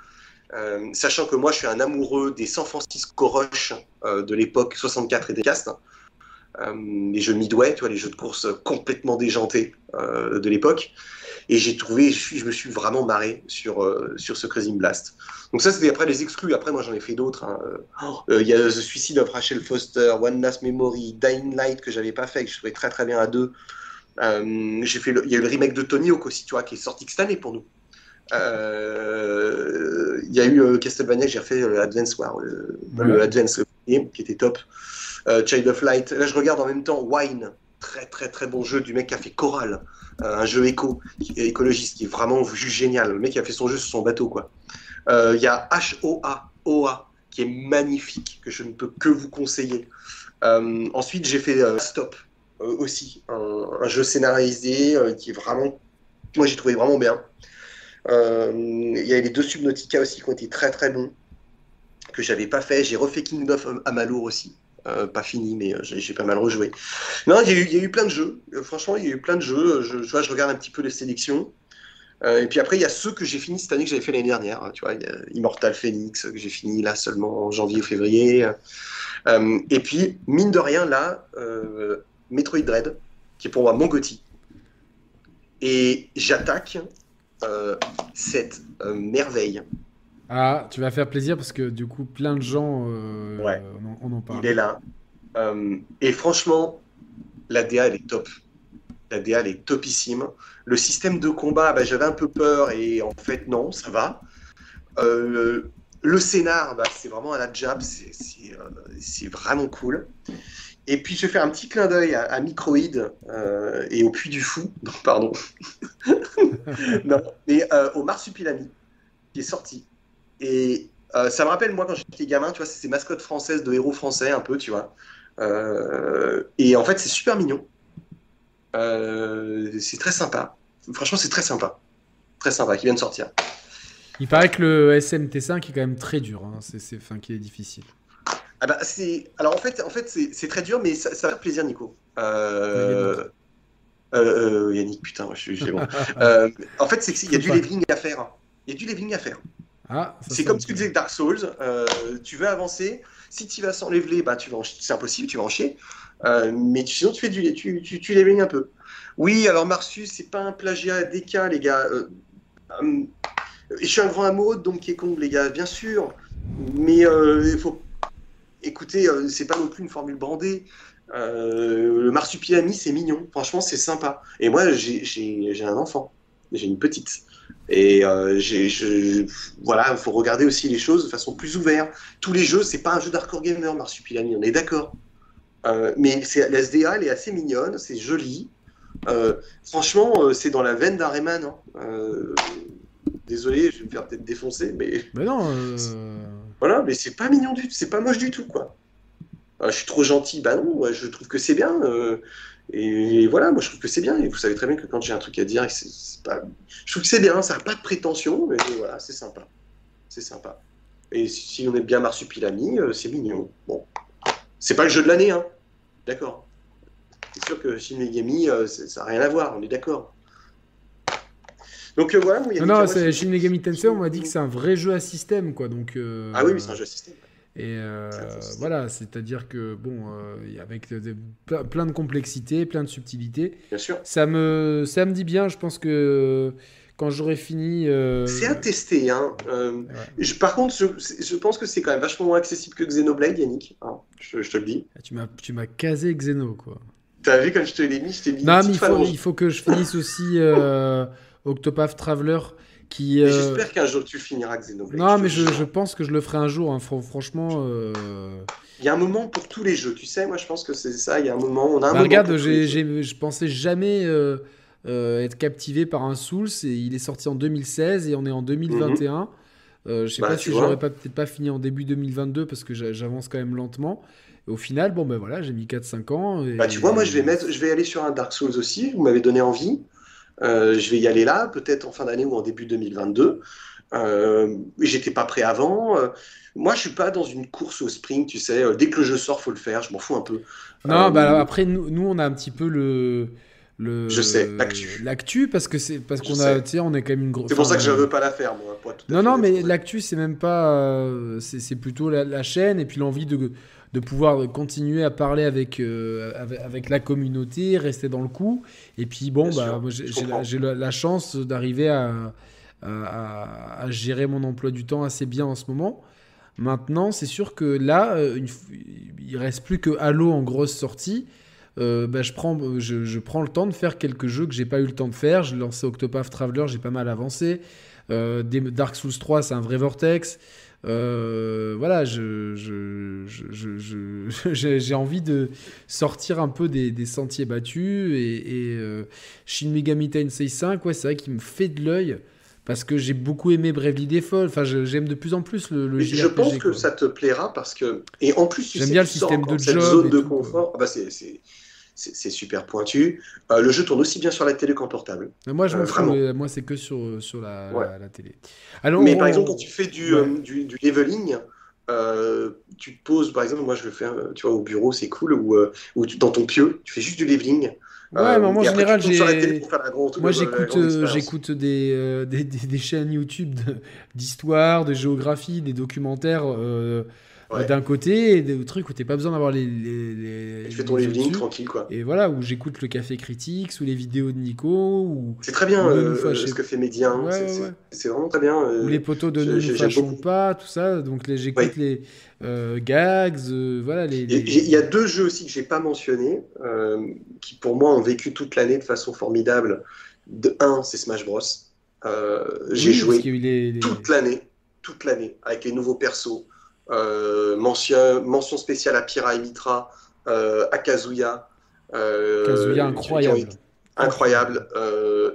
Euh, sachant que moi, je suis un amoureux des San Francisco Rush euh, de l'époque 64 et des castes. Euh, les jeux Midway, tu vois, les jeux de course complètement déjantés de l'époque. Et j'ai trouvé, je, me suis vraiment marré sur, sur ce Crazy Blast. Donc ça, c'était après les exclus. Après, moi, j'en ai fait d'autres. Hein. Il y a The Suicide of Rachel Foster, One Last Memory, Dying Light, que j'avais pas fait, que je trouvais très très bien à deux. j'ai fait il y a le remake de Tony Hawk aussi, tu vois, qui est sorti cette année pour nous. Euh, il y a eu euh, Castlevania, j'ai refait le Advance War, le, Advance qui était top. Euh, Child of Light. Là, je regarde en même temps Wine, très très très bon jeu du mec qui a fait Coral, un jeu éco, écologiste qui est vraiment juste génial. Le mec qui a fait son jeu sur son bateau, quoi. Il y a HOA, OA, qui est magnifique, que je ne peux que vous conseiller. ensuite, j'ai fait Stop aussi, un, un, jeu scénarisé qui est vraiment, moi j'ai trouvé vraiment bien. Euh, il y a les deux Subnautica aussi qui ont été très très bons, que j'avais pas fait. J'ai refait Kingdom of Amalur aussi. Euh, pas fini, mais euh, j'ai pas mal rejoué. Non, il y, a eu plein de jeux. franchement, il y a eu plein de jeux. Je, je, je regarde un petit peu les sélections. et puis après, il y a ceux que j'ai fini cette année que j'avais fait l'année dernière. Hein, tu vois, Immortal Phoenix que j'ai fini là seulement en janvier ou février. et puis, mine de rien, là, Metroid Dread, qui est pour moi mon Gotti. Et j'attaque cette euh, merveille. Ah, tu vas faire plaisir parce que du coup, plein de gens euh, ouais. on, en, parle. Il est là. et franchement, la DA, elle est top. La DA, elle est topissime. Le système de combat, bah, j'avais un peu peur et en fait, non, ça va. le scénar, bah, c'est vraiment à la jab, c'est vraiment cool. Et puis je fais un petit clin d'œil à, Microïd euh, et au Puy du Fou, non, pardon, non, mais euh, au Marsupilami qui est sorti. Et euh, ça me rappelle moi quand j'étais gamin, tu vois, c'est ces mascottes françaises de héros français un peu, tu vois. et en fait c'est super mignon. c'est très sympa. Franchement c'est très sympa, très sympa qui vient de sortir. Il paraît que le SMT5 est quand même très dur, hein. c'est, enfin, qui est difficile. Ah bah, c'est... Alors en fait, en fait c'est, très dur, mais ça, va faire plaisir, Nico. Euh... Euh, euh, Yannick, putain, je suis bon. Euh, en fait, c'est qu'il y a du leveling à faire. Il y a du leveling à faire. Ah, c'est comme ce que disais Dark Souls. tu veux avancer. Si tu vas sans leveler, bah, tu vas c'est impossible, tu vas en chier. mais sinon, tu fais du tu, tu, tu leveling un peu. Oui, alors Marsus, c'est pas un plagiat DK, les gars. je suis un grand amoureux de Donkey Kong, les gars, bien sûr. Mais il faut écoutez, euh, c'est pas non plus une formule brandée. Euh, le marsupilami, c'est mignon. Franchement, c'est sympa. Et moi, j'ai un enfant. J'ai une petite. Et euh, voilà, il faut regarder aussi les choses de façon plus ouverte. Tous les jeux, c'est pas un jeu d'hardcore gamer, Marsupilami, on est d'accord. mais la SDA, elle est assez mignonne, c'est joli. franchement, c'est dans la veine d'un Rayman. Hein. désolé, je vais me faire peut-être défoncer, mais. Mais non. Voilà, mais c'est pas mignon du tout, c'est pas moche du tout, quoi. je suis trop gentil, bah non, je trouve que c'est bien. Euh, et, voilà, moi je trouve que c'est bien. Et vous savez très bien que quand j'ai un truc à dire, c'est pas... je trouve que c'est bien, ça n'a pas de prétention, mais voilà, c'est sympa. C'est sympa. Et si on est bien marsupilami, euh, c'est mignon. Bon, c'est pas le jeu de l'année, hein. D'accord. C'est sûr que Shin Megami, euh, ça n'a rien à voir, on est d'accord. Donc euh, voilà, non, non Shin Megami Tensei, on m'a dit que c'est un vrai jeu à système, quoi. Donc, euh, ah oui, c'est un jeu à système. Et euh, voilà, c'est-à-dire que, bon, avec plein de complexité, plein de subtilité, bien sûr. Ça me, ça me dit bien, je pense que quand j'aurai fini. C'est à tester. Hein. je, par contre, je, je pense que c'est quand même vachement moins accessible que Xenoblade, Yannick. Hein, je, te le dis. Ah, tu m'as casé Xeno, quoi. T'as vu quand je te l'ai mis, je t'ai mis. Non, mais il faut, il faut, que je finisse aussi. Octopath Traveler qui. Euh, j'espère qu'un jour tu finiras Xenoblade. Non, mais je, pense que je le ferai un jour. Hein. Franchement. Euh, il y a un moment pour tous les jeux, tu sais. Moi, je pense que c'est ça. Il y a un moment. On a un bah, Regarde, je pensais jamais euh, être captivé par un Souls. Et il est sorti en 2016 et on est en 2021. je sais Bah, pas si j'aurais pas peut-être pas fini en début 2022 parce que j'a- j'avance quand même lentement. Et au final, bon ben voilà, j'ai mis 4-5 ans. Et... Bah, tu vois, moi, je vais, mettre, je vais aller sur un Dark Souls aussi. Vous m'avez donné envie. Euh, je vais y aller là, peut-être en fin d'année ou en début 2022. Euh, J'étais pas prêt avant. Euh, moi, je suis pas dans une course au sprint, tu sais. Euh, Dès que le jeu sort, faut le faire. Je m'en fous un peu. Non, bah après nous, nous, on a un petit peu le le Je sais, l'actu. l'actu parce que c'est parce qu'on a sais. tu sais on est quand même une grosse C'est pour ça que je veux pas la faire, moi. pour être tout Non non mais l'actu c'est même pas c'est c'est plutôt la, la chaîne et puis l'envie de de pouvoir continuer à parler avec euh, avec, avec la communauté, rester dans le coup et puis bon Bien bah j'ai la, chance d'arriver à, à, à- à gérer mon emploi du temps assez bien en ce moment. Maintenant, c'est sûr que là, euh, une il reste plus que Halo en grosse sortie. Euh, bah, je, prends, je, je prends le temps de faire quelques jeux que j'ai pas eu le temps de faire. J'ai lancé Octopath Traveler, j'ai pas mal avancé. Euh, Dark Souls 3, c'est un vrai vortex. Euh, voilà, je, je, je- je- je- j'ai envie de sortir un peu des, des sentiers battus. Et, et euh, Shin Megami Tensei 5, ouais, c'est vrai qu'il me fait de l'œil. Parce que j'ai beaucoup aimé Bravely Default. Enfin, j'aime de plus en plus le, le Mais je JRPG, pense que quoi. ça te plaira parce que. Et en plus, tu J'aime sais, bien le système de cette job zone et de tout, confort. Ah bah, c'est- c'est super pointu. Euh, le jeu tourne aussi bien sur la télé qu'en portable. Mais Moi, je Euh, vraiment. Moi, c'est que sur, sur la, Ouais. la, la télé. Alors, Mais on- par exemple, quand tu fais du, Ouais. euh, du, du leveling, tu te poses, par exemple, moi je le fais, tu vois, au bureau, c'est cool, ou, dans ton pieu, tu fais juste du leveling. Ouais, Euh, mais moi, en général, j'ai. Moi, j'écoute, euh, des, euh, des, des- des chaînes YouTube de- d'histoire, de, géographie, des documentaires Ouais. d'un côté et des trucs où t'as pas besoin d'avoir les, les, tu fais ton au-dessus. tranquille, quoi. Et voilà, où j'écoute le Café Critique, ou les vidéos de Nico, ou, C'est très bien euh, ce que fait Médien, Ouais, c'est ouais, c'est- ouais. vraiment très bien. euh, ou les poteaux de Ne nous fâchons pas, tout ça. Donc j'écoute les euh, gags, euh, voilà. Les, Il y a deux jeux aussi que j'ai pas mentionnés, euh, qui pour moi ont vécu toute l'année de façon formidable. De un, c'est Smash Bros. Euh, j'ai Oui, joué les- toute l'année, toute l'année, avec les nouveaux persos. Euh, mention, mention spéciale à Pira et Mitra, euh, à Kazuya. euh, Kazuya incroyable.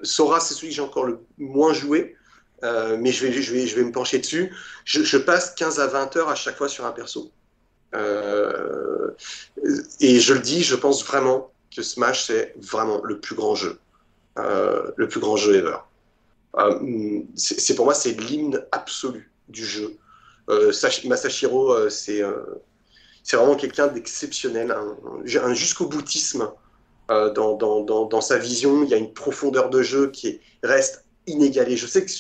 Sora, c'est celui que j'ai encore le moins joué, euh, mais je vais, je, vais, je vais me pencher dessus. Je, je passe 15 à 20 heures à chaque fois sur un perso. Euh, et je le dis, je pense vraiment que Smash, c'est vraiment le plus grand jeu. Euh, le plus grand jeu ever. C'est- pour moi, c'est l'hymne absolu du jeu. Euh, Sash- Masashiro, euh, c'est euh, c'est vraiment quelqu'un d'exceptionnel, un, un jusqu'au boutisme euh, dans, dans, dans, dans sa vision. Il y a une profondeur de jeu qui est- reste inégalée. Je sais que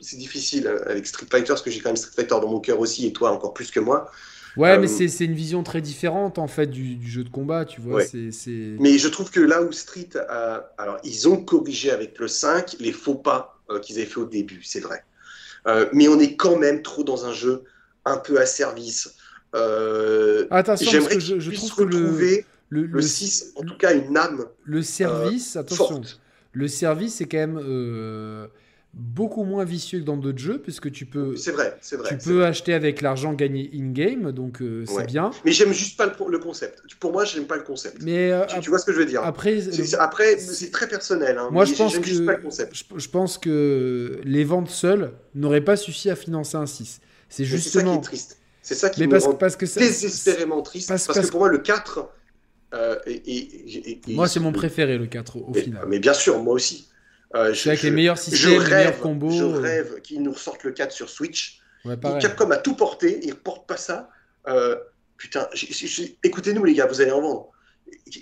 c'est difficile avec Street Fighter, parce que j'ai quand même Street Fighter dans mon cœur aussi, et toi encore plus que moi. Ouais, Euh, mais c'est une vision très différente en fait du, du jeu de combat, tu vois. Ouais. Mais je trouve que là où Street a... Alors, ils ont corrigé avec le 5 les faux pas euh, qu'ils avaient fait au début, c'est vrai. Euh, mais on est quand même trop dans un jeu un peu à service. Euh, Attention, J'aimerais que je, puissent trouve que le, retrouver le, le, le- 6, en tout cas une âme le service, attention, forte. le service c'est quand même euh, beaucoup moins vicieux que dans d'autres jeux, puisque tu peux, C'est vrai, c'est vrai. tu peux vrai. acheter avec l'argent gagné in-game, donc euh, c'est Ouais. bien. Mais j'aime juste pas le, le concept. Pour moi, j'aime pas le concept. Mais euh, Tu, tu vois ce que je veux dire? après, C'est- Après, c'est très personnel. hein, Moi, je pense j'aime juste que- pas le concept. je, je pense que les ventes seules n'auraient pas suffi à financer un 6. C'est Mais C'est ça qui justement. est triste. C'est ça qui Mais me parce, rend parce que désespérément triste. parce- Parce, parce- que pour moi, le 4. euh, et, et- et- et- Moi, c'est mon préféré, le 4, au, au Mais, final. mais bien sûr, moi aussi. Euh, C'est avec je- les meilleurs je systèmes, les meilleurs rêve, combos. je euh, rêve qu'ils nous ressortent le 4 sur Switch. Ouais. Capcom a tout porté, ils ne reportent pas ça. Euh, putain, écoutez-nous les gars, vous allez en vendre.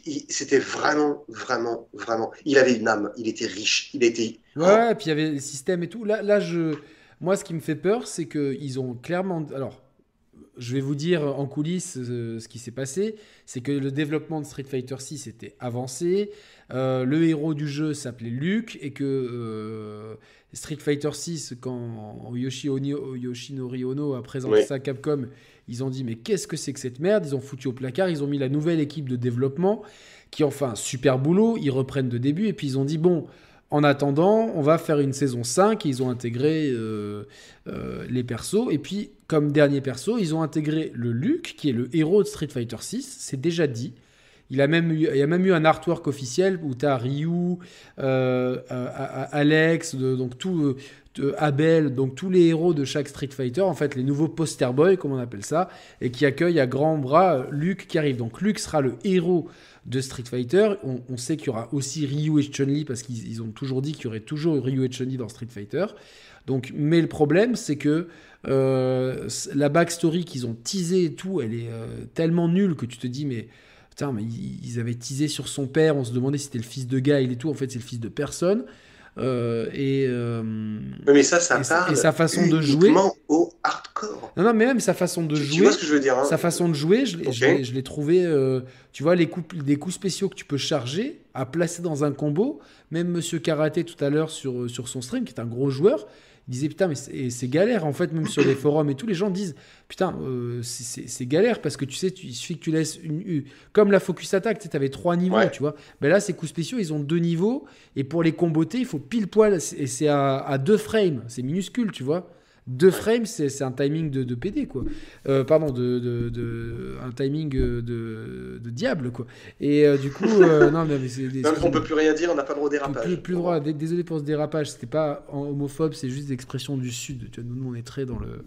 Il- C'était vraiment, vraiment, vraiment. Il avait une âme, il était riche, il était. Ouais, ouais, puis il y avait les systèmes et tout. Là, là je... moi, ce qui me fait peur, c'est qu'ils ont clairement. Alors, je vais vous dire en coulisses euh, ce qui s'est passé. C'est que le développement de Street Fighter 6 était avancé. Euh, le héros du jeu s'appelait Luke et que euh, Street Fighter 6, quand Yoshi Onio- Yoshinori Ono a présenté Oui. ça à Capcom, ils ont dit mais qu'est-ce que c'est que cette merde? Ils ont foutu au placard, ils ont mis la nouvelle équipe de développement qui ont fait un super boulot, ils reprennent de début et puis ils ont dit bon, en attendant, on va faire une saison 5 et ils ont intégré euh, euh, les persos et puis comme dernier perso, ils ont intégré le Luke qui est le héros de Street Fighter 6, c'est déjà dit. Il, a même eu, y a même eu un artwork officiel où tu as Ryu, Alex, donc tout, Abel, donc tous les héros de chaque Street Fighter, en fait les nouveaux poster boys comme on appelle ça, et qui accueillent à grands bras Luke qui arrive. Donc Luke sera le héros de Street Fighter. On, sait qu'il y aura aussi Ryu et Chun-Li parce qu'ils ont toujours dit qu'il y aurait toujours Ryu et Chun-Li dans Street Fighter. Donc, mais le problème, c'est que euh, la backstory qu'ils ont teasé et tout, elle est euh, tellement nulle que tu te dis, mais putain, mais ils, avaient teasé sur son père, on se demandait si c'était le fils de Guy et tout. En fait, c'est le fils de personne. Euh, et, euh, mais ça, ça parle et sa façon de jouer au hardcore. Non, non, mais même sa façon de jouer. Tu vois ce que je veux dire hein Sa façon de jouer, je, je l'ai trouvé. Euh, tu vois, les coups, des coups spéciaux que tu peux charger à placer dans un combo. Même Monsieur Karaté tout à l'heure sur, sur son stream, qui est un gros joueur, il disait putain, mais c'est galère en fait, même sur les forums et tous les gens disent putain, euh, c'est galère parce que tu sais, tu, il suffit que tu laisses une. comme la focus attack, tu avais trois niveaux, tu vois. Ben là, ces coups spéciaux, ils ont deux niveaux et pour les comboter, il faut pile poil et c'est à, à, deux frames, c'est minuscule, tu vois. Deux frames, c'est un timing de, de PD, quoi. Euh, pardon, de, de, un timing euh, de, diable, quoi. Et euh, du coup, non, mais, c'est. on peut plus rien dire, on n'a pas le droit au dérapage. Plus, plus droit. Désolé pour ce dérapage, c'était pas homophobe, c'est juste des expressions du Sud. Tu vois, nous, on est très dans le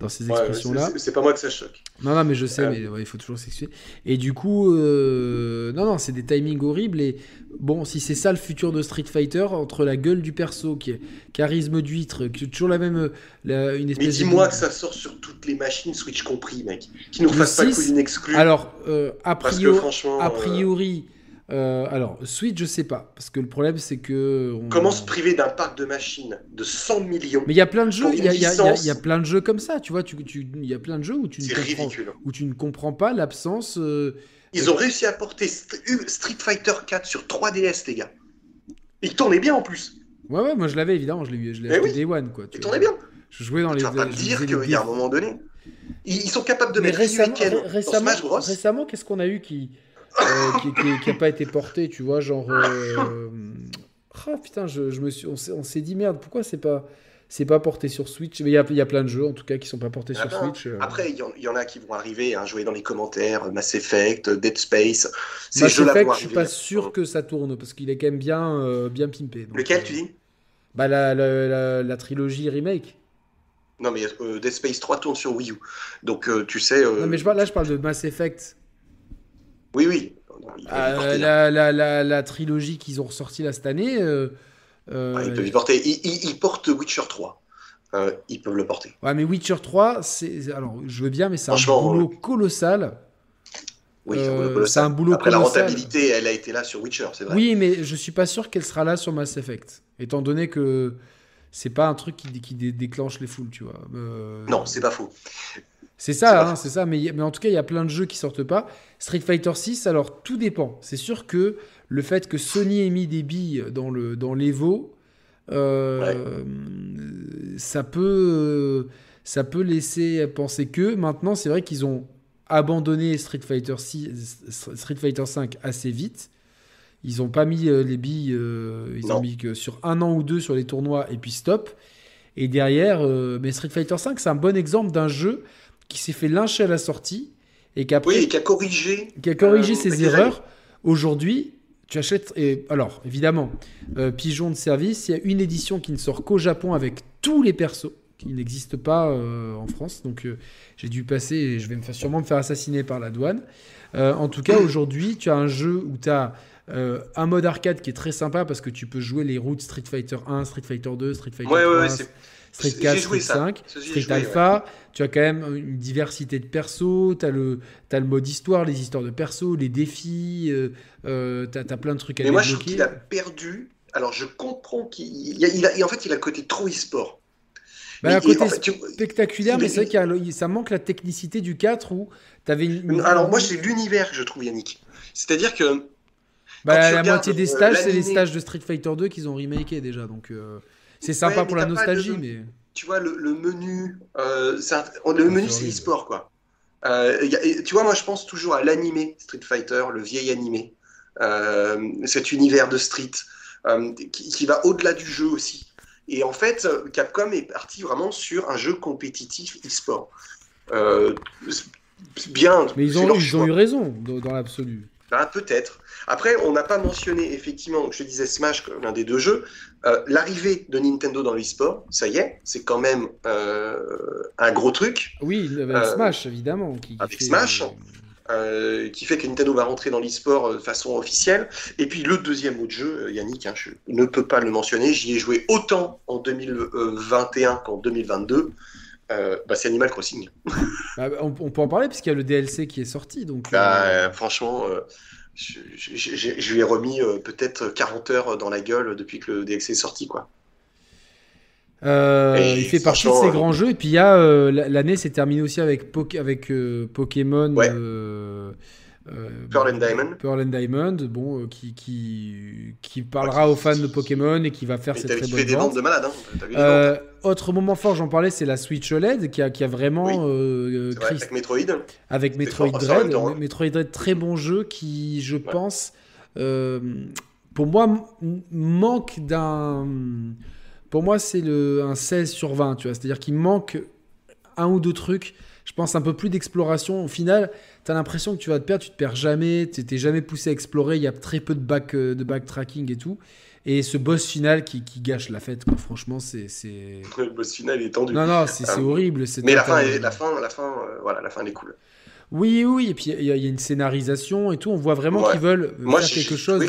dans ces expressions-là. c'est pas moi que ça choque. Non, non, mais je sais, mais il faut toujours s'excuser. Et du coup, euh, non, non, c'est des timings horribles. Et bon, si c'est ça le futur de Street Fighter, entre la gueule du perso, qui est charisme d'huître, qui est toujours la même. La, une espèce mais dis-moi que ça sort sur toutes les machines, Switch compris, mec. Qui nous fasse pas d'une exclue. Alors, euh, a priori. a euh, priori euh, alors, Switch, je sais pas. Parce que le problème, c'est que. Comment se priver d'un parc de machines de 100 millions Mais il y a plein de jeux. Il y, a plein de jeux comme ça. Tu vois, il tu, y a plein de jeux où tu, ne comprends, où tu ne comprends pas l'absence. Euh, Ils ont réussi à porter Street Fighter 4 sur 3DS, les gars. Il tournait bien en plus. Ouais, ouais, moi je l'avais évidemment. Je l'ai eh acheté Day One. Quoi, il tournait bien. Je jouais dans les. Tu vas pas me dire qu'il y a un moment donné. Ils, sont capables de mettre récemment, récemment, récemment qu'est-ce qu'on a eu qui euh, qui n'a pas été porté, tu vois, genre. oh putain, je, je me suis, on s'est dit merde, pourquoi c'est pas. C'est pas porté sur Switch, mais il y, y, a plein de jeux en tout cas qui sont pas portés sur ah ben, Switch. Euh. Après, il y, en a qui vont arriver, à hein, jouer dans les commentaires, Mass Effect, Dead Space. Ces Mass Effect, je suis pas sûr que ça tourne parce qu'il est quand même bien, bien pimpé. Lequel tu dis? Bah la, la, la, trilogie remake. Non mais Dead Space 3 tourne sur Wii U, donc tu sais. Non mais je là je parle de Mass Effect. Oui, oui. Euh, la, la, la, la, trilogie qu'ils ont ressorti là cette année. Euh, euh, ah, ils peuvent y porter. Ils, portent Witcher 3. ils peuvent le porter. Ouais, mais Witcher 3, c'est. Alors, je veux bien, mais c'est un boulot colossal. Oui, c'est un boulot Après, colossal. la rentabilité, elle a été là sur Witcher, c'est vrai. Oui, mais je suis pas sûr qu'elle sera là sur Mass Effect. Étant donné que c'est pas un truc qui, qui déclenche les foules, tu vois. Non, c'est pas faux. C'est ça, hein, c'est ça. Mais, mais en tout cas, il y a plein de jeux qui sortent pas. Street Fighter 6, alors tout dépend. C'est sûr que le fait que Sony ait mis des billes dans le dans l'Evo, euh, ça peut ça peut laisser penser que maintenant, c'est vrai qu'ils ont abandonné Street Fighter 6, Street Fighter 5 assez vite. Ils n'ont pas mis euh, les billes, euh, ils ont mis que sur un an ou deux sur les tournois et puis stop. Et derrière, mais Street Fighter 5, c'est un bon exemple d'un jeu qui s'est fait lyncher à la sortie et qui a, oui, qui a corrigé, qui a corrigé euh, ses erreurs. Aujourd'hui, tu achètes. Et, alors, évidemment, euh, Pigeon de service, il y a une édition qui ne sort qu'au Japon avec tous les persos qui n'existent pas euh, en France. Donc, j'ai dû passer et je vais me faire, sûrement me faire assassiner par la douane. en tout cas, aujourd'hui, tu as un jeu où tu as. un mode arcade qui est très sympa parce que tu peux jouer les routes Street Fighter 1, Street Fighter 2, Street Fighter ouais, 3, ouais, Street 4, Street 5, Street Alpha. Tu as quand même une diversité de persos. Tu as, le, as le mode histoire, les histoires de persos, les défis. euh, euh tu as, plein de trucs à Mais moi, je trouve qu'il a perdu. Alors, je comprends qu'il il a, en fait, il a côté trop e-sport. Bah, un côté spectaculaire, mais c'est vrai que ça manque la technicité du 4 où tu avais une... Alors, moi, c'est l'univers que je trouve, Yannick. C'est-à-dire que. Bah, la moitié des stages, c'est les stages de Street Fighter 2 qu'ils ont remaké déjà. Donc. Euh, c'est sympa pour la nostalgie, mais. Tu vois, le, menu, euh, le menu, c'est e-sport, quoi. Euh, tu vois, moi, je pense toujours à l'animé Street Fighter, le vieil animé, euh, cet univers de Street qui, va au-delà du jeu aussi. Et en fait, Capcom est parti vraiment sur un jeu compétitif e-sport. bien. Mais ils ont, ils ont eu raison dans, l'absolu. Ben, peut-être. Après, on n'a pas mentionné, effectivement, je disais Smash, l'un des deux jeux, euh, l'arrivée de Nintendo dans l'e-sport, ça y est, c'est quand même euh, un gros truc. Oui, avec Smash, évidemment. avec Smash. qui fait que Nintendo va rentrer dans l'e-sport de façon officielle. Et puis le deuxième autre jeu, Yannick, hein, je ne peux pas le mentionner, j'y ai joué autant en 2021 qu'en 2022. Euh, bah, c'est Animal Crossing. Bah, on, peut en parler puisqu'il y a le DLC qui est sorti. Donc, bah, euh, Franchement, euh, je, lui ai remis peut-être 40 heures dans la gueule depuis que le DLC est sorti. Quoi. il fait partie de ces grands jeux. Et puis il y a l'année s'est terminée aussi avec, avec Pokémon. Pearl and Diamond. Pearl and Diamond, bon, qui, qui, qui parlera aux fans de Pokémon et qui va faire cette très bonne fait des ventes de malade. Hein. Euh, autre moment fort, j'en parlais, c'est la Switch OLED qui a, qui a vraiment. avec Metroid. Avec Metroid Dread. Hein. Metroid Dread, très bon jeu qui, je pense, pour moi, manque d'un. Pour moi, c'est un 16 sur 20, tu vois. C'est-à-dire qu'il manque un ou deux trucs. Je pense un peu plus d'exploration. Au final, tu as l'impression que tu vas te perdre, tu te perds jamais, tu t'es jamais poussé à explorer, il y a très peu de, back, euh, de backtracking et tout. Et ce boss final qui, qui gâche la fête, quoi. franchement, c'est. Le boss final est tendu. Non, non, c'est euh, horrible. Mais la fin, la fin, la fin, euh, voilà, la fin, elle est cool. Oui, oui, et puis il y, a une scénarisation et tout. On voit vraiment qu'ils veulent faire quelque chose.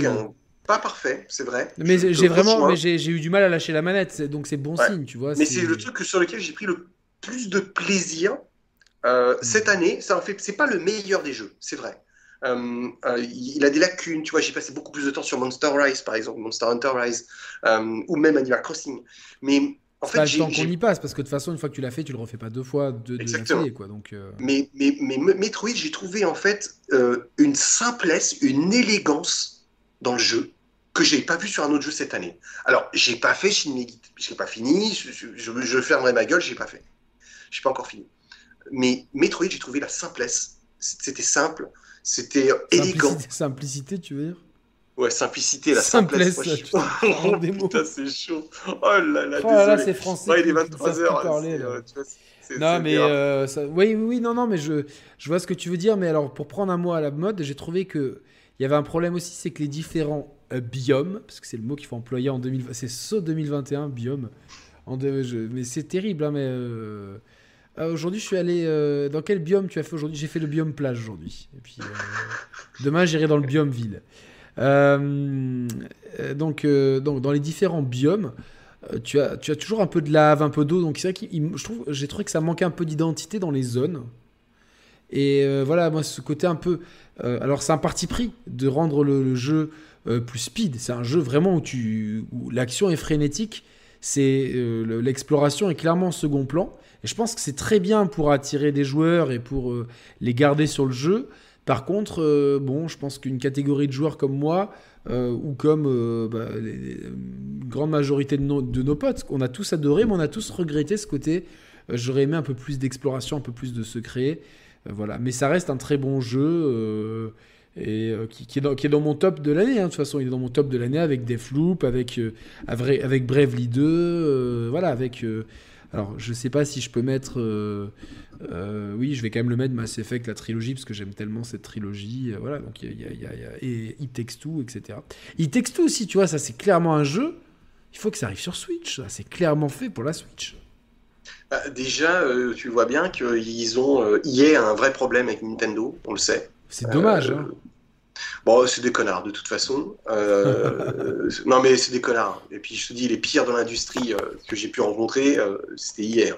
Pas parfait, c'est vrai. Mais j'ai vraiment, mais j'ai eu du mal à lâcher la manette, donc c'est bon signe, tu vois. Mais c'est le truc sur lequel j'ai pris le plus de plaisir euh, cette année, ça en fait, c'est pas le meilleur des jeux, c'est vrai. Euh, euh, il a des lacunes, tu vois. J'ai passé beaucoup plus de temps sur Monster Rise, par exemple, Monster Hunter Rise, ou même Animal Crossing. Mais en fait, pas le temps qu'on y passe, parce que de toute façon, une fois que tu l'as fait, tu le refais pas deux fois, deux, Exactement. quoi. Donc, mais, mais, mais Metroid, j'ai trouvé en fait une simplesse, une élégance dans le jeu que j'ai pas vu sur un autre jeu cette année. Alors, j'ai pas fait Shin Megami, j'ai pas fini. Je, je, je fermerai ma gueule, j'ai pas fait. J'ai pas encore fini. Mais Metroid, j'ai trouvé la simplesse. C'était simple, c'était élégant. Simplicité, tu veux dire Ouais, simplicité, la simplesse. Simplesse, oh, putain, c'est chaud. Oh là là, oh là, c'est français. Ouais, il est 23h. Euh, non, mais euh, oui, oui, non, non, mais je, je vois ce que tu veux dire. Mais alors, pour prendre un mot à la mode, j'ai trouvé que il y avait un problème aussi, c'est que les différents euh, biomes, parce que c'est le mot qu'il faut employer en 2020, c'est saut 2021, biome. En mais c'est terrible, hein, mais euh, aujourd'hui, je suis allé. Euh, dans quel biome tu as fait aujourd'hui? J'ai fait le biome plage aujourd'hui. Euh, demain, j'irai dans le biome ville. donc, dans les différents biomes, tu as, toujours un peu de lave, un peu d'eau. Donc, c'est vrai que j'ai trouvé que ça manquait un peu d'identité dans les zones. Et voilà, moi, ce côté un peu. alors, c'est un parti pris de rendre le, jeu plus speed. C'est un jeu vraiment où, où l'action est frénétique. C'est l'exploration est clairement en second plan. Et je pense que c'est très bien pour attirer des joueurs et pour euh, les garder sur le jeu. Par contre, euh, bon, je pense qu'une catégorie de joueurs comme moi, euh, ou comme bah, une grande majorité de nos, de nos, potes, on a tous adoré, mais on a tous regretté ce côté. J'aurais aimé un peu plus d'exploration, un peu plus de secret. voilà. Mais ça reste un très bon jeu. et qui, est dans, qui, est dans, mon top de l'année. Hein. De toute façon, il est dans mon top de l'année avec Deathloop, avec, avec, avec Bravely 2, voilà, avec alors, je sais pas si je peux mettre. Euh, euh, oui, je vais quand même le mettre Mass Effect, la trilogie, parce que j'aime tellement cette trilogie. Euh, voilà, donc il y a, y a, y a, et It Takes Two, etc. It Takes Two aussi, tu vois, ça c'est clairement un jeu. Il faut que ça arrive sur Switch. Ça c'est clairement fait pour la Switch. Bah, déjà, tu vois bien qu'ils ont. y a un vrai problème avec Nintendo, on le sait. C'est dommage. Hein. Bon, c'est des connards de toute façon. Euh, non, mais c'est des connards. Et puis je te dis, les pires de l'industrie euh, que j'ai pu rencontrer, euh, c'était hier.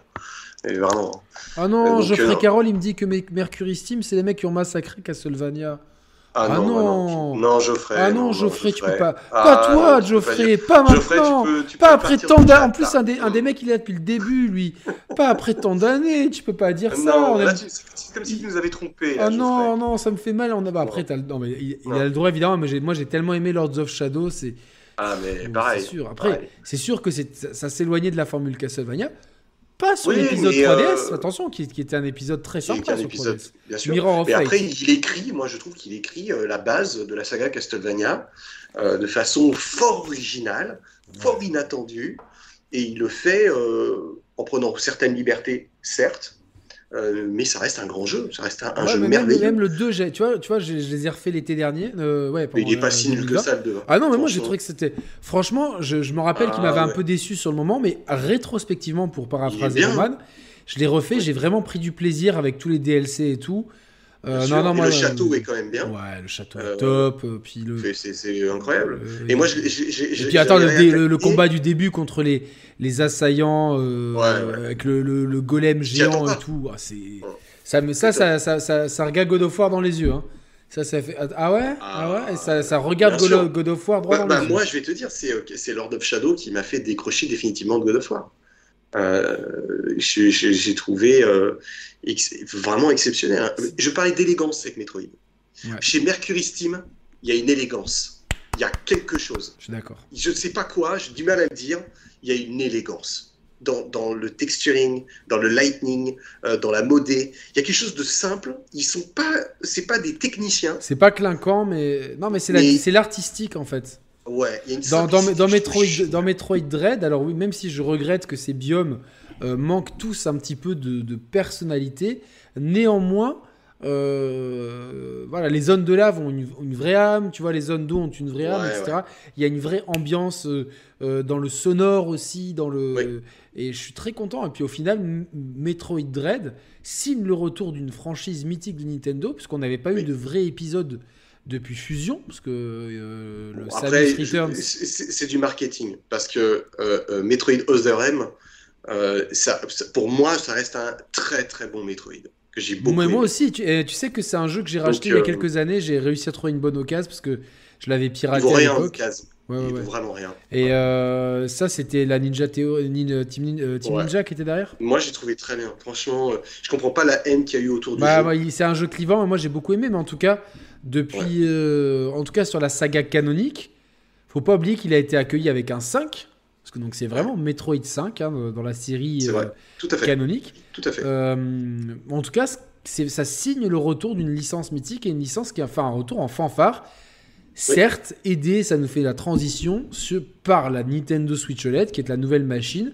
Et vraiment. Ah non, Geoffrey Carroll, il me dit que Mercury Steam, c'est les mecs qui ont massacré Castlevania. Ah, ah, non, non, non, Geoffrey. Ah non, Geoffrey, tu peux pas. Ah, pas toi, Geoffrey, pas, maintenant. pas après tant d'années. En plus, un des, un des mecs, il est là depuis le début, lui. pas après tant d'années, tu peux pas dire ça. c'est comme s'il nous avait trompé. Ah non, non, ça me fait mal. On a... après, non, mais il, a le droit, évidemment, mais moi, j'ai tellement aimé Lords of Shadow. C'est. Ah, mais pareil. C'est sûr. Après, c'est sûr que ça s'éloignait de la formule Castlevania pas sur l'épisode 3DS, euh, attention, qui, était un épisode très sympa sur épisode, 3DS. Bien sûr. Mirror Mais après, il écrit, moi je trouve qu'il écrit euh, la base de la saga Castlevania euh, de façon fort originale, fort inattendue, et il le fait en prenant certaines libertés, certes, Euh, mais ça reste un grand jeu, ça reste un, Ouais, jeu mais même, merveilleux. même le 2, j'ai- tu vois, tu vois je, je les ai refait l'été dernier. euh, ouais, il est pas euh, si nul que 2020. ça le 2. Ah non, mais moi j'ai Franchement. trouvé que c'était. Franchement, je, je me rappelle qu'il Ah, m'avait un peu déçu sur le moment, mais rétrospectivement, pour paraphraser. Roman, je l'ai refait, j'ai vraiment pris du plaisir avec tous les DLC et tout. Euh, non, non, moi, le euh, château est quand même bien. Ouais, le château Euh, est top. euh, puis le. C'est- incroyable. euh, Et moi, j'ai- Et puis attends, le, dé- le- combat du début contre les, les assaillants euh, Ouais, ouais. avec le, le- le golem géant et tout, ah, c'est ça, me- ça, ça, ça, ça, ça regarde God of War dans les yeux. Hein. Ça, ça fait ah ouais, ah, ouais, et ça, ça regarde God, of War droit Bah, dans bah, les yeux. moi, je vais te dire, c'est euh, c'est Lord of Shadow qui m'a fait décrocher définitivement de God of War. Euh, J'ai trouvé euh, ex- vraiment exceptionnel. Je parlais d'élégance avec Metroid. Ouais. Chez Mercury Steam, il y a une élégance. Il y a quelque chose. Je suis d'accord. Je ne sais pas quoi, j'ai du mal à le dire. Il y a une élégance. Dans, dans le texturing, dans le lightning, euh, dans la modée. Il y a quelque chose de simple. Ils sont pas, c'est pas des techniciens. C'est pas clinquant, mais non, mais c'est la- Mais- c'est l'artistique en fait. Ouais, il y a une Dans, Metroid, trouve dans Metroid Dread, alors oui, même si je regrette que ces biomes euh, manquent tous un petit peu de, de personnalité, néanmoins, euh, voilà, les zones de lave ont une, une vraie âme, tu vois, les zones d'eau ont une vraie âme, Ouais, etc. Il y a une vraie ambiance euh, dans le sonore aussi, dans le Oui. et je suis très content. Et puis au final, Metroid Dread signe le retour d'une franchise mythique de Nintendo, puisqu'on n'avait pas eu de vrai épisode depuis Fusion, parce que euh, le Samus Returns. c'est du marketing parce que euh, euh, Metroid Other M, euh, ça, ça- pour moi, ça reste un très très bon Metroid que j'ai beaucoup. Moi, moi aimé. aussi, tu, eh, tu sais que c'est un jeu que j'ai racheté il y a quelques années. J'ai réussi à trouver une bonne occasion parce que je l'avais Il piraté vaut à l'époque. Ouais, Il ouais. vraiment rien. Et euh, ça, c'était la Ninja Théo, Nin- Team, Nin- Team Ouais. Ninja qui était derrière. Moi, j'ai trouvé très bien. Franchement, je comprends pas la haine qu'il y a eu autour du Bah, jeu. bah, il- c'est un jeu clivant, moi j'ai beaucoup aimé, mais en tout cas, depuis, euh, en tout cas sur la saga canonique, faut pas oublier qu'il a été accueilli avec un 5, parce que donc c'est vraiment Metroid 5 hein, dans la série euh. Tout à fait. canonique. Tout à fait. Euh, en tout cas, ça signe le retour d'une licence mythique et une licence qui a fait un retour en fanfare. Certes, aidé, ça nous fait la transition par la Nintendo Switch OLED, qui est la nouvelle machine.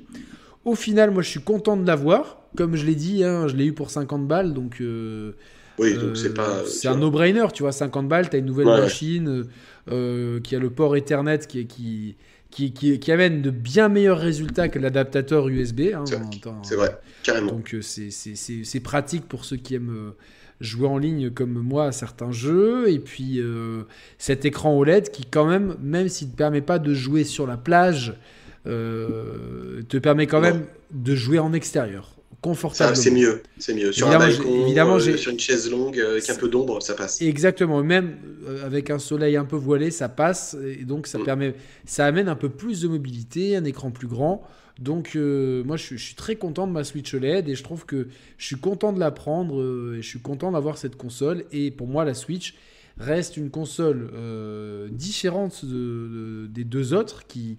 Au final, moi, je suis content de l'avoir. Comme je l'ai dit, hein, je l'ai eu pour 50 balles, donc euh, oui, euh, donc c'est pas. c'est tu un no-brainer, tu vois. 50 balles, tu as une nouvelle Ouais. machine euh, euh, qui a le port Ethernet qui, qui, qui, qui, qui amène de bien meilleurs résultats que l'adaptateur USB. hein, C'est- vrai, carrément. donc c'est- pratique pour ceux qui aiment jouer en ligne comme moi à certains jeux. Et puis euh, cet écran OLED qui quand même, même s'il ne te permet pas de jouer sur la plage, euh, te permet quand Non. même de jouer en extérieur, confortablement. c'est mieux. C'est mieux. Sur Évidemment, un balcon, évidemment, euh, sur une chaise longue euh, avec un peu d'ombre, ça passe. Exactement, même euh, avec un soleil un peu voilé, ça passe et donc ça Mm. permet, ça amène un peu plus de mobilité, un écran plus grand. Donc euh, moi je, suis- je suis très content de ma Switch OLED et je trouve que je suis content de la prendre et je suis content d'avoir cette console et pour moi la Switch reste une console différente de- de- des deux autres qui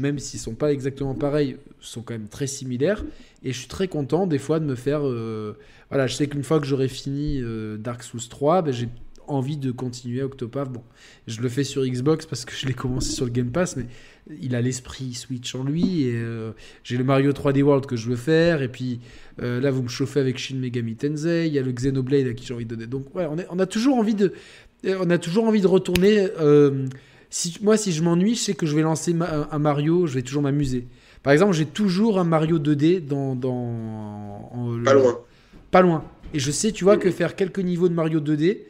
même s'ils sont pas exactement pareils sont quand même très similaires et je suis très content des fois de me faire euh, voilà, je sais qu'une fois que j'aurai fini euh, Dark Souls 3, ben, j'ai envie de continuer Octopath. Bon, je le fais sur Xbox parce que je l'ai commencé sur le Game Pass, mais il a l'esprit Switch en lui. Et euh, j'ai le Mario 3D World que je veux faire. Et puis là, vous me chauffez avec Shin Megami Tensei. Il y a le Xenoblade à qui j'ai envie de donner. Donc, ouais, on, a toujours envie de, on a toujours envie de retourner. Si, moi, si je m'ennuie, je sais que je vais lancer ma- un, Mario, je vais toujours m'amuser. Par exemple, j'ai toujours un Mario 2D dans. dans en- Pas loin. pas loin. Et je sais, tu vois, que faire quelques niveaux de Mario 2D,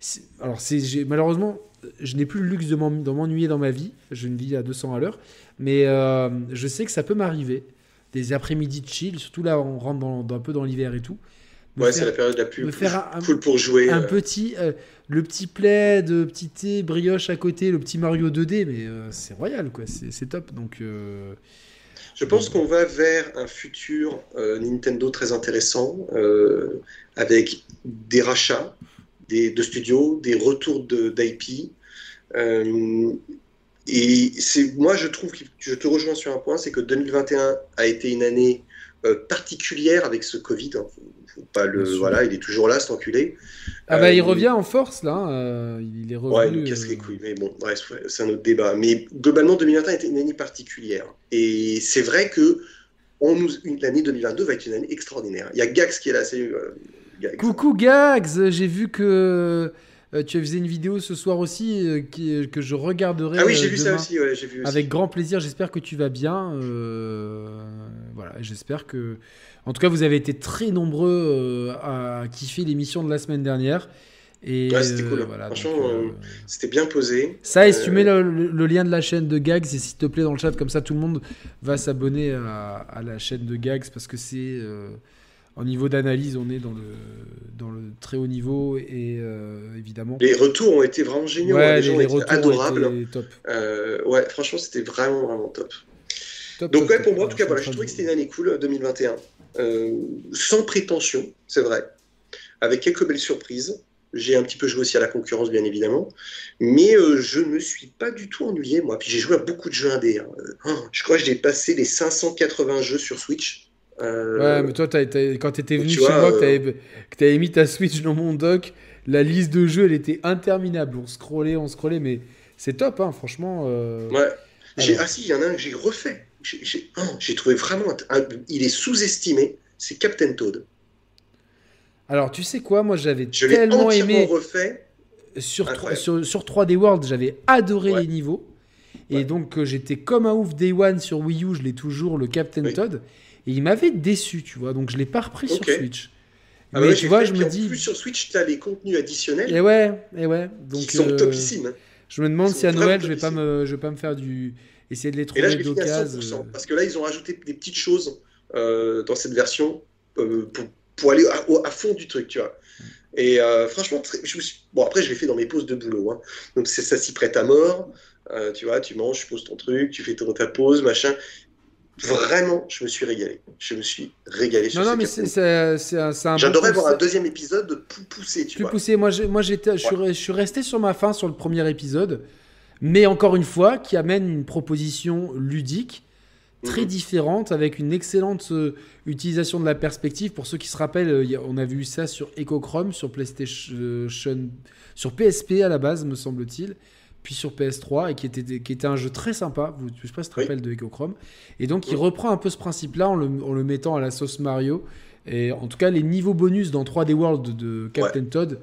c'est- alors c'est j'ai- malheureusement, je n'ai plus le luxe de m'en- de m'ennuyer dans ma vie. Je ne vis à 200 à l'heure, mais euh, je sais que ça peut m'arriver. Des après-midi de chill, surtout là, on rentre dans, dans- un peu dans l'hiver et tout. Ouais, c'est la période la plus, me plus faire un- cool pour jouer. un euh, petit, euh, le petit plaid, petit thé, brioche à côté, le petit Mario 2D, mais euh, c'est royal, quoi. C'est top. Donc, Je pense qu'on va vers un futur Nintendo très intéressant avec des rachats des, de studios, des retours de- d'IP. Et c'est moi, je trouve que je te rejoins sur un point, c'est que 2021 a été une année euh, particulière avec ce Covid. hein. Faut- pas le, voilà, il est toujours là, cet enculé. ah bah, il Euh, revient en force là. hein, euh, il est revenu. Ouais, il nous casse euh, les couilles. Mais bon, ouais, c'est un autre débat. Mais globalement, 2021 était une année particulière. Et c'est vrai que l'année 2022 va être une année extraordinaire. Il y a Gags qui est là. Salut, Gags. Coucou Gags, j'ai vu que euh, tu as fait une vidéo ce soir aussi euh, qui, que je regarderai. Ah oui, j'ai vu ça aussi, ouais, Avec grand plaisir. J'espère que tu vas bien. Euh, voilà, j'espère que. En tout cas, vous avez été très nombreux à kiffer l'émission de la semaine dernière. Et ouais, c'était cool. Voilà, Franchement, c'était bien posé. Ça, et si tu mets le, lien de la chaîne de Gags, et s'il te plaît dans le chat, comme ça tout le monde va s'abonner à, à, la chaîne de Gags parce que c'est au niveau d'analyse, on est dans le, dans le très haut niveau et euh, évidemment. Les retours ont été vraiment géniaux. Hein, les, gens étaient adorables. top. Euh, ouais, franchement, c'était vraiment, vraiment top. Donc, ouais, pour moi, en tout cas, voilà, je trouvais que c'était une année cool, 2021. Euh, sans prétention, c'est vrai. Avec quelques belles surprises. J'ai un petit peu joué aussi à la concurrence, bien évidemment. Mais je ne me suis pas du tout ennuyé, moi. Puis j'ai joué à beaucoup de jeux indés. Hein. Oh, je crois que j'ai passé les 580 jeux sur Switch. Euh, ouais, mais toi, quand tu étais venu chez moi, que euh, tu avais, mis ta Switch dans mon dock, la liste de jeux, elle était interminable. On scrollait, on scrollait, mais c'est top, hein, franchement. Euh... Ouais. Ah si, il y en a un que j'ai refait. J'ai oh, trouvé vraiment. il est sous-estimé. C'est Captain Toad. Alors, tu sais quoi Moi, j'avais tellement aimé. refait. Sur, sur, sur, 3D World, j'avais adoré les niveaux. Et donc, euh, j'étais comme un ouf Day One sur Wii U, je l'ai toujours, le Captain Toad. Et il m'avait déçu, tu vois. Donc je l'ai pas repris sur Switch. Ah mais tu vois, je me dis. plus sur Switch, tu as les contenus additionnels. Et ouais, et ouais. Donc, qui sont euh, topissimes. Je me demande si à Noël, je vais pas me, je vais pas me faire du, essayer de les trouver d'occasion. Parce que là, ils ont rajouté des petites choses euh, dans cette version euh, pour, pour, aller à, fond du truc, tu vois. Et franchement, je me suis... bon après, je l'ai fait dans mes pauses de boulot, hein. donc ça s'y prête à mort. tu vois, tu manges, tu poses ton truc, tu fais ton, ta pause, machin vraiment, je me suis régalé. Je me suis régalé sur Non, non, mais c'est un. J'adorais voir un deuxième épisode plus poussé, tu plus poussé. Moi, moi j'étais, je, suis resté sur ma fin sur le premier épisode, mais encore une fois, qui amène une proposition ludique très mhm. différente avec une excellente euh, utilisation de la perspective. Pour ceux qui se rappellent, euh, on a vu ça sur Echochrome, sur PlayStation, sur PSP à la base, me semble-t-il puis sur PS3, et qui était, qui était un jeu très sympa. Vous, je sais pas si tu te rappelles de Echochrome. Et donc, il reprend un peu ce principe-là en le, en le, mettant à la sauce Mario. Et en tout cas, les niveaux bonus dans 3D World de Captain Todd,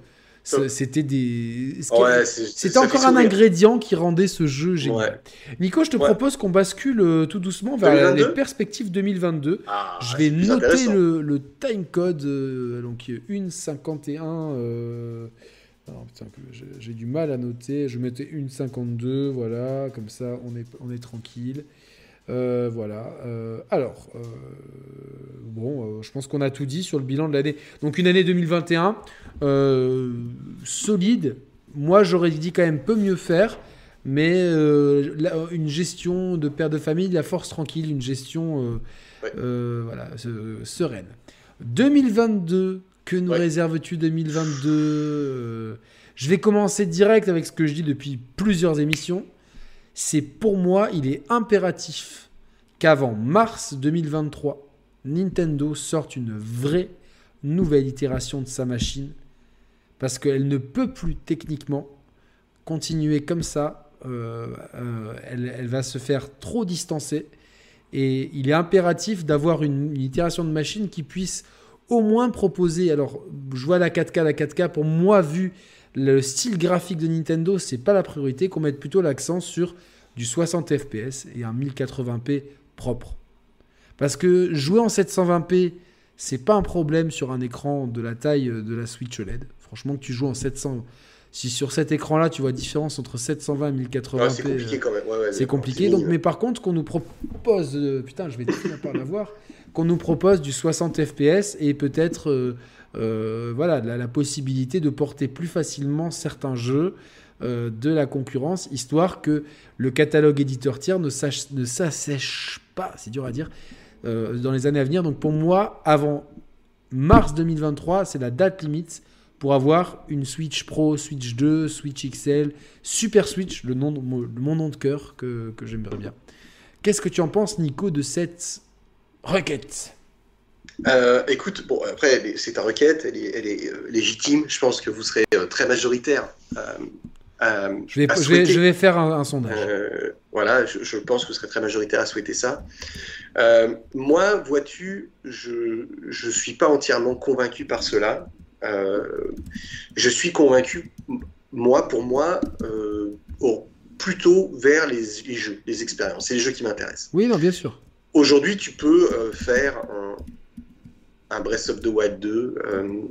c'était des. c'était encore un ingrédient qui rendait ce jeu génial. Nico, je te propose qu'on bascule euh, tout doucement vers les perspectives 2022. Ah, je vais noter le, le, time code, euh, donc 1.51. Euh, j'ai du mal à noter. Je mettais une 52, voilà, comme ça on est, on est tranquille. Euh, voilà. Euh, alors, euh, bon, je pense qu'on a tout dit sur le bilan de l'année. Donc une année 2021 solide. Moi, j'aurais dit quand même peu mieux faire, mais une gestion de père de famille, la force tranquille, une gestion voilà, sereine. 2022, que nous réserves-tu 2022 euh, Je vais commencer direct avec ce que je dis depuis plusieurs émissions. C'est pour moi, il est impératif qu'avant mars 2023, Nintendo sorte une vraie nouvelle itération de sa machine. Parce qu'elle ne peut plus techniquement continuer comme ça. Euh, euh, elle, va se faire trop distancer. Et il est impératif d'avoir une, une itération de machine qui puisse au moins proposer. Alors, je vois la 4K, la 4K, pour moi, vu le style graphique de Nintendo, c'est pas la priorité, qu'on mette plutôt l'accent sur du 60 FPS et un 1080p propre. Parce que jouer en 720p, c'est pas un problème sur un écran de la taille de la Switch OLED. Franchement, que tu joues en 700. Si sur cet écran-là, tu vois la différence entre 720 et 1080p, c'est compliqué quand même. c'est compliqué. Donc, mais par contre, qu'on nous propose, putain, je vais finir par l'avoir qu'on nous propose du 60 FPS et peut-être euh, euh, voilà, la, possibilité de porter plus facilement certains jeux euh, de la concurrence, histoire que le catalogue éditeur tiers ne, s'assèche pas, c'est dur à dire, dans les années à venir. Donc pour moi, avant mars 2023, c'est la date limite pour avoir une Switch Pro, Switch 2, Switch XL, Super Switch, le nom mon nom de cœur que j'aimerais bien. Qu'est-ce que tu en penses, Nico, de cette requête? Euh, écoute, bon, après, c'est ta requête, elle est, euh, légitime. Je pense que vous serez euh, très majoritaire je, vais, je, vais, faire un, sondage. voilà, je, pense que ce serait très majoritaire à souhaiter ça. moi, vois-tu, je ne suis pas entièrement convaincu par cela. je suis convaincu, moi, pour moi, plutôt vers les, jeux, les expériences. C'est les jeux qui m'intéressent. Oui, non, bien sûr. Aujourd'hui, tu peux euh, faire un, Breath of the Wild 2, euh,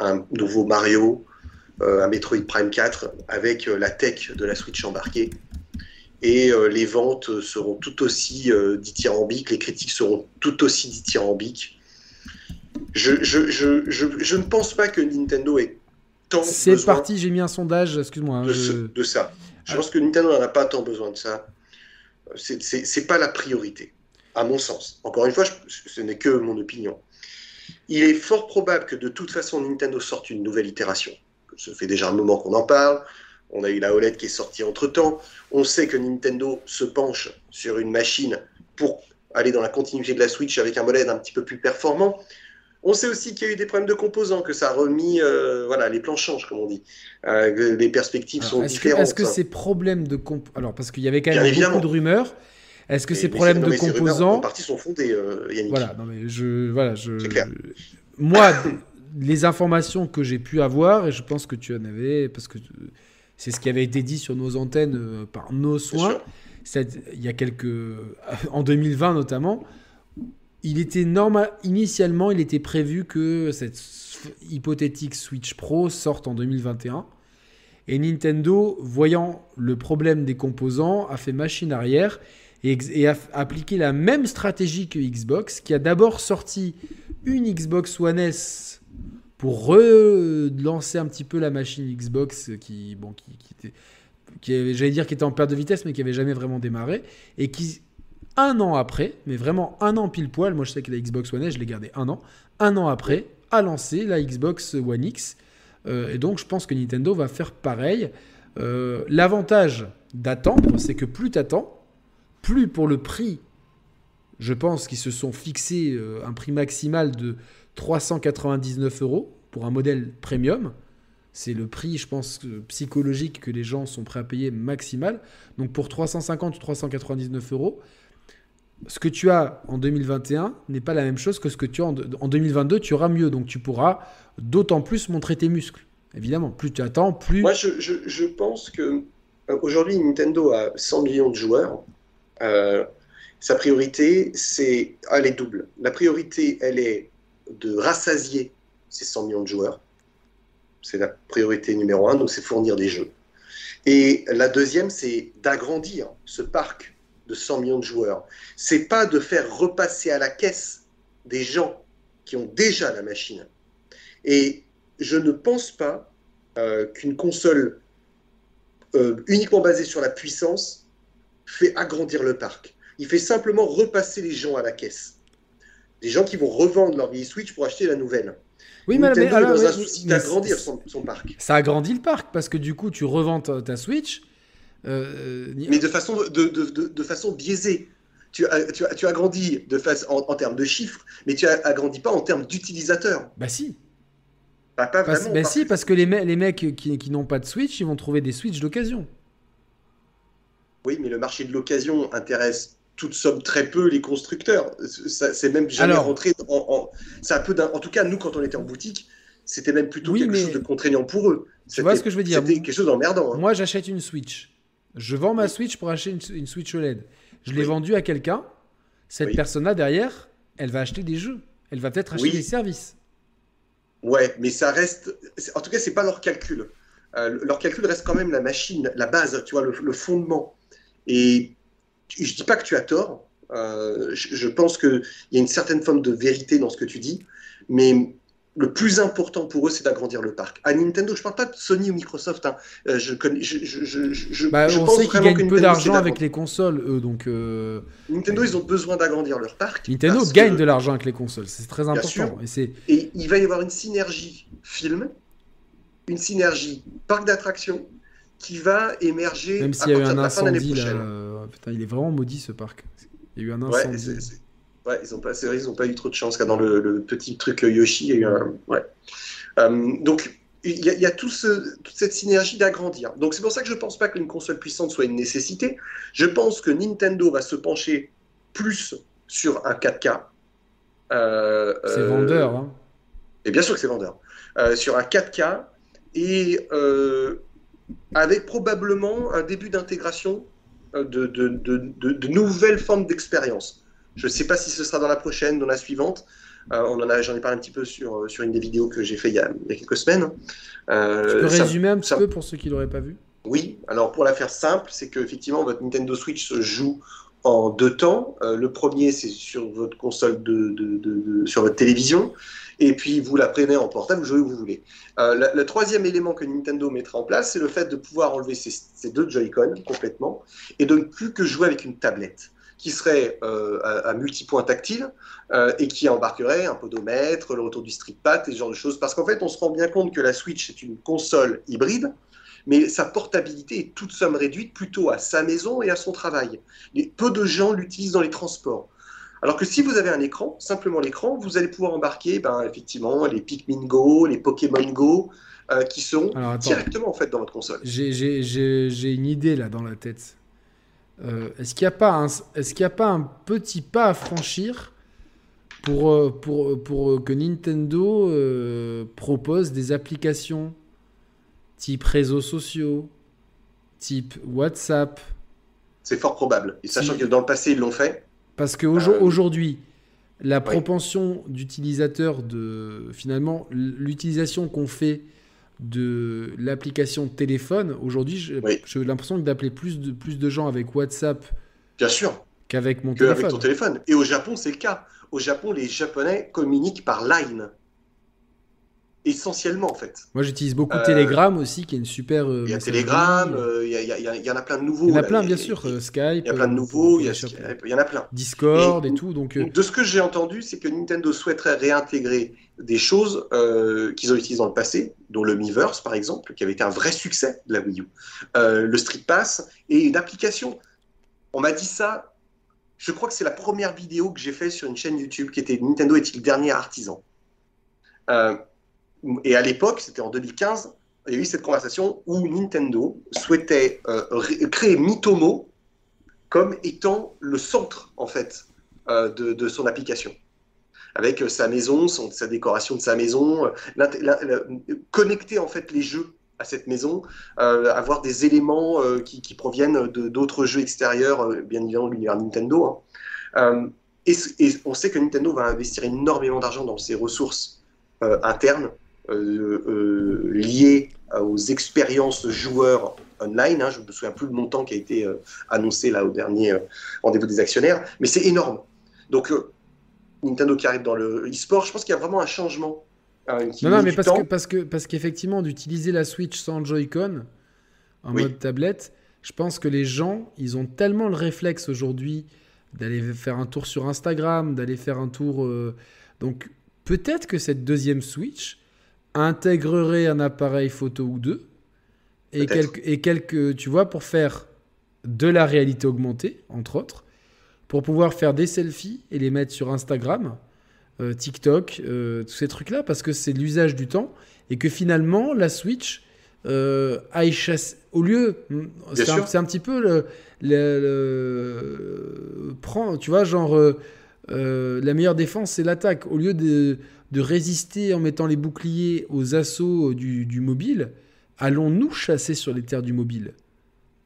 un nouveau Mario, euh, un Metroid Prime 4 avec la tech de la Switch embarquée. Et les ventes seront tout aussi dithyrambiques, les critiques seront tout aussi dithyrambiques. Je, je, je, je, ne pense pas que Nintendo ait tant C'est parti, j'ai mis un sondage, excuse-moi. Hein, de, ça. Je pense que Nintendo n'en a pas tant besoin de ça. C'est pas la priorité, à mon sens. Encore une fois, ce n'est que mon opinion. Il est fort probable que de toute façon Nintendo sorte une nouvelle itération. Ça fait déjà un moment qu'on en parle. On a eu la OLED qui est sortie entre temps. On sait que Nintendo se penche sur une machine pour aller dans la continuité de la Switch avec un modèle un petit peu plus performant. On sait aussi qu'il y a eu des problèmes de composants, que ça a remis, euh, voilà, les plans changent, comme on dit. Euh, les perspectives sont différentes. Est-ce que ces problèmes de composants, alors parce qu'il y avait quand même beaucoup de rumeurs, est-ce que ces problèmes de composants, partie sont fondés, euh, Yannick. Voilà, non mais je, voilà, je, moi, les informations que j'ai pu avoir, et je pense que tu en avais, parce que c'est ce qui avait été dit sur nos antennes par nos soins, il y a quelques, en 2020 notamment il était normal. Initialement, il était prévu que cette hypothétique Switch Pro sorte en 2021. Et Nintendo, voyant le problème des composants, a fait machine arrière et, a appliqué la même stratégie que Xbox, qui a d'abord sorti une Xbox One S pour relancer un petit peu la machine Xbox qui, bon, qui, j'allais dire, qui était en perte de vitesse, mais qui avait jamais vraiment démarré, et qui un an après, mais vraiment un an pile poil, moi je sais que la Xbox One S, je l'ai gardé un an, un an après, a lancé la Xbox One X. Euh, et donc je pense que Nintendo va faire pareil. Euh, l'avantage d'attendre, c'est que plus tu attends, plus pour le prix, je pense qu'ils se sont fixés euh, un prix maximal de 399 euros pour un modèle premium. C'est le prix, je pense, psychologique que les gens sont prêts à payer maximal. Donc pour 350 ou 399 euros, ce que tu as en 2021 n'est pas la même chose que ce que tu as en, 2022. Tu auras mieux, donc tu pourras d'autant plus montrer tes muscles. Évidemment, plus tu attends, plus. Moi, je, pense que euh, aujourd'hui, Nintendo a 100 millions de joueurs. Euh, sa priorité, c'est. Elle est double. La priorité, elle est de rassasier ces 100 millions de joueurs. C'est la priorité numéro un, donc c'est fournir des jeux. Et la deuxième, c'est d'agrandir ce parc de 100 millions de joueurs. C'est pas de faire repasser à la caisse des gens qui ont déjà la machine. Et je ne pense pas euh, qu'une console euh, uniquement basée sur la puissance fait agrandir le parc. Il fait simplement repasser les gens à la caisse. Des gens qui vont revendre leur vieille Switch pour acheter la nouvelle. Oui, mais, mais alors, dans un souci d'agrandir son, parc. Ça agrandit le parc parce que du coup, tu revends ta Switch, euh, mais de façon, de, de, de, façon biaisée. Tu, tu, tu agrandis de face, en, termes de chiffres, mais tu as agrandi pas en termes d'utilisateurs. Bah si. Bah, pas vraiment, bah si, parce que les, les mecs qui, qui n'ont pas de Switch, ils vont trouver des Switch d'occasion. Oui, mais le marché de l'occasion intéresse toute somme très peu les constructeurs. C'est même jamais rentré en, en, peu en tout cas, nous, quand on était en boutique, c'était même plutôt quelque chose de contraignant pour eux. Tu vois ce que je veux dire C'était quelque chose d'emmerdant. Hein. Moi, j'achète une Switch. Je vends ma Switch pour acheter une, Switch OLED. Je l'ai vendue à quelqu'un. Cette personne-là, derrière, elle va acheter des jeux. Elle va peut-être acheter des services. Ouais, mais ça reste. En tout cas, c'est pas leur calcul. Euh, leur calcul reste quand même la machine, la base, tu vois, le, fondement. Et je dis pas que tu as tort. Euh, je, je, pense qu'il y a une certaine forme de vérité dans ce que tu dis, mais le plus important pour eux, c'est d'agrandir le parc. À Nintendo, je ne parle pas de Sony ou Microsoft. Hein. Euh, je, connais, je, je, bah, on sait qu'ils gagnent peu d'argent avec les consoles, eux. Donc, euh, Nintendo, ils ont besoin d'agrandir leur parc. Nintendo gagne de l'argent avec les consoles. C'est très important. Et, et, il va y avoir une synergie film, une synergie parc d'attractions qui va émerger Même s'il y a eu un incendie, là, euh, putain, il est vraiment maudit ce parc. Il y a eu un incendie. Ouais, Ouais, ils ont pas, ils ont pas eu trop de chance. Dans le, petit truc Yoshi, il y a eu un. Ouais. Euh, donc, il y a, tout toute cette synergie d'agrandir. Donc c'est pour ça que je ne pense pas qu'une console puissante soit une nécessité. Je pense que Nintendo va se pencher plus sur un 4K. Euh, c'est vendeur. Hein. Et bien sûr que c'est vendeur. sur un 4K et avec probablement un début d'intégration de, de, de, nouvelles formes d'expérience. Je ne sais pas si ce sera dans la prochaine, dans la suivante. Euh, on en a, j'en ai parlé un petit peu sur, sur une des vidéos que j'ai fait il y, a, quelques semaines. Euh, tu peux résumer un petit peu pour ceux qui l'auraient pas vu? Oui. Alors pour la faire simple, c'est qu'effectivement votre Nintendo Switch se joue en deux temps. Euh, le premier, c'est sur votre console de, de, sur votre télévision, et puis vous la prenez en portable, vous jouez où vous voulez. Euh, le, troisième élément que Nintendo mettra en place, c'est le fait de pouvoir enlever ces, deux Joy-Con complètement, et de ne plus que jouer avec une tablette qui serait euh, à, multipoint tactile euh, et qui embarquerait un podomètre, le retour du streetpad et ce genre de choses. Parce qu'en fait, on se rend bien compte que la Switch est une console hybride, mais sa portabilité est toute somme réduite plutôt à sa maison et à son travail. Et peu de gens l'utilisent dans les transports. Alors que si vous avez un écran, simplement l'écran, vous allez pouvoir embarquer ben, effectivement les Pikmin Go, les Pokémon Go, euh, qui sont directement en fait dans votre console. J'ai une idée là dans la tête. Euh, est-ce qu'il n'y a, pas un, est a pas un petit pas à franchir pour, euh, pour, pour que Nintendo euh, propose des applications type réseaux sociaux, type WhatsApp? C'est fort probable. Et sachant que dans le passé, ils l'ont fait. Parce qu'aujourd'hui, la propension d'utilisateurs de. Finalement, l'utilisation qu'on fait de l'application téléphone, aujourd'hui, j'ai l'impression d'appeler plus de, plus de gens avec WhatsApp Bien sûr. qu'avec mon téléphone. Avec ton téléphone. Et au Japon, c'est le cas. Au Japon, les Japonais communiquent par Line essentiellement en fait. Moi j'utilise beaucoup euh, Telegram aussi, qui est une super. Euh, il y a Telegram, euh, il y, en a plein de nouveaux. Il y en a plein bien sûr, Skype. Il y a plein de nouveaux, il y, en a plein. Discord et, tout. Donc, De ce que j'ai entendu, c'est que Nintendo souhaiterait réintégrer des choses qu'ils ont utilisées dans le passé, dont le Miiverse par exemple, qui avait été un vrai succès de la Wii U, le Street Pass et une application. On m'a dit ça. Je crois que c'est la première vidéo que j'ai faite sur une chaîne YouTube qui était Nintendo est-il dernier artisan. Euh, et à l'époque, c'était en 2015, il y a eu cette conversation où Nintendo souhaitait euh, créer Mitomo comme étant le centre, en fait, euh, de, son application. Avec euh, sa maison, son, sa décoration de sa maison, connecter en fait les jeux à cette maison, avoir des éléments qui, proviennent d'autres jeux extérieurs, bien évidemment l'univers Nintendo. Hein. Et, on sait que Nintendo va investir énormément d'argent dans ses ressources internes liées aux expériences joueurs online. Hein, je ne me souviens plus le montant qui a été euh, annoncé là au dernier rendez-vous des actionnaires, mais c'est énorme. Donc Nintendo qui arrive dans le e-sport, je pense qu'il y a vraiment un changement. non, non, mais parce, que, parce que parce qu'effectivement d'utiliser la Switch sans Joy-Con en mode tablette, je pense que les gens, ils ont tellement le réflexe aujourd'hui d'aller faire un tour sur Instagram, d'aller faire un tour. donc peut-être que cette deuxième Switch, intégrerait un appareil photo ou deux et quelques, et quelques, tu vois, pour faire de la réalité augmentée, entre autres, pour pouvoir faire des selfies et les mettre sur Instagram, euh, TikTok, euh, tous ces trucs-là, parce que c'est l'usage du temps et que finalement, la Switch euh, aille chasser. Au lieu. C'est un, petit peu le. le, prend, tu vois, genre. La meilleure défense, c'est l'attaque. Au lieu de de résister en mettant les boucliers aux assauts du, mobile, allons-nous chasser sur les terres du mobile?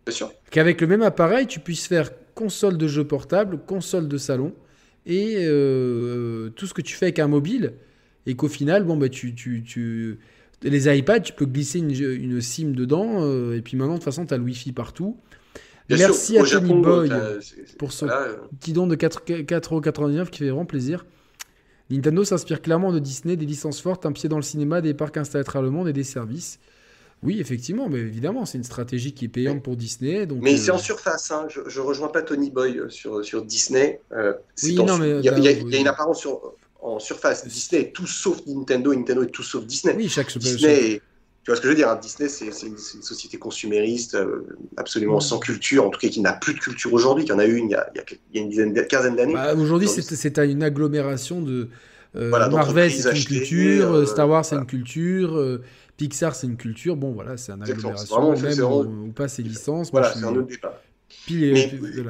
Bien sûr. Qu'avec le même appareil, tu puisses faire console de jeu portable, console de salon, et euh, tout ce que tu fais avec un mobile, et qu'au final, bon, bah, tu, tu, les iPads, tu peux glisser une, SIM dedans, euh, et puis maintenant, de toute façon, tu as le Wi-Fi partout. Merci à Tony Boy pour son petit don de 4,99€ qui fait vraiment plaisir. Nintendo s'inspire clairement de Disney, des licences fortes, un pied dans le cinéma, des parcs installés à travers le monde et des services. Oui, effectivement, mais évidemment, c'est une stratégie qui est payante pour Disney. Donc, mais c'est en euh, surface, hein. je, ne rejoins pas Tony Boy euh, sur, sur Disney. Euh, oui, non, mais il y, a, une apparence sur, en surface. Disney est tout sauf Nintendo, Nintendo est tout sauf Disney. Oui, chaque, Disney tu vois ce que je veux dire hein, Disney, c'est une, société consumériste, absolument mm. sans culture, en tout cas qui n'a plus de culture aujourd'hui, qu'il y en a eu il y a, il y a une dizaine, quinzaine d'années. Bah, aujourd'hui, c'est une agglomération de. Marvel, c'est une culture, Star Wars, c'est une culture. Pixar, c'est une culture. Bon, voilà, c'est un agglomération, vraiment- même ou, ou pas ses licences. Voilà, c'est un autre débat. pile et- Mais-.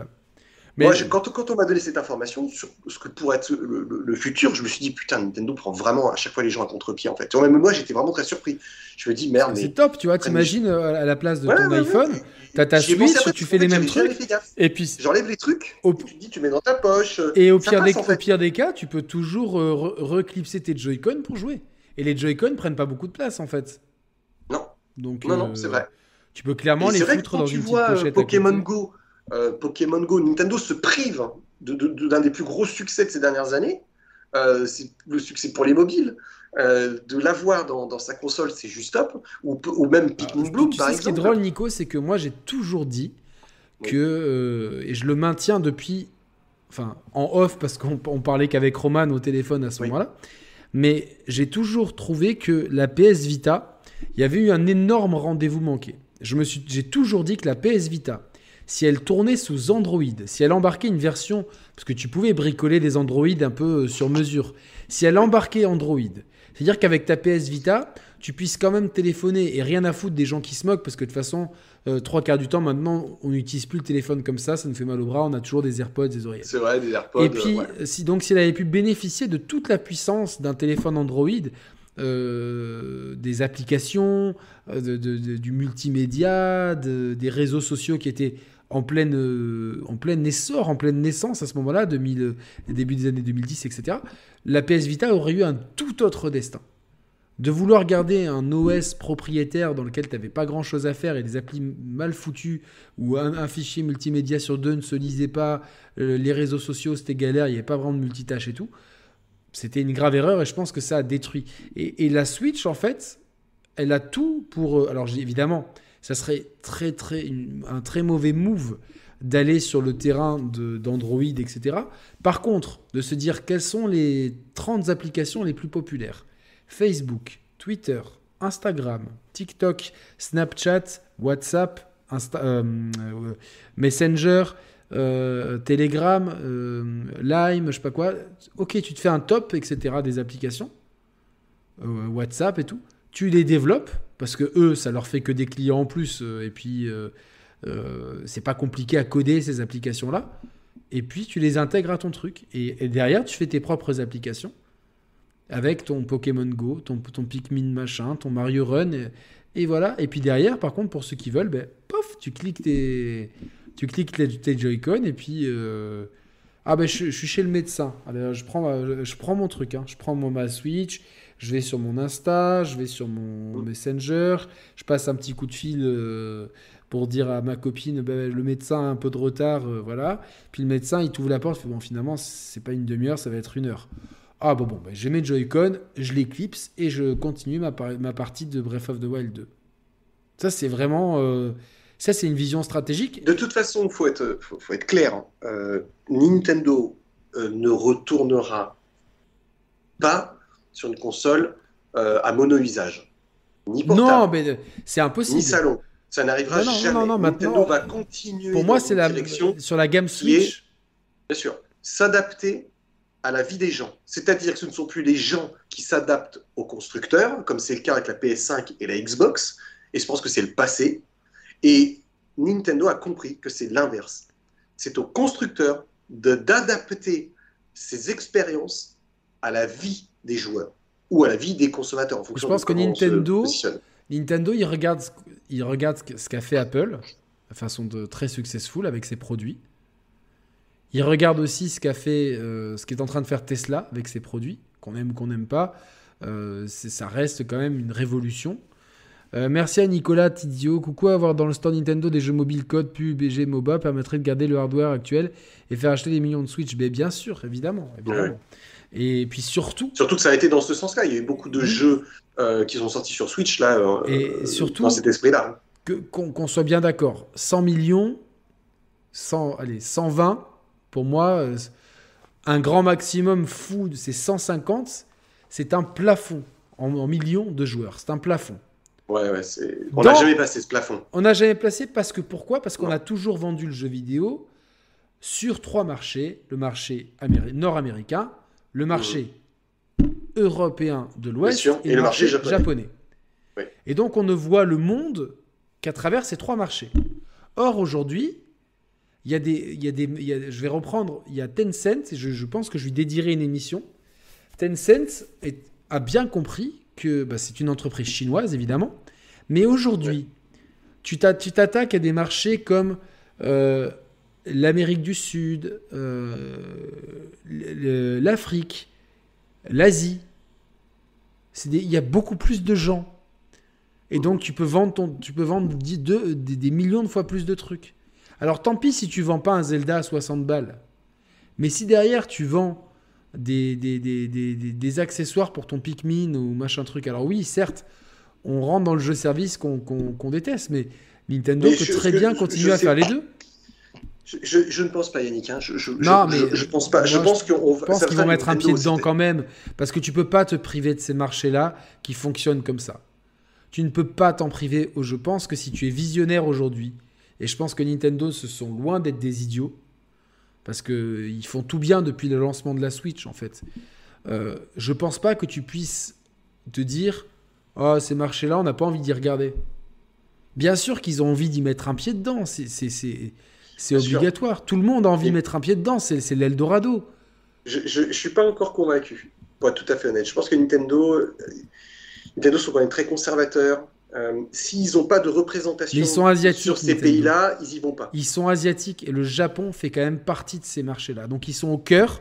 Mais Moi, je- quand, quand on m'a donné cette information sur ce que pourrait être le, le- le futur, je me suis dit, putain, Nintendo prend vraiment à chaque fois les gens à contre-pied, en fait. Même moi, j'étais vraiment très surpris. Je me dis, merde, mais. c'est top, tu vois. T'imagines euh, à la place de Ouais, ton ouais, iPhone, ouais. t'as ta Switch, tu fais les mêmes trucs. Et puis, J'enlève les trucs, Au- tu dis, tu mets dans ta poche. euh, Et au pire, des, au pire cas, tu peux toujours euh, re- reclipser tes Joy-Con pour jouer. Et les Joy-Con prennent pas beaucoup de place en fait. Non. Donc, Non, non, c'est vrai. Tu peux clairement Et les foutre dans tu une petite vois pochette. Pokémon. Go, euh, Pokémon Go, Nintendo se prive de- de- de- d'un des plus gros succès de ces dernières années. Euh, c'est le succès pour les mobiles. Euh, de l'avoir dans, dans sa console, c'est juste top. Ou, ou même Pikmin Ah, Bloom, tu par sais ce qui est exemple. drôle, Nico, c'est que moi j'ai toujours dit Oui. que, et je le maintiens depuis, enfin en off parce qu'on on parlait qu'avec Roman au téléphone à ce Oui. moment-là, mais j'ai toujours trouvé que la PS Vita, il y avait eu un énorme rendez-vous manqué. Je me suis, j'ai toujours dit que la PS Vita, si elle tournait sous Android, si elle embarquait une version, parce que tu pouvais bricoler des Android un peu euh, sur mesure, si elle embarquait Android, c'est-à-dire qu'avec ta PS Vita, tu puisses quand même téléphoner et rien à foutre des gens qui se moquent, parce que de toute façon, euh, trois quarts du temps maintenant, on n'utilise plus le téléphone comme ça, ça nous fait mal au bras, on a toujours des AirPods, des oreillettes. C'est vrai, des AirPods. Et puis, euh, ouais. si, donc, si elle avait pu bénéficier de toute la puissance d'un téléphone Android, euh, des applications, euh, de- de- de- du multimédia, de- des réseaux sociaux qui étaient en pleine, euh, en plein essor, en pleine naissance à ce moment-là, 2000, début des années 2010, etc., la PS Vita aurait eu un tout autre destin. De vouloir garder un OS propriétaire dans lequel tu n'avais pas grand chose à faire et des applis mal foutues, où un, fichier multimédia sur deux ne se lisait pas, euh, les réseaux sociaux c'était galère, il n'y avait pas vraiment de multitâche et tout. C'était une grave erreur et je pense que ça a détruit. Et, et la Switch, en fait, elle a tout pour. euh, Alors évidemment, ça serait très, très, un très mauvais move d'aller sur le terrain d'Android, etc. Par contre, de se dire quelles sont les 30 applications les plus populaires Facebook, Twitter, Instagram, TikTok, Snapchat, WhatsApp, Insta- euh, euh, Messenger, euh, Telegram, Lime, je sais pas quoi. Ok, tu te fais un top, etc. des applications, WhatsApp et tout. Tu les développes parce que eux, ça leur fait que des clients en plus. euh, et puis, euh, euh, c'est pas compliqué à coder ces applications-là. Et puis, tu les intègres à ton truc. Et, derrière, tu fais tes propres applications avec ton Pokémon Go, ton, Pikmin machin, ton Mario Run. Et, voilà. Et puis derrière, par contre, pour ceux qui veulent, ben, pof, tu cliques tes, tu cliques tes, Joy-Con et puis. ah ben je, suis chez le médecin. Je, prends, je prends mon truc. hein. Je prends mon, ma Switch, je vais sur mon Insta, je vais sur mon Messenger, je passe un petit coup de fil euh, pour dire à ma copine ben, le médecin a un peu de retard, euh, voilà. Puis le médecin il t'ouvre la porte, il fait, bon finalement c'est pas une demi-heure, ça va être une heure. Ah bon bon, ben, j'ai mes Joy-Con, je l'éclipse et je continue ma, par- ma partie de Breath of the Wild 2. Ça c'est vraiment, euh, ça c'est une vision stratégique. De toute façon, il faut être, faut, faut être clair. hein. Nintendo ne retournera pas sur une console euh, à mono-usage. Ni portable, Non mais euh, c'est ni impossible. salon. Ça n'arrivera Non, non, non, jamais. non, Nintendo va continuer Pour moi c'est la sur la gamme qui est- Switch. bien sûr, s'adapter à la vie des gens. C'est-à-dire que ce ne sont plus les gens qui s'adaptent aux constructeurs, comme c'est le cas avec la PS5 et la Xbox, et je pense que c'est le passé. Et Nintendo a compris que c'est l'inverse. C'est aux constructeurs d'adapter ces expériences à la vie des joueurs ou à la vie des consommateurs en fonction pense de que Nintendo-. Nintendo, il regarde, ce- il regarde ce qu'a fait Apple, de façon de très successful avec ses produits. Il regarde aussi ce qu'a fait, euh, ce qu'est en train de faire Tesla avec ses produits, qu'on aime ou qu'on n'aime pas. Euh, ça reste quand même une révolution. Euh, merci à Nicolas Tidio. Coucou, avoir dans le store Nintendo des jeux mobiles code pub et MOBA permettrait de garder le hardware actuel et faire acheter des millions de Switch. Mais bien sûr, évidemment. évidemment. Et puis surtout, Surtout que ça a été dans ce sens-là. Il y a eu beaucoup de jeux euh, qui sont sortis sur Switch là, euh, Et surtout- dans cet esprit-là. qu'on soit bien d'accord, 100 millions, 100, allez, 120, pour moi, euh, un grand maximum fou, c'est 150, c'est un plafond en, en millions de joueurs. C'est un plafond. Ouais, ouais. On n'a jamais passé ce plafond. On n'a jamais placé parce que pourquoi? Parce qu'on a toujours vendu le jeu vidéo sur trois marchés le marché améri- nord-américain, le marché européen de l'Ouest et, le marché, japonais. japonais. Et donc on ne voit le monde qu'à travers ces trois marchés. Or aujourd'hui, il y a des, il y a des, je vais reprendre, il y a Tencent, et je, pense que je lui dédierai une émission. Tencent a bien compris que bah, c'est une entreprise chinoise, évidemment, mais aujourd'hui, tu t'attaques à des marchés comme euh, l'Amérique du Sud, euh, l'Afrique, l'Asie. Il y a beaucoup plus de gens. Et donc, tu peux vendre, ton, tu peux vendre des, millions de fois plus de trucs. Alors, tant pis si tu vends pas un Zelda à 60 balles. Mais si derrière, tu vends des, des, accessoires pour ton Pikmin ou machin truc. Alors, oui, certes, on rentre dans le jeu service qu'on déteste, mais Nintendo peut très bien continuer à faire les deux. Je, ne pense pas, Yannick. Hein. Je, non, mais je, pense pas. Je pense qu'ils vont mettre un pied dedans quand même, parce que tu peux pas te priver de ces marchés-là qui fonctionnent comme ça. Tu ne peux pas t'en priver. Je pense que si tu es visionnaire aujourd'hui, et je pense que Nintendo se sont loin d'être des idiots, parce que ils font tout bien depuis le lancement de la Switch en fait. Euh, je pense pas que tu puisses te dire, oh ces marchés-là, on n'a pas envie d'y regarder. Bien sûr qu'ils ont envie d'y mettre un pied dedans. C'est c'est obligatoire. Tout le monde a envie de mettre un pied dedans. C'est l'Eldorado. Je ne suis pas encore convaincu, pour être tout à fait honnête. Je pense que Nintendo, euh, Nintendo sont quand même très conservateurs. Euh, s'ils n'ont pas de représentation sur ces pays-là, ils y vont pas. Ils sont asiatiques et le Japon fait quand même partie de ces marchés-là. Donc ils sont au cœur.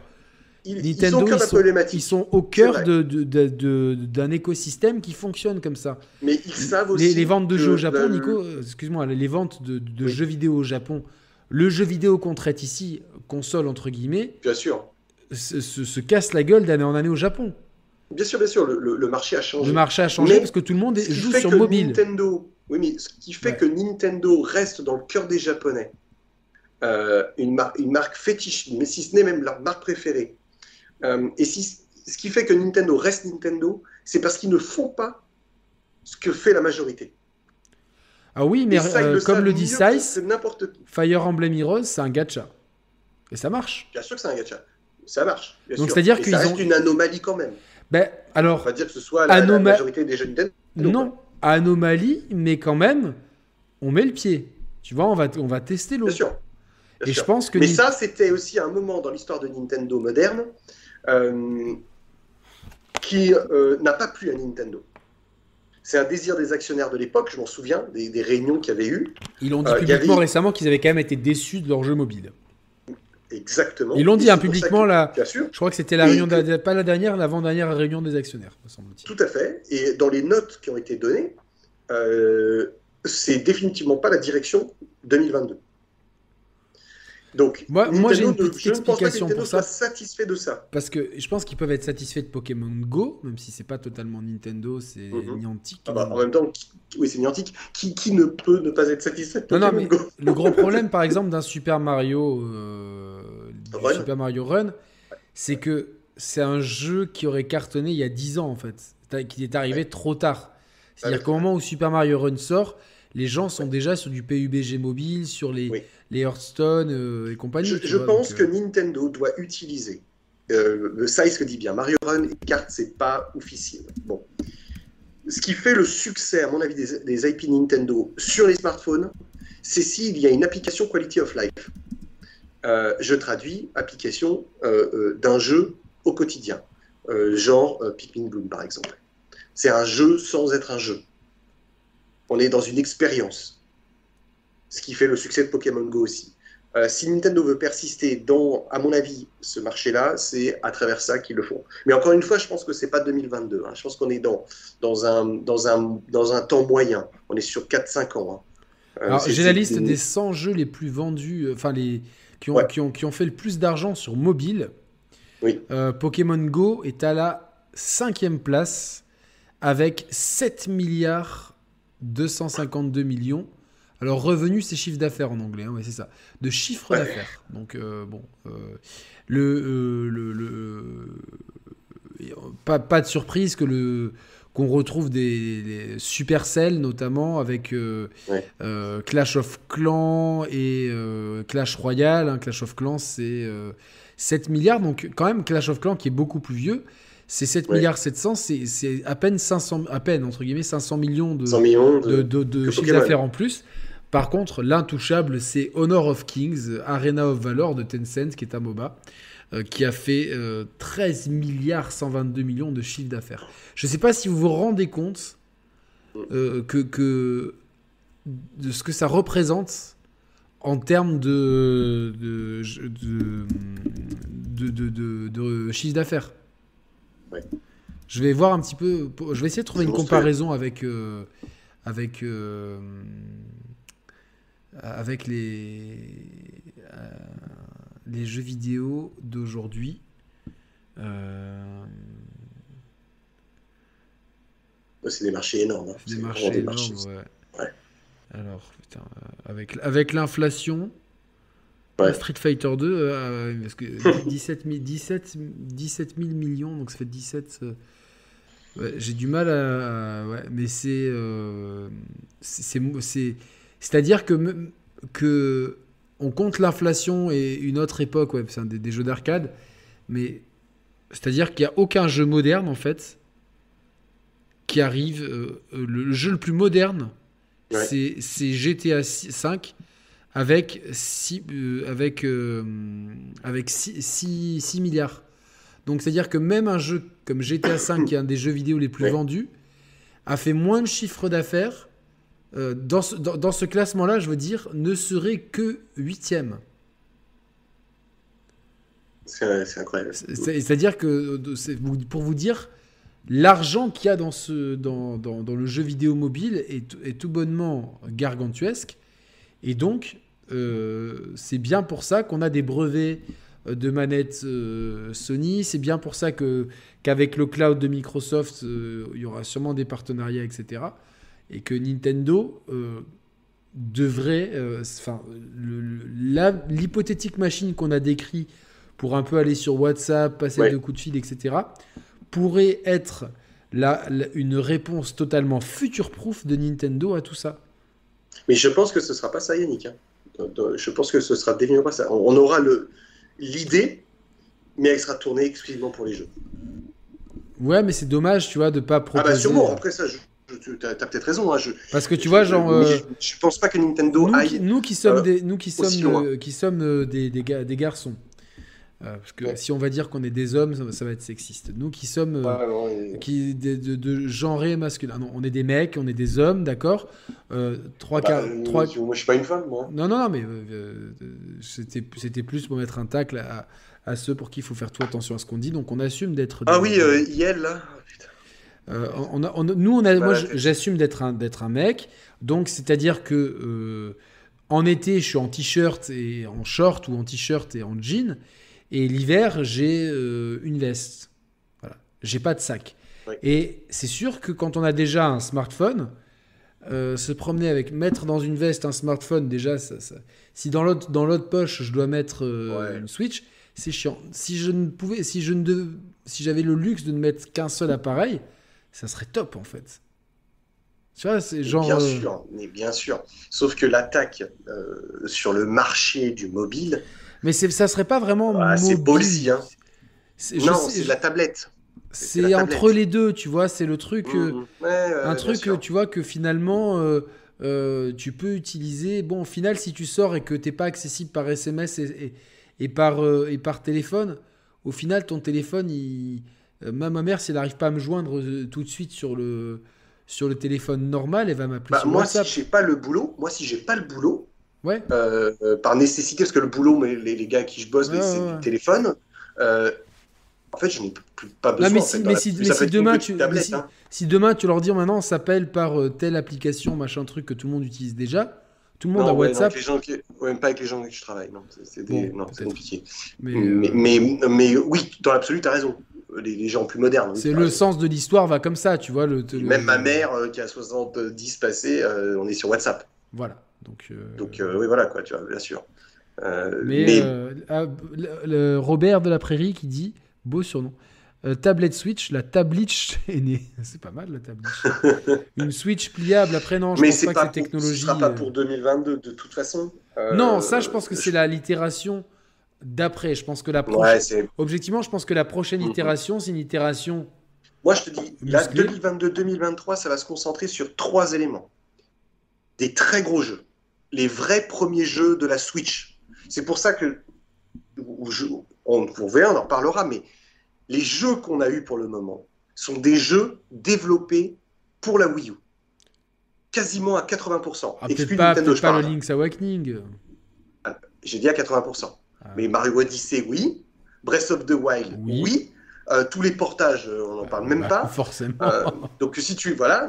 Ils, Nintendo, ils, sont, ils sont au cœur d'un de, de, écosystème qui fonctionne comme ça. Mais ils savent aussi. Les, ventes de jeux au Japon, Nico, euh, excuse-moi, les ventes de, jeux vidéo au Japon le jeu vidéo qu'on traite ici, console entre guillemets, bien sûr, se, casse la gueule d'année en année au Japon. Bien sûr, bien sûr, le, marché a changé. Le marché a changé parce que tout le monde joue sur mobile. Nintendo, oui, mais ce qui fait que Nintendo reste dans le cœur des Japonais, euh, une, une, marque fétiche, mais si ce n'est même leur marque préférée, euh, et si, ce qui fait que Nintendo reste Nintendo, c'est parce qu'ils ne font pas ce que fait la majorité. Ah oui, mais euh, comme le dit Size, Fire Emblem Heroes, c'est un gacha. Et ça marche. Bien sûr que c'est un gacha. Ça marche. Donc c'est-à-dire qu'ils ont une anomalie quand même. Ben alors. On va dire que ce soit la, majorité des jeunes Non, anomalie, mais quand même, on met le pied. Tu vois, on va, on va tester l'eau. Bien sûr. et je pense que. Mais ça, c'était aussi un moment dans l'histoire de Nintendo moderne euh, qui euh, n'a pas plu à Nintendo. C'est un désir des actionnaires de l'époque, je m'en souviens, des, réunions qu'il y avait eu. Ils l'ont dit euh, publiquement récemment qu'ils avaient quand même été déçus de leur jeu mobile. Exactement. Ils l'ont dit hein, publiquement là. Bien sûr. Je crois que c'était la réunion, pas la dernière, l'avant-dernière réunion des actionnaires, me semble-t-il. Tout à fait. Et dans les notes qui ont été données, euh, c'est définitivement pas la direction 2022. Donc, moi, moi j'ai une petite explication pour ça. satisfait de ça. Parce que je pense qu'ils peuvent être satisfaits de Pokémon Go, même si c'est pas totalement Nintendo, c'est mhm. Niantic. Ah bah, en même temps, oui, c'est Niantic. Qui, qui, ne peut ne pas être satisfait de Pokémon non, non, mais Go? Le gros problème, par exemple, d'un Super Mario, euh, Run. Super Mario Run, c'est que c'est un jeu qui aurait cartonné il y a 10 ans en fait, qui est arrivé trop tard. C'est-à-dire qu'au moment où Super Mario Run sort, les gens sont déjà sur du PUBG mobile, sur les, les Hearthstone euh, et compagnie. Je, pense que euh, Nintendo doit utiliser, euh, le size que dit bien, Mario Run et cartes, c'est pas officiel. Bon. Ce qui fait le succès, à mon avis, des, IP Nintendo sur les smartphones, c'est s'il y a une application Quality of Life. je traduis application d'un jeu au quotidien, genre Pikmin Bloom par exemple. C'est un jeu sans être un jeu. On est dans une expérience ce qui fait le succès de Pokémon Go aussi. Euh, si Nintendo veut persister dans, à mon avis, ce marché-là, c'est à travers ça qu'ils le font. Mais encore une fois, je pense que c'est pas 2022. Hein. Je pense qu'on est dans, dans, un, dans, un, dans un temps moyen. On est sur 4-5 ans. Hein. Euh, j'ai la liste des 100 jeux les plus vendus, euh, enfin les qui ont, qui ont, qui ont fait le plus d'argent sur mobile. Oui. Pokémon Go est à la cinquième place avec 7 milliards 252 millions alors revenu, c'est chiffre d'affaires en anglais, hein, c'est ça. De chiffre d'affaires. Donc euh, bon, euh, le, le, le, pas, pas, de surprise que le qu'on retrouve des, Supercell notamment avec euh, Clash of Clans et Clash Royale. Hein. Clash of Clans c'est 7 milliards, donc quand même Clash of Clans qui est beaucoup plus vieux, C'est 7 milliards 700, c'est à peine 500, à peine entre guillemets 500 millions de, millions de, de, chiffre d'affaires en plus. Par contre, l'intouchable, c'est Honor of Kings, Arena of Valor de Tencent, qui est un MOBA, euh, qui a fait 13 euh, milliards 122 millions de chiffre d'affaires. Je ne sais pas si vous vous rendez compte euh, que, que, de ce que ça représente en termes de, de, de, de chiffre d'affaires. Je vais voir un petit peu. Je vais essayer de trouver une comparaison avec, euh, avec, euh, avec les, euh, les jeux vidéo d'aujourd'hui. C'est des marchés énormes. Hein. Des marchés énormes, ouais. Alors, putain, avec, avec l'inflation, Street Fighter 2, euh, parce que 17, 17, 17 000 millions, donc ça fait 17. Euh, j'ai du mal à. ouais, mais euh, c'est. C'est-à-dire que, que on compte l'inflation et une autre époque, ouais, c'est des, des, jeux d'arcade, mais c'est-à-dire qu'il n'y a aucun jeu moderne, en fait, qui arrive. le jeu le plus moderne, c'est GTA 5 avec 6, euh, avec, euh, avec 6, milliards. Donc c'est-à-dire que même un jeu comme GTA V, qui est un des jeux vidéo les plus vendus, a fait moins de chiffre d'affaires. Euh, dans ce, dans, ce classement-là, je veux dire, ne serait que huitième. C'est incroyable. C'est-à-dire que, pour vous dire, l'argent qu'il y a dans, ce, dans, dans, dans, le jeu vidéo mobile est, est tout bonnement gargantuesque. Et donc, euh, c'est bien pour ça qu'on a des brevets euh, de manettes euh, Sony. C'est bien pour ça que qu'avec le cloud de Microsoft, il y aura sûrement des partenariats, etc. Et que Nintendo devrait, enfin, l'hypothétique machine qu'on a décrit pour un peu aller sur WhatsApp, passer de coups de fil, etc., pourrait être la, une réponse totalement future-proof de Nintendo à tout ça. Mais je pense que ce sera pas ça, Yannick. Hein. Je pense que ce sera définitivement pas ça. On aura l'idée, mais elle sera tournée exclusivement pour les jeux. Ouais, mais c'est dommage, tu vois, de pas proposer. Ah bah sûrement. Après ça, tu as, peut-être raison. Hein, Parce que tu vois, genre. Euh, je, pense pas que Nintendo nous, aille. Nous qui sommes euh, des, nous qui sommes, qui sommes euh, des, des, des garçons. Euh, parce que si on va dire qu'on est des hommes, ça, va être sexiste. Nous qui sommes euh, qui, de, de, de genré masculin. Non, on est des mecs, on est des hommes, d'accord euh, trois, bah, trois... Moi, je suis pas une femme, moi. Non, non, non, mais c'était, c'était plus pour mettre un tacle à, à, ceux pour qui il faut faire tout attention à ce qu'on dit. Donc on assume d'être. Ah oui, Yel, là. on a, nous, on a, moi, j'assume d'être un, d'être un mec. Donc, c'est-à-dire que en été, je suis en t-shirt et en short ou en t-shirt et en jean. Et l'hiver, j'ai euh, une veste. Voilà. J'ai pas de sac. Et c'est sûr que quand on a déjà un smartphone, euh, se promener avec mettre dans une veste un smartphone, déjà, ça, si dans l'autre dans l'autre poche je dois mettre euh, une Switch, c'est chiant. Si je ne pouvais, si je ne si j'avais le luxe de ne mettre qu'un seul appareil, ça serait top en fait. Tu vois, c'est genre. Bien sûr, mais bien sûr. Sauf que l'attaque sur le marché du mobile, mais ça serait pas vraiment. Ah, c'est Ballsy, hein. Non, c'est la tablette. C'est entre les deux, tu vois. C'est le truc. Euh, mmh. un truc, tu vois, que finalement. Euh, euh, tu peux utiliser. Bon, au final, si tu sors et que t'es pas accessible par SMS et, et, par, et par téléphone, au final, ton téléphone, il... ma mère, si elle n'arrive pas à me joindre tout de suite sur le, sur le téléphone normal, elle va m'appeler bah, sur moi, WhatsApp. si j'ai pas le boulot, moi, si j'ai pas le boulot, Ouais. Euh, euh, par nécessité, parce que le boulot, mais les, les gars qui je bosse, c'est du téléphone. Euh, en fait, je n'ai pas besoin. mais si, mais si, demain, tu, hein. si, demain tu leur dis maintenant on s'appelle par telle application, machin truc que tout le monde utilise déjà, tout le monde a WhatsApp. Non, gens qui... ouais, pas avec les gens avec qui je travaille, non, c'est des... compliqué. Mais, mais, mais, oui, dans l'absolu, tu as raison. Les, gens plus modernes. C'est le sens de l'histoire va comme ça, tu vois. Le, Même ma mère qui a 70 passé, on est sur WhatsApp. Voilà. Donc, euh, Donc euh, oui, voilà, quoi, tu vois, bien sûr. Euh, mais, ah, le, Robert de la Prairie qui dit, beau surnom, tablette Switch, la tabliche est née. C'est pas mal la tabliche. Une Switch pliable, après non, je mais pense pas, que cette technologie. Ce sera pas pour 2022 de toute façon. non, ça je pense que c'est la l'itération d'après. Je pense que la prochaine... Objectivement, je pense que la prochaine mm-hmm. itération, c'est une itération. Moi, je te dis, là, 2022-2023, ça va se concentrer sur trois éléments. Des très gros jeux. Les vrais premiers jeux de la Switch. C'est pour ça que, on, on verra, on en reparlera, mais les jeux qu'on a eus pour le moment sont des jeux développés pour la Wii U. Quasiment à 80%. Ah, peut-être pas, pas le Link's Awakening. Ah, j'ai dit à 80%. Ah. Mais Mario Odyssey, oui. Breath of the Wild, oui. Euh, tous les portages, euh, on n'en parle même bah, pas. Forcément. Euh, donc si tu voilà,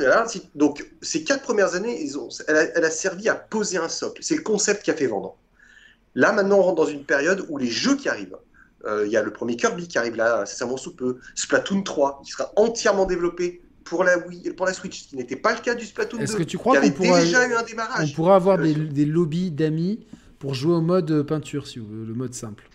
donc ces quatre premières années, ils ont, elle, a, servi à poser un socle. C'est le concept qui a fait vendre. Là maintenant, on rentre dans une période où les jeux qui arrivent, il y a le premier Kirby qui arrive là, c'est sous peu, Splatoon 3 qui sera entièrement développé pour la Wii, pour la Switch, ce qui n'était pas le cas du Splatoon 2. Est-ce que tu crois qu'on pourra, déjà eu un démarrage On pourra avoir des, des lobbies d'amis pour jouer au mode peinture, si vous voulez, le mode simple?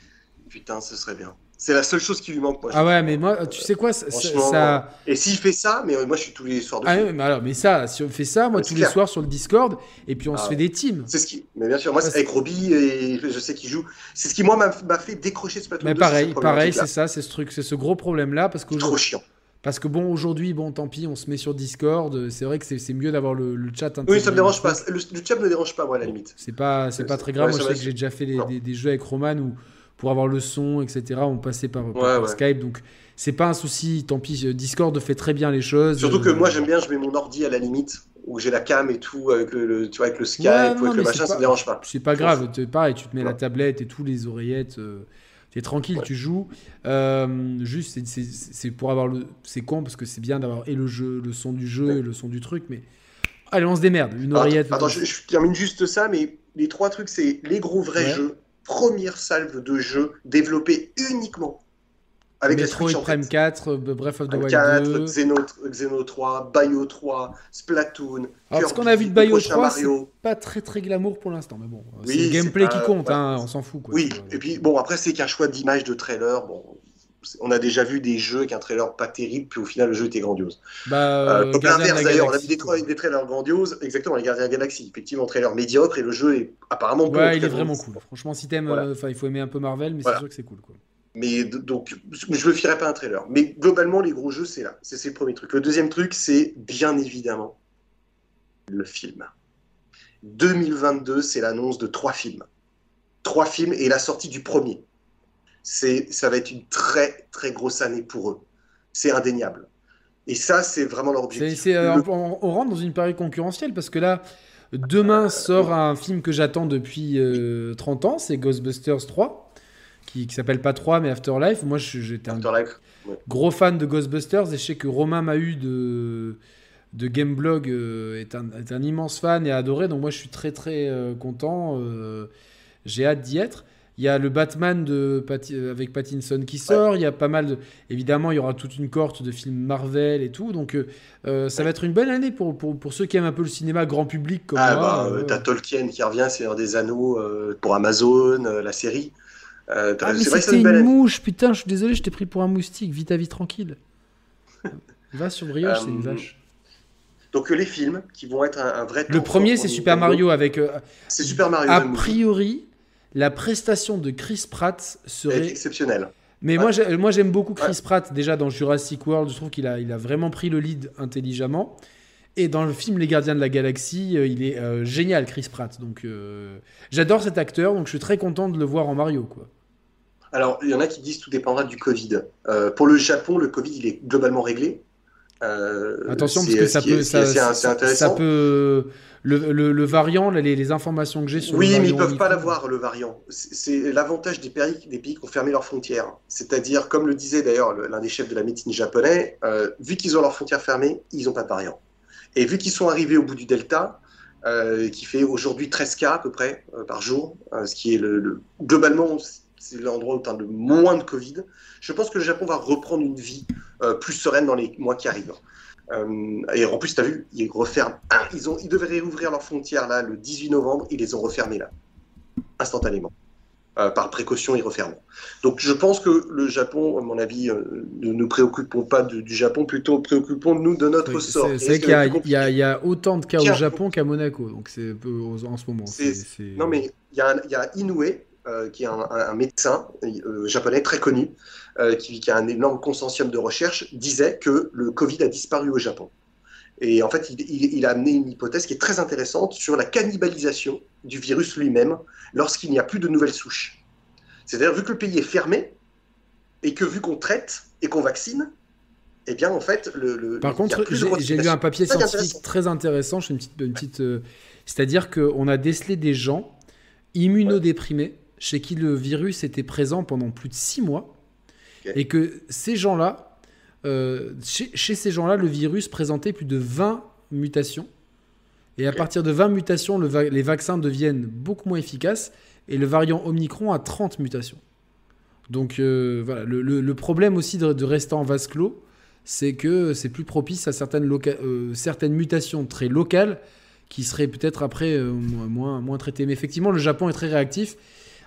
Putain, ce serait bien. C'est la seule chose qui lui manque. Moi, ah ouais, mais moi, tu sais quoi ça... Et s'il fait ça, mais moi je suis tous les soirs dessus. Ah mais alors, mais ça, si on fait ça, moi tous les soirs sur le Discord, et puis on se ah fait des teams. C'est ce qui. Mais bien sûr, moi c'est avec Roby et je sais qu'il joue. C'est ce qui moi m'a fait décrocher ce plateau. Mais pareil, pareil, c'est ça, c'est ce truc, c'est ce gros problème là parce que. Trop chiant. Parce que bon, aujourd'hui, bon, tant pis, on se met sur Discord. C'est vrai que c'est mieux d'avoir le, chat. Oui, ça me dérange pas. Le, chat me dérange pas, moi, à la limite. C'est pas, c'est pas très grave. moi, je sais que j'ai déjà fait des, des, jeux avec Roman où pour avoir le son, etc. On passait par, Skype, donc c'est pas un souci. Tant pis, Discord fait très bien les choses. Surtout que moi j'aime bien, je mets mon ordi à la limite où j'ai la cam et tout avec le, tu vois, avec le Skype, avec le machin, ça me dérange pas. C'est pas grave, pareil, tu te mets la tablette et tous les oreillettes. Euh, tu es tranquille, tu joues. Euh, juste, c'est pour avoir le. C'est con parce que c'est bien d'avoir et le jeu, le son du jeu et le son du truc, mais. Allez, on se démerde. Une oreillette. Attends, je, termine juste ça, mais les trois trucs, c'est les gros vrais jeux première salve de jeux développés uniquement avec Metroid Prime 4, euh, Breath of the Wild 4, 2, Xeno, Xeno 3, Bio 3, Splatoon. Alors, ce qu'on a vu de Bio 3, c'est pas très très glamour pour l'instant, mais bon, c'est le gameplay qui compte, hein, on s'en fout. Quoi. Oui, et puis bon, après, c'est qu'un choix d'image de trailer. Bon, on a déjà vu des jeux avec un trailer pas terrible, puis au final, le jeu était grandiose. Bah, euh, l'inverse d'ailleurs, on a vu des, des, trailers grandioses, exactement, les Gardiens de la Galaxie, effectivement, trailer médiocre, et le jeu est apparemment bon. Ouais, il est vraiment cool. Franchement, si t'aimes, euh, enfin, il faut aimer un peu Marvel, mais c'est sûr que c'est cool. Quoi. Mais donc, je ne me fierai pas un trailer. Mais globalement, les gros jeux, c'est là. C'est le premier truc. Le deuxième truc, c'est bien évidemment le film. 2022, c'est l'annonce de trois films. Trois films et la sortie du premier c'est, ça va être une très très grosse année pour eux. C'est indéniable. Et ça, c'est vraiment leur objectif. Euh, on, rentre dans une période concurrentielle parce que là, demain sort un film que j'attends depuis 30 euh, ans, c'est Ghostbusters 3, qui, qui s'appelle pas 3 mais Afterlife. Moi, j'étais un gros fan de Ghostbusters et je sais que Romain Mahu de, de Gameblog euh, est, un, est, un, immense fan et a adoré. Donc moi, je suis très très content. J'ai hâte d'y être. Il y a le Batman de euh, avec Pattinson qui sort. Il y a pas mal de. Évidemment, il y aura toute une cohorte de films Marvel et tout. Donc, euh, euh, ça va être une bonne année pour, pour, pour, ceux qui aiment un peu le cinéma grand public comme ah. Bah, T'as Tolkien qui revient, c'est des Anneaux pour Amazon, la série. ah, mais c'était une, mouche, putain, je suis désolé, je t'ai pris pour un moustique. Vite à vie tranquille. Va sur Brioche, c'est une vache. Donc les films qui vont être un, vrai. Le premier, c'est Super Mario avec. c'est Super Mario. A priori, la prestation de Chris Pratt serait exceptionnelle. Mais moi, j'aime beaucoup Chris Pratt déjà dans Jurassic World. Je trouve qu'il a, il a vraiment pris le lead intelligemment. Et dans le film Les Gardiens de la Galaxie, euh, il est euh, génial, Chris Pratt. Donc, euh, j'adore cet acteur, donc je suis très content de le voir en Mario, quoi. Alors, il y en a qui disent tout dépendra du Covid. pour le Japon, le Covid, il est globalement réglé. Attention, parce que ça peut, ça, peut, le, variant, les, informations que j'ai sur oui, le variant. Oui, mais ils ne peuvent pas l'avoir, le variant. C'est l'avantage des pays, des pays qui ont fermé leurs frontières. C'est-à-dire, comme le disait d'ailleurs l'un des chefs de la médecine japonais, euh, vu qu'ils ont leurs frontières fermées, ils n'ont pas de variant. Et vu qu'ils sont arrivés au bout du delta, euh, qui fait aujourd'hui 13 cas à peu près euh, par jour, ce qui est le, globalement c'est l'endroit où tu as le moins de Covid. Je pense que le Japon va reprendre une vie plus sereine dans les mois qui arrivent. Euh, et en plus, tu as vu, ils referment. Ils, ont, ils devaient réouvrir leurs frontières là, le 18 novembre, ils les ont refermées là, instantanément. Euh, par précaution, ils referment. Donc je pense que le Japon, à mon avis, euh, ne nous préoccupons pas du Japon, plutôt préoccupons-nous de notre sort. C'est qu'il y, y, a autant de cas au Japon qu'à Monaco, donc c'est en ce moment. Non mais il y, a, y a Inoue, qui est un, médecin japonais très connu, qui, qui, a un énorme consortium de recherche, disait que le Covid a disparu au Japon. Et en fait, il, a amené une hypothèse qui est très intéressante sur la cannibalisation du virus lui-même lorsqu'il n'y a plus de nouvelles souches. C'est-à-dire, vu que le pays est fermé, et que vu qu'on traite et qu'on vaccine, eh bien, en fait, le. Par contre, j'ai lu un papier scientifique très intéressant. Je une petite. Une petite euh, C'est-à-dire qu'on a décelé des gens immunodéprimés chez qui le virus était présent pendant plus de six mois. Et que ces gens-là, euh, chez, ces gens-là, le virus présentait plus de 20 mutations. Et à partir de 20 mutations, les vaccins deviennent beaucoup moins efficaces. Et le variant Omicron a 30 mutations. Donc euh, voilà, le, problème aussi de, rester en vase clos, c'est que c'est plus propice à certaines, euh, certaines mutations très locales qui seraient peut-être après moins, moins traitées. Mais effectivement, le Japon est très réactif.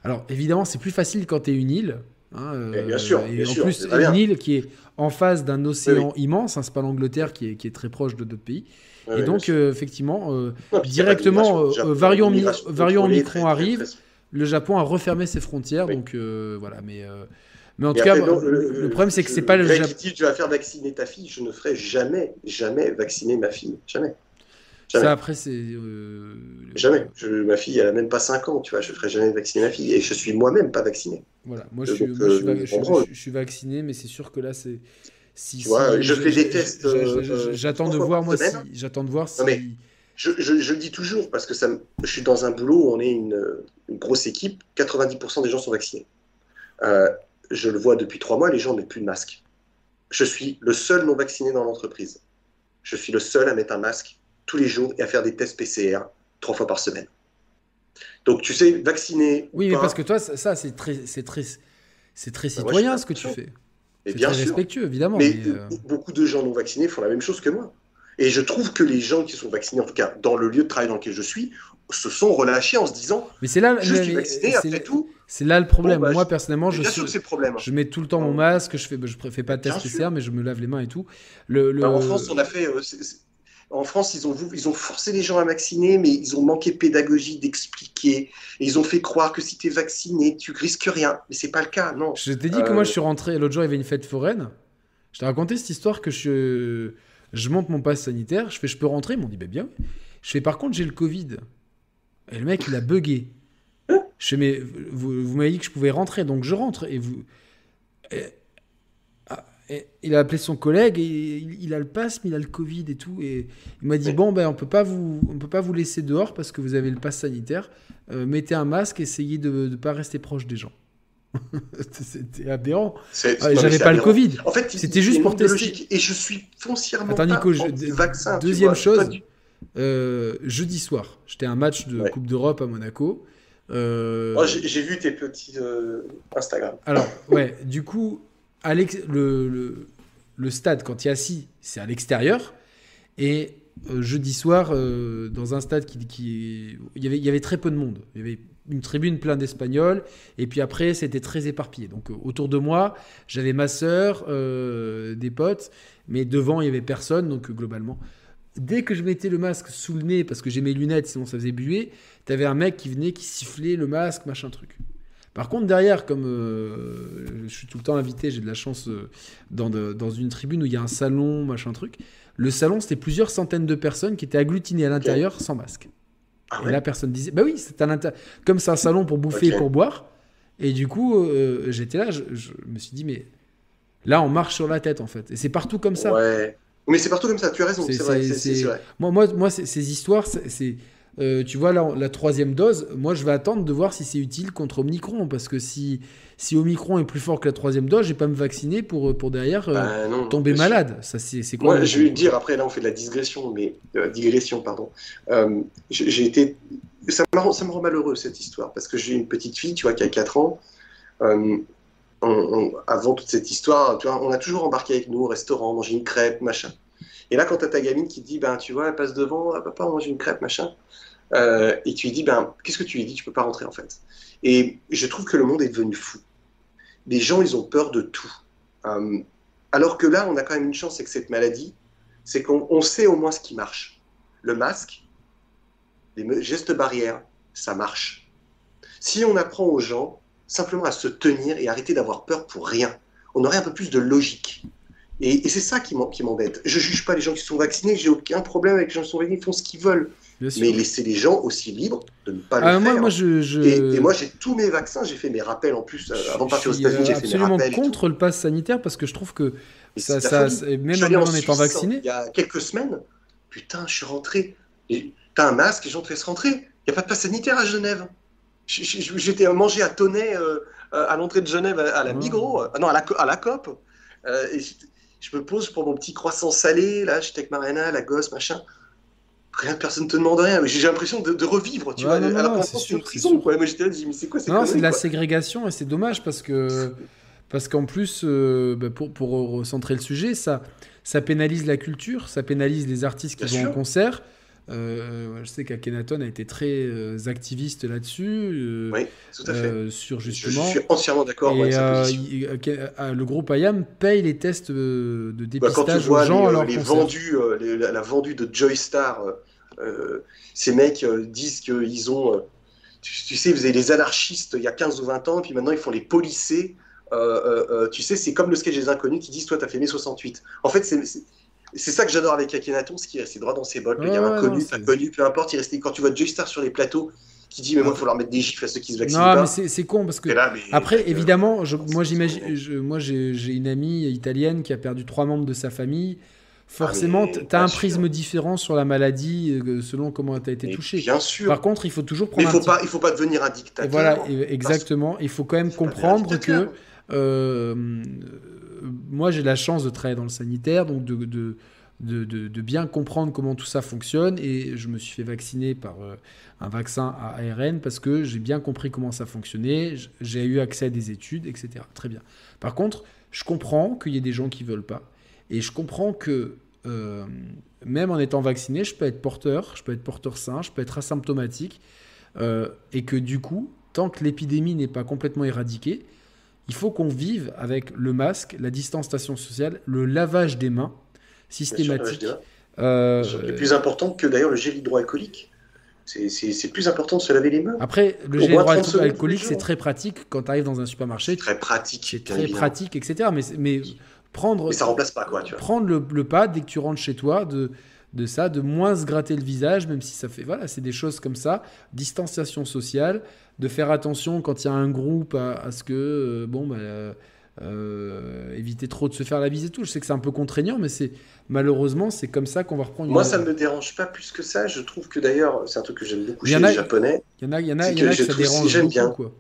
Alors évidemment, c'est plus facile quand tu es une île. Hein, bien sûr. Et en plus, une île qui est en face d'un océan immense. Hein, c'est pas l'Angleterre qui est, très proche de d'autres pays. et donc, euh, effectivement, euh, directement, euh, variant, Omicron arrive. Le Japon a refermé ses frontières. Donc, voilà. Mais. Mais en tout cas, le, problème, c'est que c'est pas le Japon. tu vas faire vacciner ta fille, je ne ferai jamais, jamais vacciner ma fille. Jamais. Ça, après, c'est. Jamais. ma fille, elle a même pas 5 ans, tu vois. Je ne ferai jamais vacciner ma fille. Et je suis moi-même pas vacciné. Voilà, moi je, suis, je, suis, vacciné, mais c'est sûr que là, c'est. Si, tu vois, je fais des tests. J'attends de voir, moi, si. J'attends de voir si. mais je, je, le dis toujours, parce que ça, je suis dans un boulot où on est une, une grosse équipe, 90% des gens sont vaccinés. Euh, je le vois depuis trois mois, les gens ne mettent plus de masque. Je suis le seul non vacciné dans l'entreprise. Je suis le seul à mettre un masque tous les jours et à faire des tests PCR trois fois par semaine. Donc, tu sais, vacciner. Oui, mais parce que toi, ça, c'est très, c'est très, c'est très bah, citoyen ce que tu fais. C'est bien très respectueux, évidemment. Mais, euh, beaucoup de gens non vaccinés font la même chose que moi. Et je trouve que les gens qui sont vaccinés, en tout cas dans le lieu de travail dans lequel je suis, se sont relâchés en se disant mais c'est là je suis vacciné après tout c'est là le problème bah, moi personnellement je, suis, le problème. je mets tout le temps mon masque je fais je fais pas de test PCR mais je me lave les mains et tout le, bah, en France on a fait euh, en France, ils ont, ils ont forcé les gens à vacciner, mais ils ont manqué de pédagogie, d'expliquer. Et ils ont fait croire que si tu es vacciné, tu risques rien. Mais c'est pas le cas, non. Je t'ai dit que moi, je suis rentré. L'autre jour, il y avait une fête foraine. Je t'ai raconté cette histoire que je, je monte mon passe sanitaire. Je fais, je peux rentrer? Ils m'ont dit, bah bien. Je fais, par contre, j'ai le Covid. Et le mec, il a bugué. Je fais, mais vous, vous m'avez dit que je pouvais rentrer, donc je rentre. Et vous il a appelé son collègue et il, a le pass, mais il a le Covid et tout. Et il m'a dit Bon, ben, on peut pas vous, on peut pas vous laisser dehors parce que vous avez le pass sanitaire. Euh, mettez un masque, essayez de ne pas rester proche des gens. C'était aberrant. Ah, j'avais pas le Covid. En fait, c'était juste pour tester. Et je suis foncièrement Attends, Nico, vaccin. Deuxième chose, euh, jeudi soir, j'étais à un match de Coupe d'Europe à Monaco. Euh... Oh, j'ai vu tes petits euh, Instagram. Alors, ouais, du coup, le, stade, quand il est assis, c'est à l'extérieur. Et euh, jeudi soir, euh, dans un stade qui, qui il, y avait, il y avait très peu de monde. Il y avait une tribune pleine d'Espagnols. Et puis après, c'était très éparpillé. Donc euh, autour de moi, j'avais ma sœur, des potes. Mais devant, il y avait personne. Donc globalement, dès que je mettais le masque sous le nez, parce que j'ai mes lunettes, sinon ça faisait buer, t'avais un mec qui venait, qui sifflait le masque, machin truc. Par contre, derrière, comme euh, je suis tout le temps invité, j'ai de la chance euh, dans, dans, une tribune où il y a un salon, machin truc. Le salon, c'était plusieurs centaines de personnes qui étaient agglutinées à l'intérieur sans masque. Ah et la personne disait, bah oui, c'est à l'intérieur. Comme c'est un salon pour bouffer et pour boire. Et du coup, euh, j'étais là, je, me suis dit, mais là, on marche sur la tête en fait. Et c'est partout comme ça. Ouais. Mais c'est partout comme ça, tu as raison, c'est vrai, vrai. Moi, moi, moi ces histoires, c'est euh, tu vois, la, la, troisième dose, moi, je vais attendre de voir si c'est utile contre Omicron. Parce que si, si Omicron est plus fort que la troisième dose, je vais pas me vacciner pour, pour derrière euh, bah, tomber malade. Ça, c'est, quoi je vais dire, après, là, on fait de la digression, mais. Euh, digression, pardon. j'ai été. Ça me, ça me rend malheureux, cette histoire. Parce que j'ai une petite fille, tu vois, qui a 4 ans. avant toute cette histoire, tu vois, on a toujours embarqué avec nous au restaurant, manger une crêpe, machin. Et là, quand tu as ta gamine qui te dit, ben, tu vois, elle passe devant, elle va pas manger une crêpe, machin. Euh, et tu lui dis, ben, qu'est-ce que tu lui dis? Tu peux pas rentrer en fait. Et je trouve que le monde est devenu fou. Les gens, ils ont peur de tout. Euh, alors que là, on a quand même une chance avec cette maladie, c'est qu'on sait au moins ce qui marche. Le masque, les gestes barrières, ça marche. Si on apprend aux gens simplement à se tenir et arrêter d'avoir peur pour rien, on aurait un peu plus de logique. Et, c'est ça qui m'embête. Je juge pas les gens qui sont vaccinés, j'ai aucun problème avec les gens qui sont vaccinés, ils font ce qu'ils veulent. Mais laisser les gens aussi libres de ne pas le ah, faire. Moi, je, Et, moi, j'ai tous mes vaccins, j'ai fait mes rappels en plus. Euh, avant de partir aux États-Unis, j'ai fait mes rappels. absolument contre le pass sanitaire parce que je trouve que ça, ça, même en, étant vacciné. Il y a quelques semaines, putain, je suis rentré. T'as un masque et gens te laissent rentrer. Il n'y a pas de passe sanitaire à Genève. J'étais mangé à Tonnet euh, à l'entrée de Genève à, la Migros, euh, non, à la, à la COP. Euh, et je me pose pour mon petit croissant salé, là, j'étais avec Mariana, la gosse, machin. Rien, personne ne te demande rien. J'ai l'impression de, revivre, tu vois. alors c'est une prison, quoi. Moi, j'étais là, je dis, mais c'est quoi Non, c'est de la ségrégation et c'est dommage parce que. Parce qu'en plus, bah, pour, pour recentrer le sujet, ça, ça pénalise la culture, ça pénalise les artistes qui vont en concert. Euh, je sais qu'Akenaton a été très euh, activiste là-dessus. Euh, oui, tout à fait. sur justement. Je, suis entièrement d'accord. Le groupe IAM paye les tests de dépistage bah, quand tu vois aux gens les, vendus, la, vendue de Joystar, ces mecs disent qu'ils ont. Tu, sais, vous avez les anarchistes il y a 15 ou 20 ans, puis maintenant ils font les policiers. tu sais, c'est comme le sketch des inconnus qui disent Toi, t'as fait mai 68. En fait, c'est c'est ça que j'adore avec Akhenaton, ce qui est droit dans ses bottes. Le gars inconnu, pas connu, peu importe. Il restait, quand tu vois Joystar sur les plateaux, qui dit mais moi il faut leur mettre des gifs à ceux qui se vaccinent non, mais c'est con parce que après évidemment moi j'imagine moi j'ai une amie italienne qui a perdu trois membres de sa famille forcément ah, tu as un prisme différent sur la maladie euh, selon comment tu as été touché bien sûr par contre il faut toujours prendre mais il faut pas il faut pas devenir un dictateur voilà exactement il faut quand même comprendre que euh, moi, j'ai la chance de travailler dans le sanitaire, donc de, de, de, bien comprendre comment tout ça fonctionne. Et je me suis fait vacciner par euh, un vaccin à ARN parce que j'ai bien compris comment ça fonctionnait. J'ai eu accès à des études, etc. Très bien. Par contre, je comprends qu'il y ait des gens qui veulent pas. Et je comprends que euh, même en étant vacciné, je peux être porteur, je peux être porteur sain, je peux être asymptomatique. Euh, et que du coup, tant que l'épidémie n'est pas complètement éradiquée, il faut qu'on vive avec le masque, la distanciation sociale, le lavage des mains systématique. Euh, c'est plus important que d'ailleurs le gel hydroalcoolique. C'est plus important de se laver les mains. Après, le gel hydroalcoolique, c'est très pratique quand tu arrives dans un supermarché. Très pratique. C'est très pratique, etc. Mais, mais prendre. Mais ça remplace pas quoi, tu vois. Prendre le, le, pas dès que tu rentres chez toi, de, de ça, de moins se gratter le visage, même si ça fait. Voilà, c'est des choses comme ça. Distanciation sociale, de faire attention quand il y a un groupe à, ce que, euh, bon, bah, euh, éviter trop de se faire la bise et tout. Je sais que c'est un peu contraignant, mais c'est malheureusement, c'est comme ça qu'on va reprendre. Moi, ça ne me dérange pas plus que ça. Je trouve que d'ailleurs, c'est un truc que j'aime beaucoup chez les Japonais. Il y en a, il y en a, y en a que, ça dérange beaucoup. Bien. Quoi.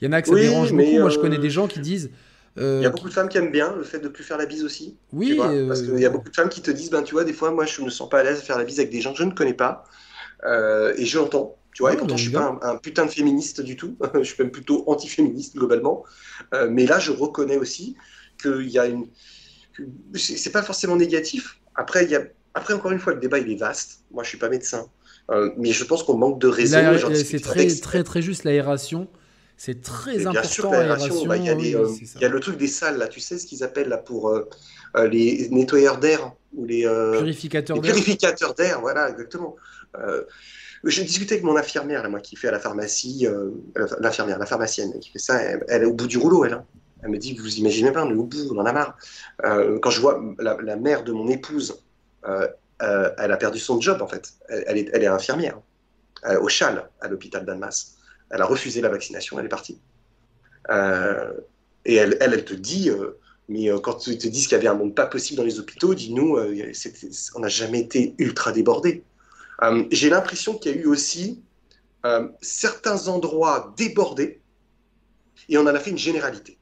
Il y en a que ça dérange beaucoup. Moi, je connais des gens qui disent. Euh, il y a beaucoup de femmes qui aiment bien le fait de plus faire la bise aussi. Oui. parce qu'il y a beaucoup de femmes qui te disent, ben tu vois, des fois, moi, je me sens pas à l'aise de faire la bise avec des gens que je ne connais pas. et je l'entends. Tu vois, et pourtant, je suis pas un, putain de féministe du tout. je suis même plutôt anti-féministe globalement. Euh, mais là, je reconnais aussi qu'il y a une. C'est pas forcément négatif. Après, il y a... Après, encore une fois, le débat, il est vaste. Moi, je suis pas médecin. Euh, mais je pense qu'on manque de raison. C'est très, très, très juste l'aération. C'est très important. Bien sûr, l'aération, bah, il y, euh, y, a le truc des salles, là. Tu sais ce qu'ils appellent là pour les nettoyeurs d'air ou les purificateurs d'air. Purificateurs d'air, voilà, exactement. J'ai discuté avec mon infirmière, là, moi, qui fait à la pharmacie, euh, l'infirmière, la pharmacienne, qui fait ça, elle, est au bout du rouleau, elle. Hein. Elle me dit, vous imaginez pas, on est au bout, on en a marre. Euh, quand je vois la, mère de mon épouse, euh, elle a perdu son job, en fait. Elle, est, elle est, infirmière, au châle, à l'hôpital d'Annemasse. Elle a refusé la vaccination, elle est partie. et elle, elle, te dit, mais quand ils te disent qu'il y avait un monde pas possible dans les hôpitaux, dis-nous, on n'a jamais été ultra débordé. Euh, j'ai l'impression qu'il y a eu aussi euh, certains endroits débordés et on en a fait une généralité.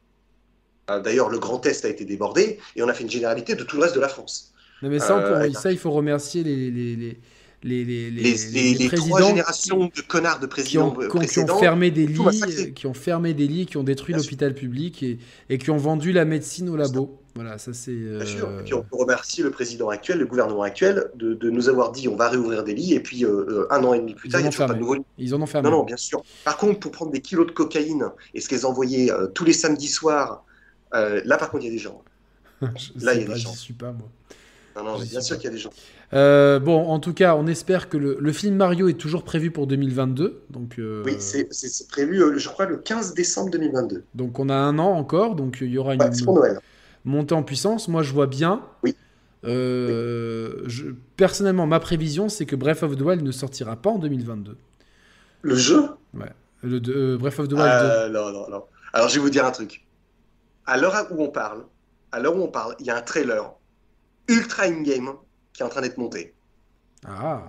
Euh, d'ailleurs, le Grand Est a été débordé et on a fait une généralité de tout le reste de la France. mais ça, ça il faut remercier les, les, les les, les, les, les, trois générations de connards de présidents qui ont, qui ont, fermé des lits, qui ont fermé des lits, qui ont détruit l'hôpital public et, et, qui ont vendu la médecine au labo. Voilà, ça c'est. Bien sûr. Et puis on peut remercier le président actuel, le gouvernement actuel, de, de nous avoir dit on va réouvrir des lits et puis euh, euh, un an et demi plus tard, il n'y a toujours pas de nouveaux lits. Ils en ont fermé. Non, non, bien sûr. Par contre, pour prendre des kilos de cocaïne et ce les envoyer euh, tous les samedis soirs, là par contre il y a des gens. là il y a des gens. Je suis pas moi. Non, non, bien sûr qu'il y a des gens. Euh, bon, en tout cas, on espère que le, film Mario est toujours prévu pour 2022. Donc, euh, Oui, c'est prévu, euh, je crois, le 15 décembre 2022. Donc, on a un an encore, donc il y aura une montée en puissance. Moi, je vois bien. Oui. Je, personnellement, ma prévision, c'est que Breath of the Wild ne sortira pas en 2022. Le jeu? Ouais. Le, Breath of the Wild. Non, non, non. Alors, je vais vous dire un truc. À l'heure où on parle, à l'heure où on parle, il y a un trailer ultra in-game qui est en train d'être monté. Ah.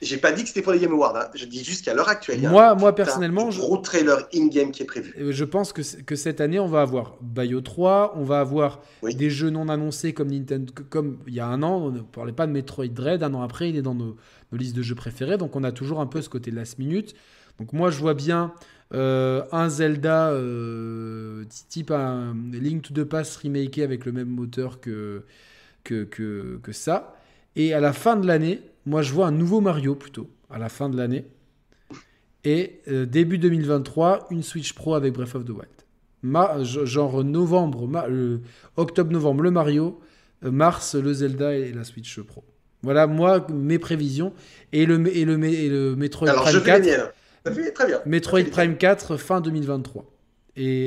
J'ai pas dit que c'était pour les Game Awards, hein. je dis juste qu'à l'heure actuelle, moi, moi personnellement, un gros trailer in-game qui est prévu. Je pense que, que cette année, on va avoir Bayo 3, on va avoir des jeux non annoncés comme Nintendo, comme il y a un an, on ne parlait pas de Metroid Dread, un an après, il est dans nos, nos listes de jeux préférés, donc on a toujours un peu ce côté last minute. Donc moi, je vois bien euh, un Zelda euh, type un Link to the Past remaké avec le même moteur que, que, que, ça. Et à la fin de l'année, moi je vois un nouveau Mario plutôt, à la fin de l'année. Et euh, début 2023, une Switch Pro avec Breath of the Wild. genre novembre, octobre-novembre le Mario, mars le Zelda et la Switch Pro. Voilà moi mes prévisions et le et le, et le Metroid Alors, Prime 4 très bien. Metroid Prime 4 fin 2023. Et...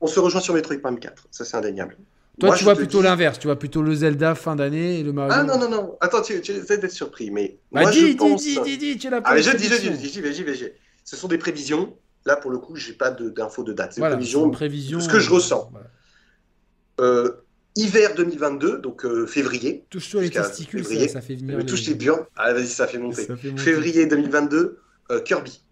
on se rejoint sur Metroid Prime 4, ça c'est indéniable. Toi, tu vois plutôt l'inverse, tu vois plutôt le Zelda fin d'année et le Mario. Ah non, non, non, attends, tu, tu essaies d'être surpris, mais. Bah, moi, dis, je pense... dis, dis, dis, tu l'as pas. Ah, je dis, je dis, j'y vais, j'y vais, Ce sont des prévisions. Là, pour le coup, j'ai pas d'infos de, date. C'est voilà, prévisions, prévision, ce que je ressens. Euh, hiver 2022, donc euh, février. Touche-toi les testicules, ça, ça, fait venir. Mais touche les bien. Ah, vas-y, ça fait monter. Février 2022, euh, Kirby.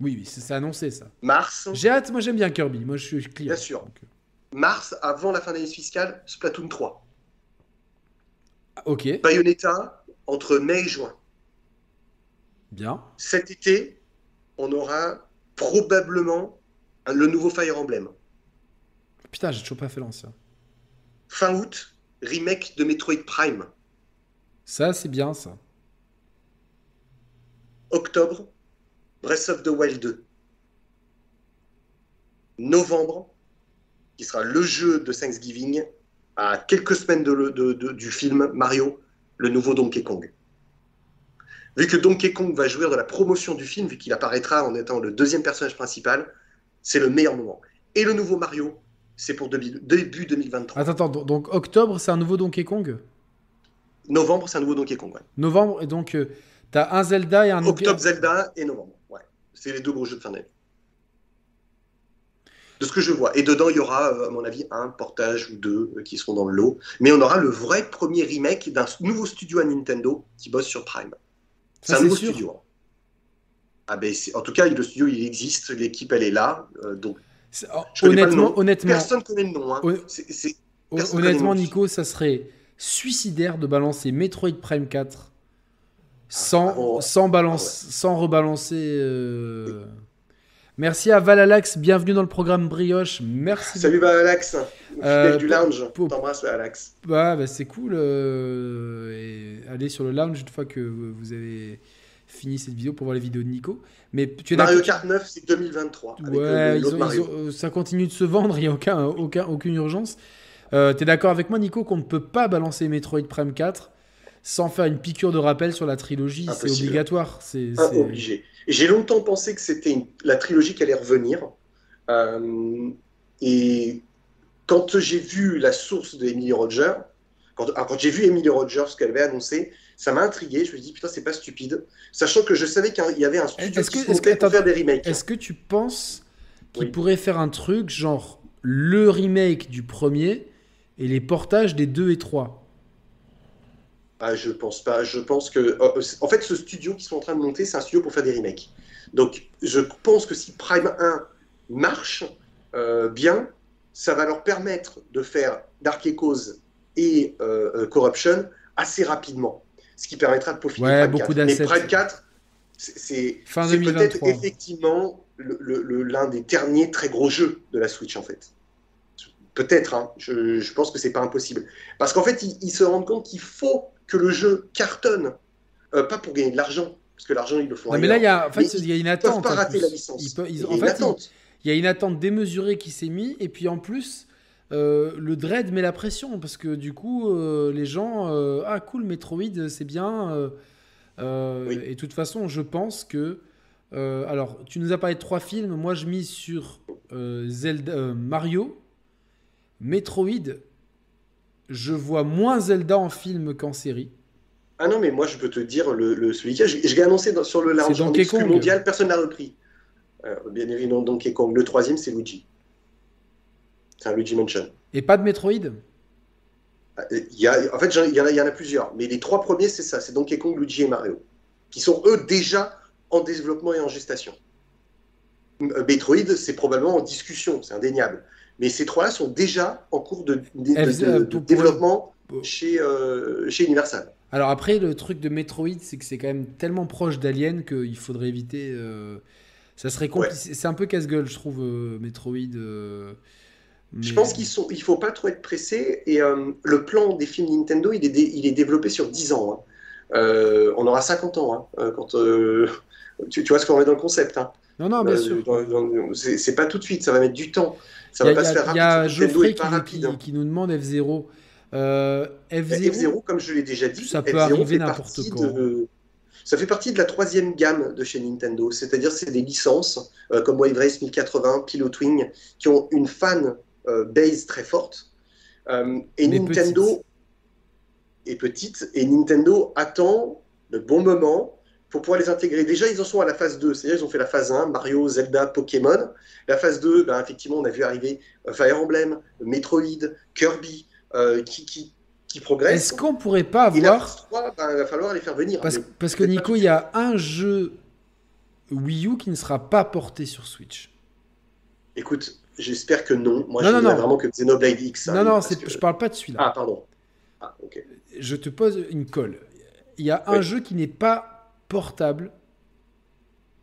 Oui, oui, c'est annoncé ça. Mars. J'ai hâte, moi j'aime bien Kirby, moi je suis client. Bien sûr. Euh. Mars, avant la fin d'année fiscale, Splatoon 3. Ah, ok. Bayonetta, entre mai et juin. Bien. Cet été, on aura probablement le nouveau Fire Emblem. Putain, j'ai toujours pas fait l'ancien. Fin août, remake de Metroid Prime. Ça, c'est bien ça. Octobre, Breath of the Wild 2. Novembre, qui sera le jeu de Thanksgiving, à quelques semaines de, du film Mario, le nouveau Donkey Kong. Vu que Donkey Kong va jouir de la promotion du film, vu qu'il apparaîtra en étant le deuxième personnage principal, c'est le meilleur moment. Et le nouveau Mario, c'est pour début 2023. Attends, attends, donc octobre, c'est un nouveau Donkey Kong? Novembre, c'est un nouveau Donkey Kong, ouais. Novembre, et donc, euh, tu as un Zelda et un... Octobre, Zelda et novembre. C'est les deux gros jeux de fin d'année. De ce que je vois. Et dedans, il y aura, euh, à mon avis, un portage ou deux euh, qui seront dans le lot. Mais on aura le vrai premier remake d'un nouveau studio à Nintendo qui bosse sur Prime. C'est un nouveau studio. Hein. Ah ben, en tout cas, le studio, il existe, l'équipe, elle est là. Euh, donc, honnêtement, honnêtement, personne connaît le nom. Hein. honnêtement, Nico, ça serait suicidaire de balancer Metroid Prime 4 sans, sans, balance, sans rebalancer. Euh. Merci à Valalax, bienvenue dans le programme Brioche. Merci. Salut Valalax, euh, du lounge. T'embrasse Valalax. Bah, bah, c'est cool. Euh, et allez sur le lounge une fois que vous avez fini cette vidéo pour voir les vidéos de Nico. Mais tu es Mario Kart 9, c'est 2023. Ouais, ça continue de se vendre, il n'y a aucun, aucun, aucune urgence. Euh, tu es d'accord avec moi, Nico, qu'on ne peut pas balancer Metroid Prime 4 sans faire une piqûre de rappel sur la trilogie. C'est obligatoire. C'est obligé. J'ai longtemps pensé que c'était la trilogie qui allait revenir. Euh, et quand j'ai vu la source d'Emily Roger, quand, ah, quand j'ai vu Emily Rogers ce qu'elle avait annoncé, ça m'a intrigué. Je me suis dit, putain, c'est pas stupide. Sachant que je savais qu'il y avait un studio est-ce qui que, pour faire des remakes. Est-ce que tu penses qu'il pourrait faire un truc genre le remake du premier et les portages des 2 et 3 ah, je pense pas. Je pense que. Oh, en fait, ce studio qu'ils sont en train de monter, c'est un studio pour faire des remakes. Donc, je pense que si Prime 1 marche euh, bien, ça va leur permettre de faire Dark Echoes et euh, euh, Corruption assez rapidement. Ce qui permettra de profiter ouais, Prime 4. Mais Prime 4, c'est peut-être effectivement l'un des derniers très gros jeux de la Switch, en fait. Peut-être, hein. je, pense que c'est pas impossible. Parce qu'en fait, ils se rendent compte qu'il faut que le jeu cartonne, euh, pas pour gagner de l'argent, parce que l'argent, ils le font. mais là, il y a, en fait, il y a une attente. Ils peuvent pas rater la licence. en fait, il y a une attente démesurée qui s'est mise, et puis en plus, le dread met la pression parce que du coup, les gens, ah cool, Metroid, c'est bien. Et de toute façon, je pense que alors, tu nous as parlé de trois films. Moi, je mise sur Zelda, Mario, Metroid. Je vois moins Zelda en film qu'en série. Ah non, mais moi, je peux te dire, le, celui qui je, l'ai annoncé sur le large mondial, personne n'a repris. Euh, bien évidemment, Donkey Kong. Le troisième, c'est Luigi. C'est un Luigi Mansion. Et pas de Metroid? Ah, il y a, En fait, il y, en a, il y en a plusieurs. Mais les trois premiers, c'est ça. C'est Donkey Kong, Luigi et Mario. Qui sont, eux, déjà en développement et en gestation. Euh, Metroid, c'est probablement en discussion, c'est indéniable. Mais ces trois-là sont déjà en cours de, développement chez, euh, chez Universal. Alors après, le truc de Metroid, c'est que c'est quand même tellement proche d'Alien qu'il faudrait éviter. Euh, ça serait compliqué. C'est un peu casse-gueule, je trouve, euh, Metroid. Euh, je pense qu'il sont... il faut pas trop être pressé. Et le plan des films Nintendo, il est, il est développé sur 10 ans. Hein. on aura 50 ans hein, quand tu... tu, vois ce qu'on met dans le concept. Hein. Non, non, bien sûr. C'est pas tout de suite, ça va mettre du temps. Ça va pas se faire rapide. Il y a Geoffrey qui, qui, qui, nous demande F0. Euh, F0, comme je l'ai déjà dit, ça peut arriver n'importe quand. Ça fait partie de la troisième gamme de chez Nintendo, c'est-à-dire c'est des licences euh, comme Wave Race 1080, Pilot Wing, qui ont une fan euh, base très forte. et Nintendo est petite, et Nintendo attend le bon moment pour pouvoir les intégrer. Déjà, ils en sont à la phase 2, c'est-à-dire ils ont fait la phase 1, Mario, Zelda, Pokémon. La phase 2, ben, effectivement, on a vu arriver Fire Emblem, Metroid, Kirby, euh, qui, qui, progresse. Est-ce qu'on pourrait pas avoir. Ben, il va falloir les faire venir. Parce, parce que Nico, il y a un jeu Wii U qui ne sera pas porté sur Switch. Écoute, j'espère que non. Moi, je non, non. vraiment que Xenoblade X. Non, non, que... je parle pas de celui-là. Ah, pardon. Ah. Je te pose une colle. Il y a un jeu qui n'est pas portable.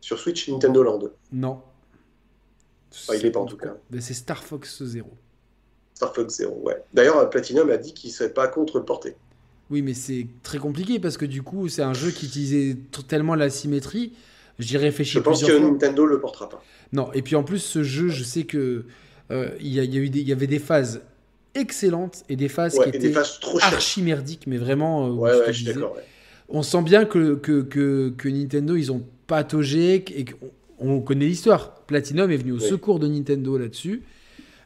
Sur Switch, Nintendo Land. Non. il n'est pas en tout cas. C'est Star Fox Zero. Star Fox Zero, ouais. D'ailleurs, Platinum a dit qu'il ne serait pas contre le porter. Oui, mais c'est très compliqué parce que du coup, c'est un jeu qui utilisait tellement la symétrie. J'y réfléchis Je pense que Nintendo le portera pas. Non, et puis en plus, ce jeu, je sais que euh, il y, a, eu il y avait des phases excellentes et des phases qui étaient archi merdiques, mais vraiment. Euh, ouais, ouais, je suis d'accord. On sent bien que, que, que, Nintendo, ils ont pataugé et qu'on connaît l'histoire. Platinum est venu au secours de Nintendo là-dessus.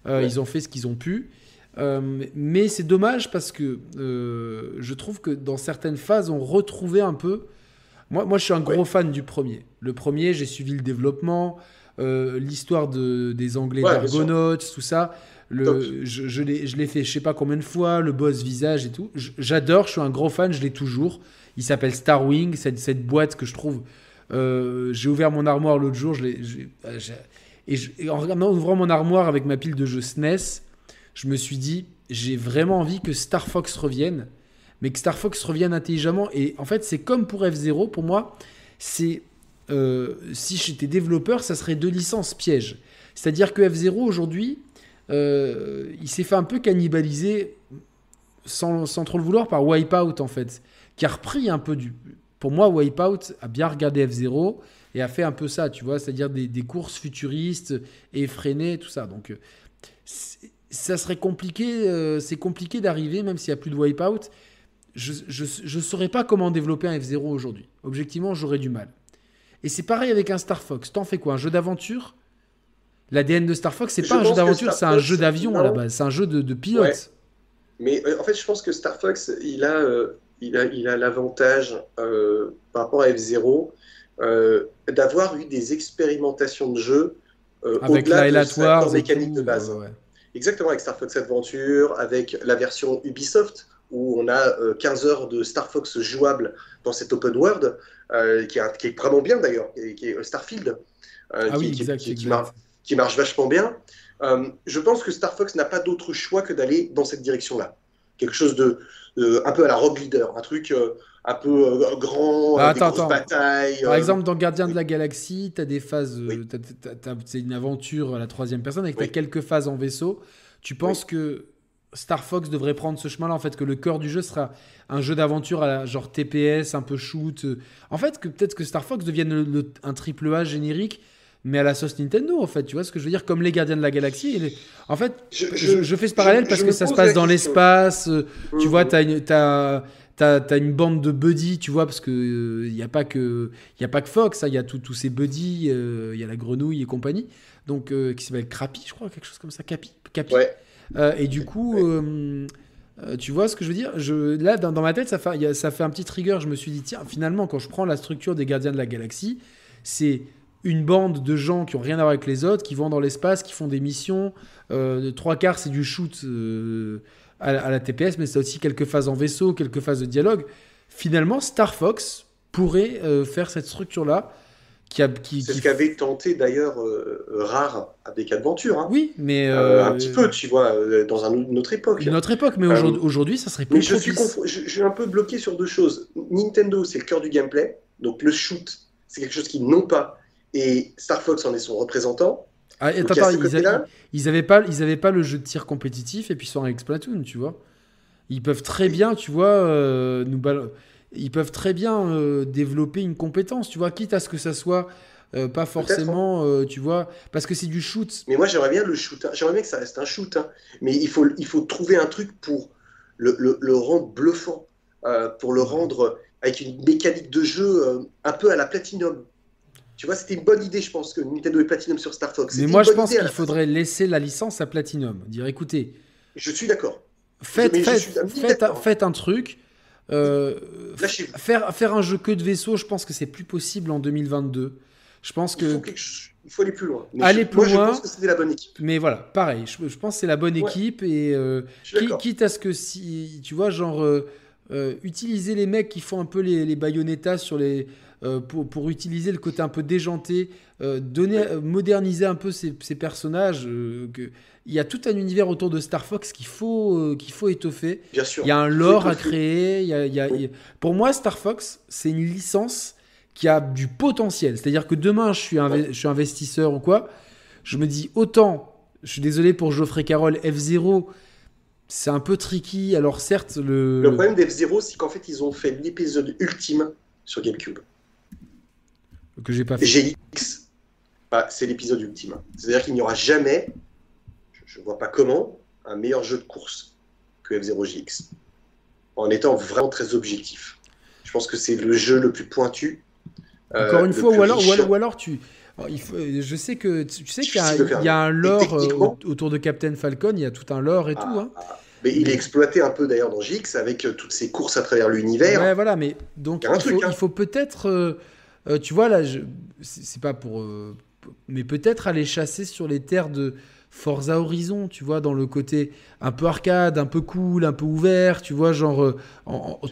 Euh, ils ont fait ce qu'ils ont pu. Euh, mais c'est dommage parce que euh, je trouve que dans certaines phases, on retrouvait un peu. Moi, moi je suis un gros fan du premier. Le premier, j'ai suivi le développement, l'histoire de, des Anglais d'Argonauts, tout ça. Le, je, je l'ai fait je sais pas combien de fois, le boss visage et tout. J'adore, je suis un gros fan, je l'ai toujours. Il s'appelle Starwing, cette, cette boîte que je trouve. j'ai ouvert mon armoire l'autre jour, l'ai et, en ouvrant mon armoire avec ma pile de jeux SNES, je me suis dit, j'ai vraiment envie que Star Fox revienne, mais que Star Fox revienne intelligemment. Et en fait, c'est comme pour F0, pour moi, c'est euh, si j'étais développeur, ça serait deux licences pièges. C'est-à-dire que F0 aujourd'hui, euh, il s'est fait un peu cannibaliser sans, sans, trop le vouloir par Wipeout en fait, qui a repris un peu du. Pour moi, Wipeout a bien regardé F0 et a fait un peu ça, tu vois, c'est-à-dire des, courses futuristes, effrénées, tout ça. Donc, euh, ça serait compliqué, euh, c'est compliqué d'arriver, même s'il n'y a plus de wipeout. Je ne saurais pas comment développer un F0 aujourd'hui. Objectivement, j'aurais du mal. Et c'est pareil avec un Star Fox. T'en fais quoi Un jeu d'aventure? L'ADN de Star Fox, c'est pas un jeu d'aventure, c'est un jeu d'avion à la base, c'est un jeu de, pilote. Mais euh, en fait, je pense que Star Fox, il a, il a, il a l'avantage par rapport à F0 euh, d'avoir eu des expérimentations de jeu euh, au-delà de la mécanique de base. Exactement, avec Star Fox Adventure, avec la version Ubisoft, où on a 15 euh, heures de Star Fox jouable dans cet open world, qui, est, vraiment bien d'ailleurs, qui est Starfield, qui, marche vachement bien. je pense que Star Fox n'a pas d'autre choix que d'aller dans cette direction-là. Quelque chose de, un peu à la Rogue Leader, un truc un peu euh, grand, ah, attends, attends. batailles. Par euh, exemple, dans Gardien de la Galaxie, tu as des phases, euh, c'est une aventure à la troisième personne avec as quelques phases en vaisseau. Tu penses que Star Fox devrait prendre ce chemin-là, en fait, que le cœur du jeu sera un jeu d'aventure à la, genre TPS, un peu shoot. En fait, que peut-être que Star Fox devienne un triple A générique, mais à la sauce Nintendo, en fait. Tu vois ce que je veux dire Comme les Gardiens de la Galaxie. En fait, je, fais ce parallèle parce que ça se passe dans l'espace. Euh, tu vois, tu as, as, une bande de buddies, tu vois, parce que il euh, n'y a, pas que, y a pas que Fox, il hein, y a tous ces buddies, il y a la grenouille et compagnie, donc, qui s'appelle Crappy, je crois, quelque chose comme ça. Capi. Capi. et du coup. tu vois ce que je veux dire je, Là, dans, ma tête, ça fait, ça fait un petit trigger. Je me suis dit, tiens, finalement, quand je prends la structure des Gardiens de la Galaxie, c'est une bande de gens qui ont rien à voir avec les autres, qui vont dans l'espace, qui font des missions. Euh, trois quarts, c'est du shoot euh, à, la TPS, mais c'est aussi quelques phases en vaisseau, quelques phases de dialogue. Finalement, Star Fox pourrait euh, faire cette structure-là. Qui a, qui, c'est ce qu'avait tenté d'ailleurs Rare avec Adventure. Hein. Oui, mais. un petit peu, tu vois, dans une autre époque. Une autre époque, mais aujourd'hui, ça serait plus mais je suis, je suis un peu bloqué sur deux choses. Nintendo, c'est le cœur du gameplay. Donc le shoot, c'est quelque chose qu'ils n'ont pas et Star Fox en est son représentant. Ah, attends, ils, n'avaient pas, ils avaient pas le jeu de tir compétitif et puis ils sont avec Splatoon, tu vois. Ils peuvent très bien, tu vois, euh, nous ils peuvent très bien euh, développer une compétence, tu vois, quitte à ce que ça soit euh, pas forcément, tu vois, parce que c'est du shoot. Mais moi j'aimerais bien le shoot, hein. j'aimerais bien que ça reste un shoot, hein. mais il faut, il faut trouver un truc pour le, le, le rendre bluffant, pour le rendre avec une mécanique de jeu un peu à la Platinum. Tu vois, c'était une bonne idée, je pense, que Nintendo ait Platinum sur Star Fox. Mais moi, je pense qu'il faudrait laisser la licence à Platinum. Dire, écoutez. Je suis d'accord. Faites, faites, un truc. Euh, faire, faire un jeu que de vaisseau, je pense que c'est plus possible en 2022. Je pense que. Il faut, aller plus loin. aller plus loin. Je pense que c'était la bonne équipe. Mais voilà, pareil. Je, pense que c'est la bonne équipe. Et euh, quitte à ce que si. Tu vois, genre. Euh, utiliser les mecs qui font un peu les, les Bayonetta sur les, euh, pour, pour, utiliser le côté un peu déjanté, euh, donner, euh, moderniser un peu ces, ces personnages. que, il y a tout un univers autour de Star Fox qu'il faut, qu'il faut étoffer. Bien sûr. Il y a un lore à créer. Il y a, il y a, Pour moi, Star Fox, c'est une licence qui a du potentiel. C'est-à-dire que demain, je suis, je suis investisseur ou quoi, je me dis autant, je suis désolé pour Geoffrey Carroll, F0, c'est un peu tricky. Alors certes, le... Le problème d'F0, c'est qu'en fait, ils ont fait l'épisode ultime sur GameCube que j'ai pas fait. GX, bah, c'est l'épisode ultime. C'est-à-dire qu'il n'y aura jamais, je ne vois pas comment, un meilleur jeu de course que F0GX. En étant vraiment très objectif. Je pense que c'est le jeu le plus pointu. Euh, Encore une fois, ou alors, ou alors, tu. il faut, je sais que tu sais qu'il y, a un lore euh, autour de Captain Falcon, il y a tout un lore et tout. Hein. Ah, ah. Mais il est exploité un peu d'ailleurs dans GX avec euh, toutes ces courses à travers l'univers. Ouais, voilà, mais donc il, faut, hein. il, faut, peut-être euh, tu vois, là, c'est pas pour. Euh, mais peut-être aller chasser sur les terres de Forza Horizon, tu vois, dans le côté un peu arcade, un peu cool, un peu ouvert, tu vois, genre euh,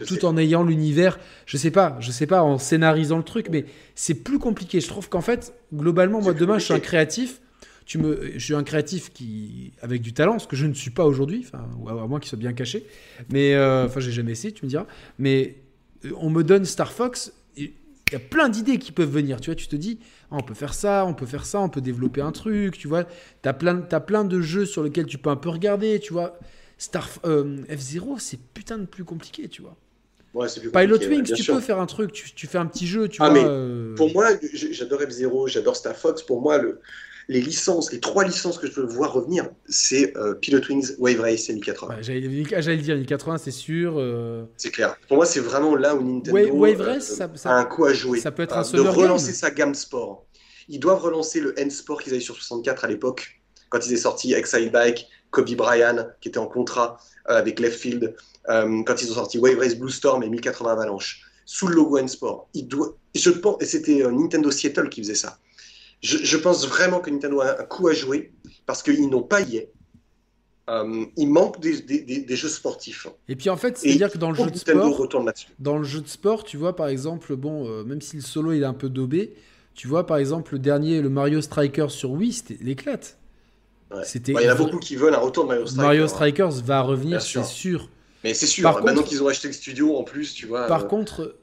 tout en ayant l'univers, je sais pas, je sais pas, en scénarisant le truc, mais c'est plus compliqué. Je trouve qu'en fait, globalement, moi demain, je suis un créatif. Tu me, je suis un créatif qui avec du talent, ce que je ne suis pas aujourd'hui, enfin, à moins qu'il soit bien caché. Mais enfin, j'ai jamais essayé, tu me diras. Mais on me donne Star Fox, il y a plein d'idées qui peuvent venir. Tu vois, tu te dis, ah, on peut faire ça, on peut faire ça, on peut développer un truc. Tu vois, tu as plein, as plein de jeux sur lesquels tu peux un peu regarder. Tu vois, Star euh, F0, c'est putain de plus compliqué, tu vois. Ouais, plus Pilot Wings, tu peux faire un truc, tu, tu, fais un petit jeu, tu ah, vois. Mais euh. Pour moi, j'adore F0, j'adore Star Fox. Pour moi, le, les licences, les trois licences que je veux voir revenir, c'est euh, Pilot Wings, Wave Race et 1080. J'allais dire 1080, c'est sûr. Euh. C'est clair. Pour moi, c'est vraiment là où Nintendo Wave, Race, euh, ça, a un coup à jouer. Ça peut être un De relancer sa gamme sport. Ils doivent relancer le N-Sport qu'ils avaient sur 64 à l'époque, quand ils étaient sortis Exile Bike, Kobe Bryant, qui était en contrat avec Left Field, quand ils ont sorti Wave Race Blue Storm et 1080 Avalanche, sous le logo N-Sport. Je pense, et c'était Nintendo Seattle qui faisait ça je, pense vraiment que Nintendo a un coup à jouer parce qu'ils n'ont pas y euh, il manque des, jeux sportifs. Et puis en fait, c'est-à-dire que dans le jeu de sport, dans le jeu de sport, tu vois par exemple, bon, euh, même si le solo il est un peu daubé, tu vois par exemple le dernier, le Mario Strikers sur Wii, c'était l'éclate. C'était. Bah, il y en a beaucoup qui veulent un retour de Mario Strikers. Mario Strikers va revenir, c'est sûr. Mais c'est sûr. Par maintenant qu'ils ont acheté le studio en plus, tu vois. Par euh, contre,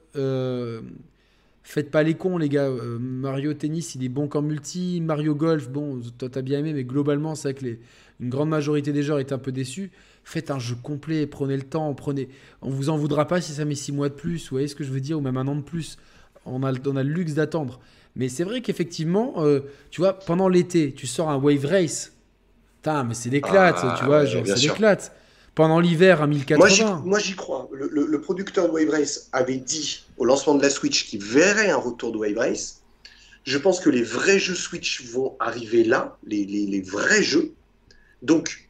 Faites pas les cons, les gars. Euh, Mario Tennis, il est bon qu'en multi. Mario Golf, bon, toi t'as bien aimé, mais globalement, c'est vrai que les, une grande majorité des joueurs étaient un peu déçus. Faites un jeu complet, prenez le temps, prenez. On vous en voudra pas si ça met 6 mois de plus, vous voyez ce que je veux dire, ou même un an de plus. On a, on a le luxe d'attendre. Mais c'est vrai qu'effectivement, euh, tu vois, pendant l'été, tu sors un Wave Race. Putain, mais c'est l'éclate, Ah, tu vois, ouais, genre, c'est l'éclate. Pendant l'hiver, j'y, 1080. moi, j'y crois. Le, producteur de Wave Race avait dit au lancement de la Switch qu'il verrait un retour de Wave Race. Je pense que les vrais jeux Switch vont arriver là, les, vrais jeux. Donc,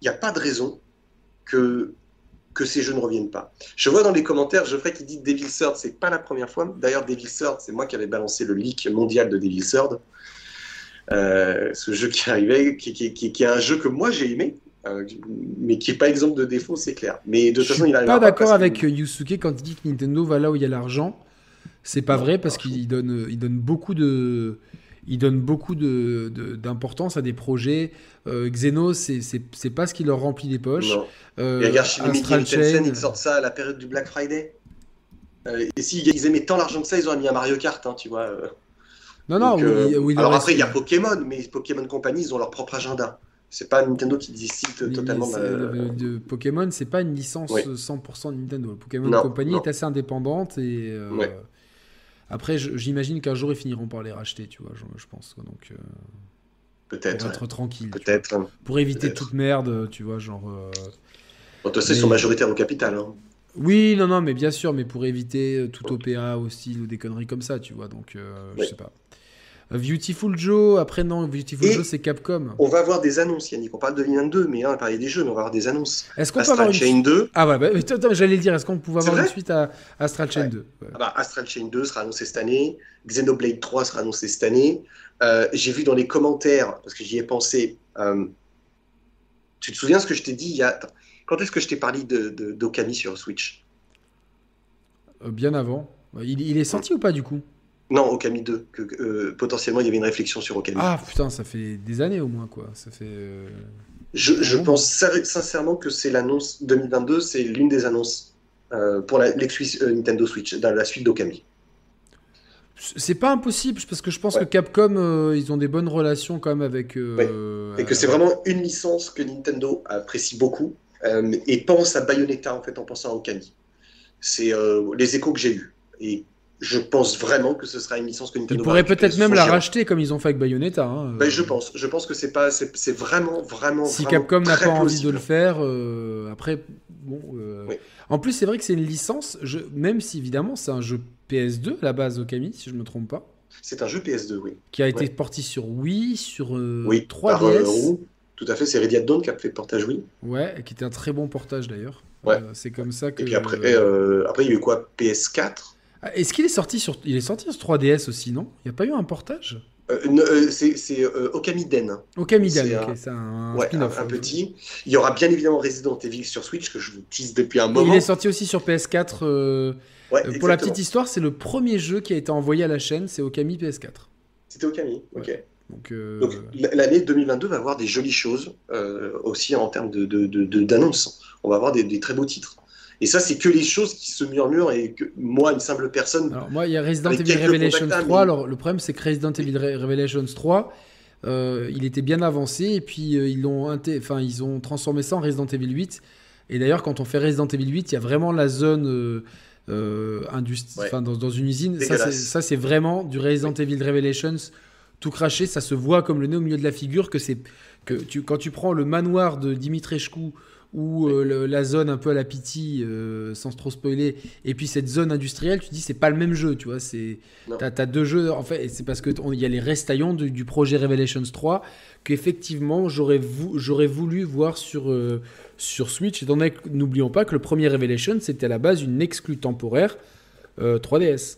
il n'y a pas de raison que, ces jeux ne reviennent pas. Je vois dans les commentaires Geoffrey qui dit Devil Third, c'est pas la première fois. D'ailleurs, Devil Third, c'est moi qui avais balancé le leak mondial de Devil Third. Euh, ce jeu qui arrivait, qui- qui est un jeu que moi j'ai aimé, euh, mais qui n'est pas exemple de défaut, c'est clair. Mais de toute Je façon, suis il pas d'accord avec Yusuke quand il dit que Nintendo va là où il y a l'argent. C'est pas Non, vrai parce qu'il donne, il donne beaucoup de, il donne beaucoup de de- d'importance à des projets. Euh, Xenos, c'est c'est c'est pas ce qui leur remplit les poches. Non. Euh, Et regarde, Tencent, Chain, ils sortent ça à la période du Black Friday. Euh, et s'ils ils aimaient tant l'argent que ça, ils auraient mis un Mario Kart, hein, tu vois. euh. Non, non, Donc, oui, oui, alors après, il y a Pokémon, mais Pokémon Company, ils ont leur propre agenda. C'est pas Nintendo qui décide totalement. c'est- de Pokémon, c'est pas une licence Oui. 100% de Nintendo. Pokémon Non, Company non. est assez indépendante et euh, Ouais. après, j'imagine qu'un jour ils finiront par les racheter, tu vois, je, je pense. Donc, euh, Peut-être. pour ouais. être tranquille. Peut-être. hein. pour éviter toute merde, tu vois, genre. euh, Bon, façon, ils Mais- sont majoritaires au capital. hein. Oui, non, non, mais bien sûr, mais pour éviter euh, tout OPA aussi ou des conneries comme ça, tu vois. Donc, je sais pas. Beautiful Joe, après non, Beautiful Et- Joe c'est Capcom. On va avoir des annonces, Yannick. On parle de 2022, mais hein, on va parler des jeux, mais on va avoir des annonces. Est-ce qu'on peut avoir Astral une Chain 2. Ah ouais, bah, j'allais dire, est-ce qu'on pouvait avoir une suite à Astral Chain Ouais. 2 Ouais. Ah bah, Astral Chain 2 sera annoncé cette année. Xenoblade 3 sera annoncé cette année. Euh, J'ai vu dans les commentaires, parce que j'y ai pensé, euh, tu te souviens ce que je t'ai dit il y a... attends, Quand est-ce que je t'ai parlé de, de- d'Okami sur Switch? Euh, bien avant. Il, il est sorti ou pas du coup? Non, Okami 2. Que, euh, potentiellement, il y avait une réflexion sur Okami. Ah putain, ça fait des années au moins quoi. Ça fait. euh, je pense sin- sincèrement que c'est l'annonce 2022, c'est l'une des annonces euh, pour la, Nintendo Switch, dans la suite d'Okami. C'est pas impossible parce que je pense Ouais. que Capcom, euh, ils ont des bonnes relations quand même avec. euh, Et que c'est vraiment une licence que Nintendo apprécie beaucoup et pense à Bayonetta en fait en pensant à Okami. C'est les échos que j'ai eus. Et je pense vraiment que ce sera une licence que Nintendo Ils pourraient peut-être même la racheter comme ils ont fait avec Bayonetta. hein, Ben, je pense. Je pense que c'est pas, c'est vraiment, vraiment. Si vraiment Capcom n'a pas envie de le faire, euh, après, bon. euh, Oui. En plus, c'est vrai que c'est une licence, je... même si évidemment c'est un jeu PS2 à la base, Okami, si je me trompe pas, C'est un jeu PS2, oui. qui a été Ouais. porté sur Wii, sur euh, oui. 3DS. Par, euh. Tout à fait. C'est Radiant Dawn qui a fait le portage, oui. Ouais, et qui était un très bon portage d'ailleurs. Ouais. C'est comme ça que. Et puis après, après, il y a eu quoi PS4 Ah, Est-ce qu'il est sorti sur. Il est sorti sur 3DS aussi, non? Il n'y a pas eu un portage? Euh, euh, C'est euh, Okami Den. Okamidan, C'est un- un, Ouais, un, petit. Il y aura bien évidemment Resident Evil sur Switch que je vous tease depuis un moment. Il est sorti aussi sur PS4. euh, Ouais, euh, pour la petite histoire, c'est le premier jeu qui a été envoyé à la chaîne, c'est Okami PS4. C'était Okami. Ok. Donc, l'année 2022 va avoir des jolies choses aussi en termes de, de, de- de- d'annonces. On va avoir des, des très beaux titres. Et ça, c'est que les choses qui se murmurent et que moi, une simple personne, Alors moi, il y a Resident Evil Revelations contacts, hein, 3. mais- Alors le problème, c'est que Resident Evil Re- Revelations 3, euh, il était bien avancé et puis euh, ils l'ont, enfin ils ont transformé ça en Resident Evil 8. Et d'ailleurs, quand on fait Resident Evil 8, il y a vraiment la zone euh, industrie, Ouais. dans, dans une usine. Ça, c'est, Dégueulasse. ça, c'est vraiment du Resident Evil Revelations tout craché. Ça se voit comme le nez au milieu de la figure que c'est que tu, quand tu prends le manoir de Dimitrescu ou euh, le- la zone un peu à la pitié, euh, sans trop spoiler, et puis cette zone industrielle, tu dis c'est pas le même jeu, tu vois. C'est t'as, t'as deux jeux en fait, et c'est parce que il y a les restaillons du, du projet Revelations 3 qu'effectivement j'aurais, vou- j'aurais voulu voir sur euh, sur Switch. Étant donné n'oublions pas que le premier Revelation c'était à la base une exclue temporaire euh, 3DS.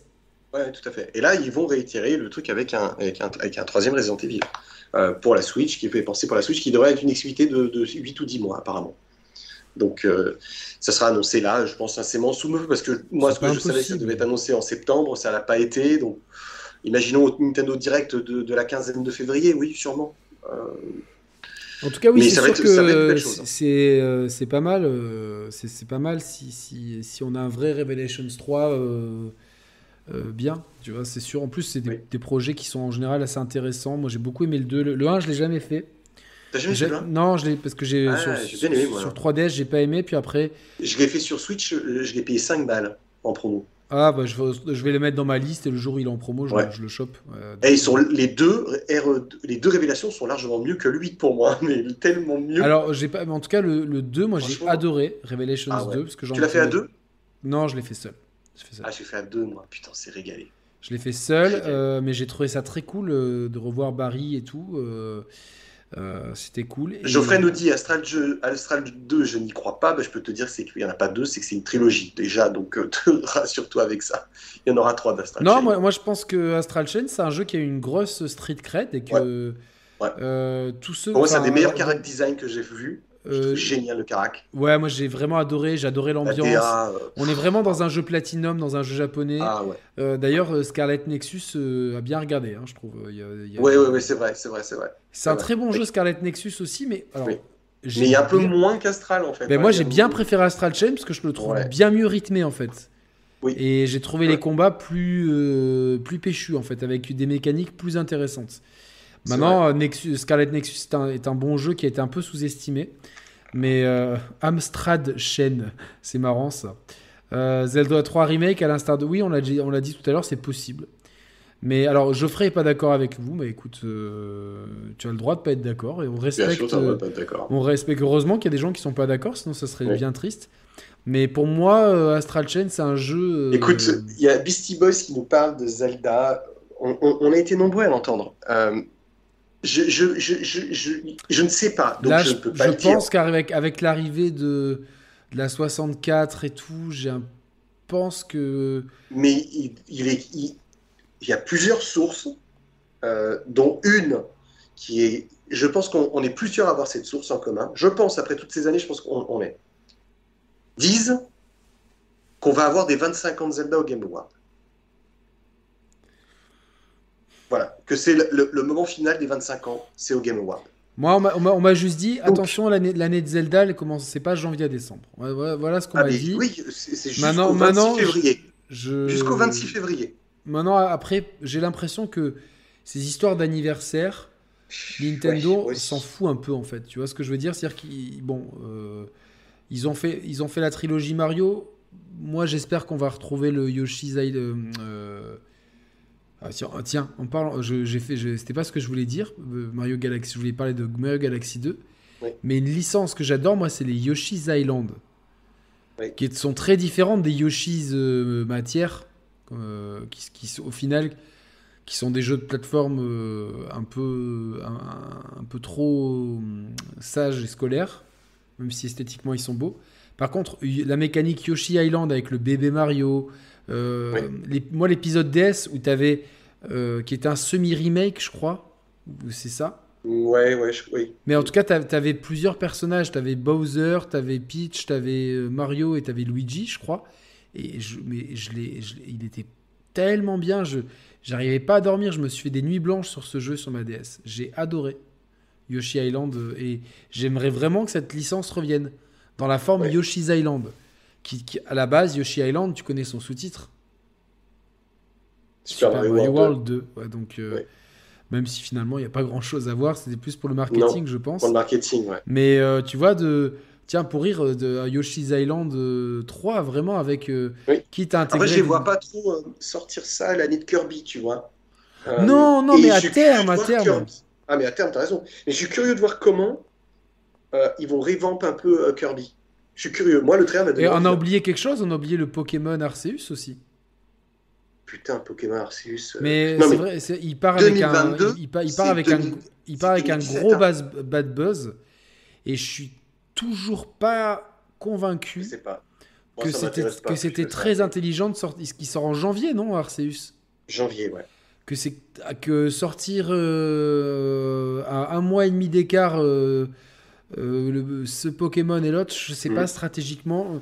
ouais, tout à fait. Et là, ils vont réitérer le truc avec un, avec un, avec un troisième Resident Evil euh, pour la Switch, qui est penser pour la Switch, qui devrait être une exclusivité de, de 8 ou 10 mois apparemment. Donc, euh, ça sera annoncé là, je pense, sincèrement, sous feu, parce que moi, ce que je savais, ça devait être annoncé en septembre, ça n'a pas été. Donc, imaginons au Nintendo Direct de, de la quinzaine de février, oui, sûrement. Euh, En tout cas, oui, c'est sûr être- que hein. euh, c'est pas mal. c'est pas mal si, si, si on a un vrai Revelations 3 euh, euh, bien. Tu vois, c'est sûr. En plus, c'est des, Oui. des projets qui sont en général assez intéressants. Moi, j'ai beaucoup aimé le 2. Le, le 1, je l'ai jamais fait. T'as jamais là non, je l'ai parce que j'ai Ah, sur, j'ai bien aimé, moi. sur 3DS, j'ai pas aimé. Puis après, Je l'ai fait sur Switch, euh, je l'ai payé 5 balles en promo. Ah, bah, je, vais, je vais les mettre dans ma liste et le jour où il est en promo, je, Ouais. le- je le chope. Euh, Et ils sont les deux, les deux révélations sont largement mieux que le 8 pour moi, mais tellement mieux. Alors, j'ai pas, mais en tout cas, le, le 2, moi j'ai adoré Revelations Ah ouais. 2. Parce que tu l'as fait à deux? Non, je l'ai fait seul. Je, fais seul. Ah, j'ai fait à deux, moi. Putain, c'est régalé. Je l'ai fait seul, euh, mais j'ai trouvé ça très cool euh, de revoir Barry et tout. Euh, C'était cool. Et- Geoffrey nous dit Astral, jeu- Astral 2, je n'y crois pas. Ben, je peux te dire c'est qu'il n'y en a pas deux, c'est que c'est une trilogie déjà. Donc euh, rassure-toi avec ça. Il y en aura trois d'Astral Non, Chain. moi, moi je pense que Astral Chain, c'est un jeu qui a une grosse street cred et que Ouais. euh, tous ceux. Moi, c'est un des meilleurs character design que j'ai vu. Euh, génial le carac. Ouais, moi j'ai vraiment adoré, j'ai adoré La l'ambiance. Euh, On est vraiment dans un jeu Platinum, dans un jeu japonais. Ah ouais. Euh, D'ailleurs, euh, Scarlet Nexus a bien regardé, hein, je trouve. Il y a- il y a- Ouais, ouais, ouais, c'est vrai, c'est vrai, c'est vrai. C'est un très bon jeu. Scarlet Nexus aussi, mais alors. Oui. Mais il y a un peu moins qu'Astral en fait. Ben moi j'ai bien préféré Astral Chain parce que je le trouve Ouais. bien mieux rythmé en fait. Oui. Et j'ai trouvé les combats plus, plus péchus en fait, avec des mécaniques plus intéressantes. Maintenant, euh, Nexus, Scarlet Nexus est un, est un bon jeu qui a été un peu sous-estimé. Mais euh, Amstrad Chain, c'est marrant ça. Euh, Zelda 3 Remake, à l'instar de. Oui, on l'a dit, tout à l'heure, c'est possible. Mais alors, Geoffrey est pas d'accord avec vous, mais écoute, euh, tu as le droit de pas être d'accord et on Bien respecte. pas être d'accord. On respecte heureusement qu'il y a des gens qui sont pas d'accord, sinon ça serait Oui. bien triste. Mais pour moi, euh, Astral Chain, c'est un jeu. euh, Écoute, il y a Beastie Boys qui nous parle de Zelda. On, on- on a été nombreux à l'entendre. Je, je, je, je, je, je ne sais pas, donc là, je je, ne peux pas je le dire. pense qu'avec avec l'arrivée de, de la 64 et tout, un pense que Mais il, il est, il, il y a plusieurs sources, euh, dont une qui est. Je pense qu'on on est plusieurs à avoir cette source en commun. Je pense, après toutes ces années, je pense qu'on on est. Disent qu'on va avoir des 25 ans de Zelda au Game Award. Voilà, que c'est le, le- le moment final des 25 ans, c'est au Game Award. moi, on m'a- juste dit Donc- attention, l'année de Zelda, elle commence, c'est pas janvier à décembre. Voilà, voilà ce qu'on Ah, m'a dit. oui, c'est jusqu'au Maintenant- 26 maintenant, février. Je- Jusqu'au 26 février. Maintenant, après, j'ai l'impression que ces histoires d'anniversaire, Nintendo Ouais, ouais. s'en fout un peu en fait. Tu vois ce que je veux dire? C'est-à-dire qu'ils bon, euh, ils ont fait ils ont fait la trilogie Mario. Moi, j'espère qu'on va retrouver le Yoshi's Island. euh, ah, tiens, ah, tiens, en parlant, j'ai fait, c'était pas ce que je voulais dire. euh, Mario Galaxy, je voulais parler de Mario Galaxy 2. Oui. Mais une licence que j'adore, moi, c'est les Yoshi's Island, Oui. qui sont très différentes des Yoshi's euh, matière, euh, qui, qui, au final qui sont des jeux de plateforme euh, un, peu, un, un peu trop sages et scolaires, même si esthétiquement ils sont beaux. Par contre, la mécanique Yoshi Island avec le bébé Mario, euh, Oui. les- moi l'épisode DS où tu avais, qui était un semi-remake, je crois, c'est ça. Ouais, ouais, je- oui. Mais en tout cas, tu avais plusieurs personnages. Tu avais Bowser, tu avais Peach, tu avais Mario et tu avais Luigi, je crois. Et je, mais je l'ai, il était tellement bien. Je j'arrivais pas à dormir. Je me suis fait des nuits blanches sur ce jeu sur ma DS. J'ai adoré Yoshi Island euh, et j'aimerais vraiment que cette licence revienne dans la forme Ouais. Yoshi's Island. Qui, qui- à la base, Yoshi Island, tu connais son sous-titre Super, Mario, World. 2. Ouais, donc, euh, même si finalement il n'y a pas grand-chose à voir, c'était plus pour le marketing, je pense. Pour le marketing, ouais. Mais euh, tu vois, de, tiens, pour rire, euh, de Yoshi's Island euh, 3, vraiment avec. euh, Oui. Quitte à intégrer. Je ne vois pas trop sortir ça à l'année de Kirby, tu vois. Non, non, mais à terme, à terme. Kirby. Ah, mais à terme, t'as raison. Mais je suis curieux de voir comment ils vont revamp un peu Kirby. Je suis curieux. Moi, le trailer m'a donné Et on a hein. oublié quelque chose, on a oublié le Pokémon Arceus aussi. Putain, Pokémon Arceus. euh, Mais c'est vrai, il part avec 2022, un, il, part, il part c'est avec un, 2000 il part avec un 2017, gros hein. bad buzz, et je suis toujours pas convaincu pas. Moi, que c'était que c'était très intelligent de sortir, qui sort en janvier, non, Arceus? Janvier, ouais. que c'est que sortir euh, à un mois et demi d'écart euh, euh, ce Pokémon et l'autre, je sais pas stratégiquement.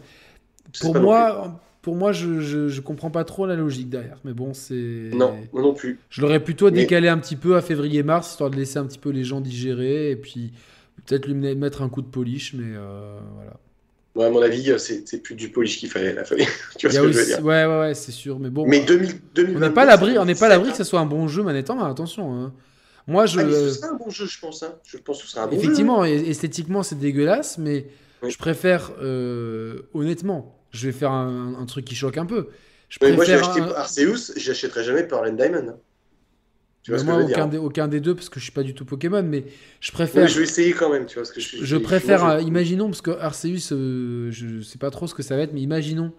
Je sais Pour moi, pour moi, je, je, je comprends pas trop la logique derrière. Mais bon, c'est. Non, moi non plus. Je l'aurais plutôt Mais- décalé un petit peu à février-mars, histoire de laisser un petit peu les gens digérer et puis peut-être lui mettre un coup de polish, mais euh, voilà. Ouais, à mon avis, euh, c'est plus du polish qu'il fallait. Là. tu vois ce que je veux dire. Ouais, ouais, ouais, c'est sûr. Mais bon, Mais 2000, on 2022, n'est pas à l'abri, on n'est pas l'abri que 17 ce soit un bon jeu manette en main. Attention. hein. Moi, je. Ah, mais ce serait un bon jeu, je pense. hein. Je pense que ce serait un bon jeu. Effectivement, esthétiquement, c'est dégueulasse, mais Oui. je préfère, euh, honnêtement, je vais faire un, un truc qui choque un peu. moi, j'ai acheté Arceus, j'achèterai jamais Pearl and Diamond. Hein. Tu vois ce moi, que je aucun, des, aucun des deux, parce que je suis pas du tout Pokémon, mais je préfère. je vais essayer quand même, tu vois. ce que je, je préfère, euh, imaginons, parce que Arceus, euh, je sais pas trop ce que ça va être, mais imaginons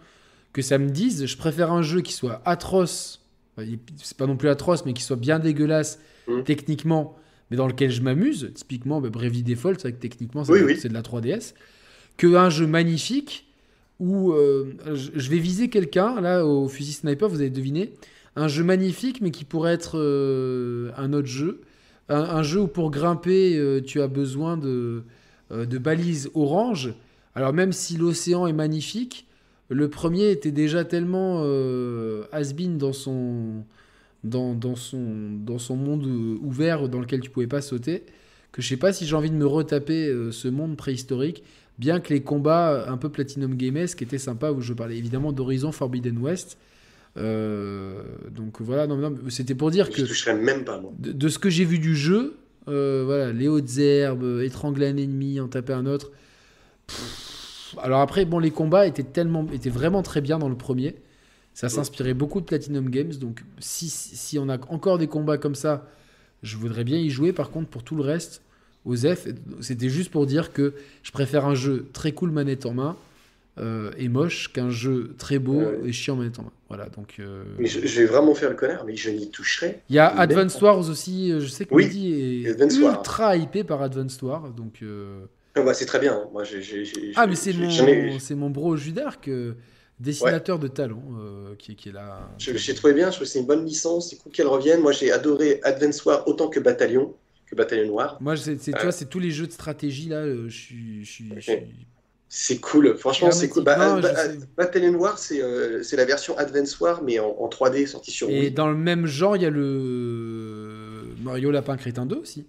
que ça me dise, je préfère un jeu qui soit atroce, c'est pas non plus atroce, mais qui soit bien dégueulasse hmm. techniquement, mais dans lequel je m'amuse, typiquement bah, Bravely Default, c'est vrai que techniquement c'est de la 3DS, que un jeu magnifique où euh, je vais viser quelqu'un, là au fusil sniper, vous avez deviné, un jeu magnifique, mais qui pourrait être euh, un autre jeu. Un, jeu où pour grimper, euh, tu as besoin de, balises orange. Alors même si l'océan est magnifique, le premier était déjà tellement has-been dans son, dans, son, dans son monde ouvert dans lequel tu pouvais pas sauter, que je sais pas si j'ai envie de me retaper ce monde préhistorique, bien que les combats un peu Platinum Games qui étaient sympas, où je parlais évidemment d'Horizon Forbidden West, euh, donc voilà, non, non c'était pour dire que. Je même pas, moi. De, ce que j'ai vu du jeu, euh, voilà, les hautes herbes, étrangler un ennemi, en taper un autre. alors après, bon, les combats étaient tellement, étaient vraiment très bien dans le premier. Ça s'inspirait beaucoup de Platinum Games. Donc si, si on a encore des combats comme ça, je voudrais bien y jouer. Par contre, pour tout le reste, Osef, c'était juste pour dire que je préfère un jeu très cool manette en main euh, est moche qu'un jeu très beau et chiant en même temps. Voilà, donc. Euh, mais je, vais vraiment faire le connard, mais je n'y toucherai. Il y a Advance Wars aussi. Euh, je sais que oui, est ultra hypé par Advance Wars, donc. Ah bah, c'est très bien. Hein. Moi, ah mais c'est mon, c'est mon bro Judark, dessinateur de talent, qui, qui, est là. J'ai trouvé bien. Je trouve que c'est une bonne licence. C'est cool qu'elle revienne. Moi, j'ai adoré Advance Wars autant que Bataillon. Que Bataillon Noir. Moi, c'est, tu vois, c'est tous les jeux de stratégie là. Je suis, je suis c'est cool, franchement c'est cool. Bah, bah, Battalion War, euh, c'est la version Advance War, mais en, 3D sorti sur Et dans le même genre, il y a le Mario Lapin Crétin 2 aussi.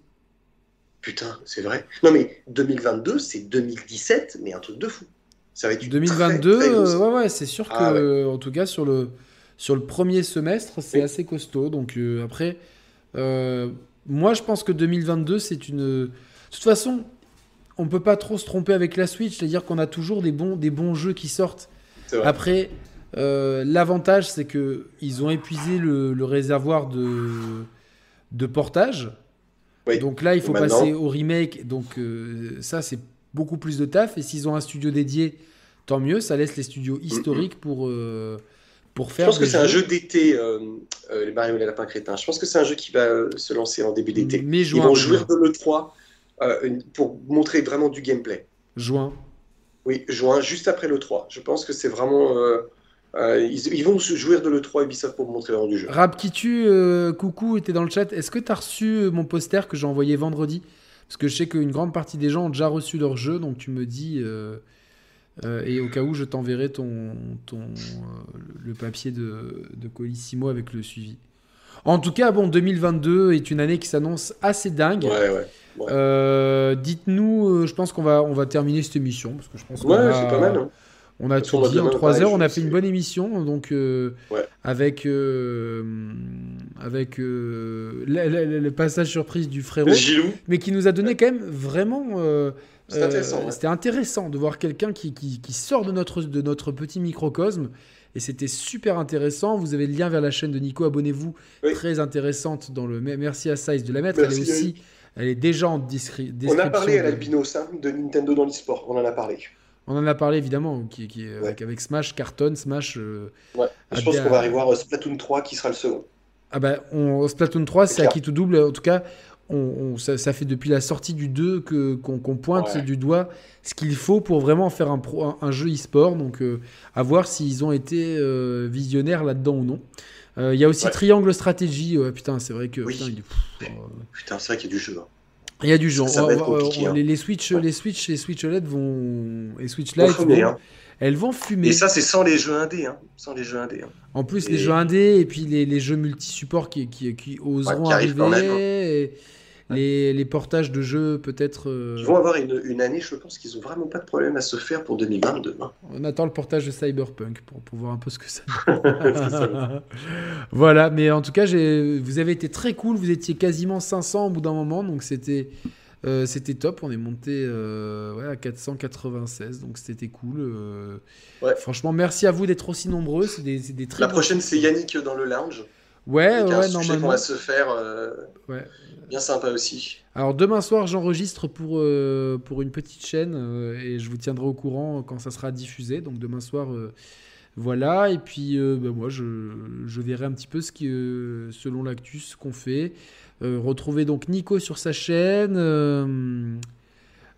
Putain, c'est vrai. Non mais 2022, c'est 2017, mais un truc de fou. Ça va être 2022, euh, ouais, ouais, c'est sûr ah que, en tout cas, sur le, sur le premier semestre, c'est assez costaud. Donc euh, après, moi je pense que 2022, c'est une. De toute façon, on peut pas trop se tromper avec la Switch, c'est-à-dire qu'on a toujours des bons, des bons jeux qui sortent. Après, euh, l'avantage, c'est que ils ont épuisé le, réservoir de, de portage. Donc là, il faut passer au remake. Donc euh, ça, c'est beaucoup plus de taf. Et s'ils ont un studio dédié, tant mieux. Ça laisse les studios historiques pour, euh, pour faire. Je pense que c'est un jeu d'été, les Mario et les lapins crétins. Je pense que c'est un jeu qui va se lancer en début d'été. Ils vont jouer de l'E3 euh, pour montrer vraiment du gameplay. Juin. Oui, juin, juste après le 3. Je pense que c'est vraiment. Euh, euh, ils, vont se jouer de l'E3 Ubisoft pour montrer vraiment du jeu. Rap qui tue, coucou, était dans le chat. Est-ce que tu as reçu mon poster que j'ai envoyé vendredi? Parce que je sais qu'une grande partie des gens ont déjà reçu leur jeu, donc tu me dis. Et au cas où, je t'enverrai ton, ton le papier de, de Colissimo avec le suivi. En tout cas, bon, 2022 est une année qui s'annonce assez dingue. Ouais, ouais. Euh, dites-nous, euh, je pense qu'on va, on va terminer cette émission. Parce que je pense ouais, c'est pas mal. Hein. On a tout dit en 3 heures, on a fait une bonne émission, donc euh, avec avec le, passage surprise du frérot, mais qui nous a donné quand même vraiment. C'était intéressant, intéressant, de voir quelqu'un qui, qui, qui, sort de notre, de notre petit microcosme. Et c'était super intéressant. Vous avez le lien vers la chaîne de Nico. Abonnez-vous. Très intéressante dans le. Merci à Size de la mettre. Elle est aussi elle est déjà en description. On a parlé à l'albinos hein, de Nintendo dans l'e-sport, on en a parlé. On en a parlé évidemment, qui, qui avec, Smash, Carton, Smash. Euh, ouais. Je pense qu'on va aller voir euh, Splatoon 3 qui sera le second. Ah bah, on... Splatoon 3, c'est à qui tout double. En tout cas, on, ça, ça, fait depuis la sortie du 2 qu'on pointe du doigt ce qu'il faut pour vraiment faire un, pro, un, jeu e-sport. Donc, euh, à voir s'ils ont été visionnaires là-dedans ou non. Il y a aussi Triangle Stratégie. putain, c'est vrai que. Putain, c'est vrai qu'il y a du jeu. Hein. Il y a du jeu. Hein. les, Switch, les Switch, les Switch OLED vont et Switch Lite vont, hein. Elles vont fumer. Et ça, c'est sans les jeux indés, sans les jeux indés. En plus, les jeux indés et puis les, les jeux multi-supports qui, qui, qui, oseront arriver les, les, portages de jeux peut-être. Euh, Ils vont avoir une, une année, je pense qu'ils ont vraiment pas de problème à se faire pour 2022. Hein. On attend le portage de Cyberpunk pour, pour voir un peu ce que ça. voilà, mais en tout cas, vous avez été très cool. Vous étiez quasiment 500 au bout d'un moment, donc c'était. Euh, c'était top, on est monté ouais, à 496, donc c'était cool. Franchement, merci à vous d'être aussi nombreux. C'est des, des La prochaine, c'est Yannick dans le lounge. Ouais, ouais, un normalement. qu'on va se faire. Ouais. Bien sympa aussi. Alors demain soir, j'enregistre pour, euh, pour une petite chaîne euh, et je vous tiendrai au courant quand ça sera diffusé. Donc demain soir, euh, voilà. Et puis ben, moi, je, je, verrai un petit peu ce qui, selon l'actus qu'on fait. Retrouver donc Nico sur sa chaîne.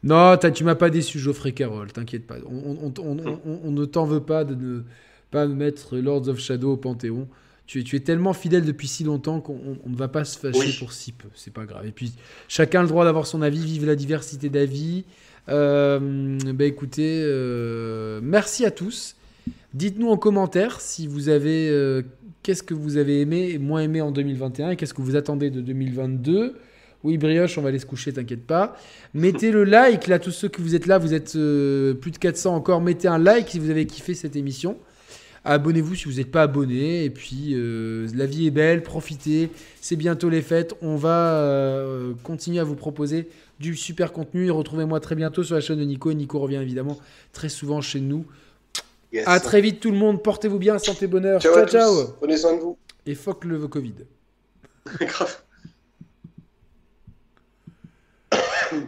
Non, tu m'as pas déçu, Geoffrey Carroll, t'inquiète pas. On, on, on, on, ne t'en veut pas de ne pas mettre Lords of Shadow au Panthéon tu, es tellement fidèle depuis si longtemps qu'on ne va pas se fâcher pour si peu. C'est pas grave. Et puis, chacun a le droit d'avoir son avis. Vive la diversité d'avis. Euh, bah écoutez, euh, merci à tous. Dites-nous en commentaire si vous avez euh, qu'est-ce que vous avez aimé et moins aimé en 2021 et qu'est-ce que vous attendez de 2022. Oui, brioche, on va aller se coucher, t'inquiète pas. Mettez le like, là, tous ceux que vous êtes là, vous êtes plus de 400 encore. Mettez un like si vous avez kiffé cette émission. Abonnez-vous si vous n'êtes pas abonné. Et puis, euh, la vie est belle, profitez. C'est bientôt les fêtes. On va euh, continuer à vous proposer du super contenu. Et retrouvez-moi très bientôt sur la chaîne de Nico. Et Nico revient évidemment très souvent chez nous. Yes. À très vite tout le monde. Portez-vous bien, santé, bonheur. Ciao, ciao. Prenez soin de vous. Et fuck le Covid. Grave.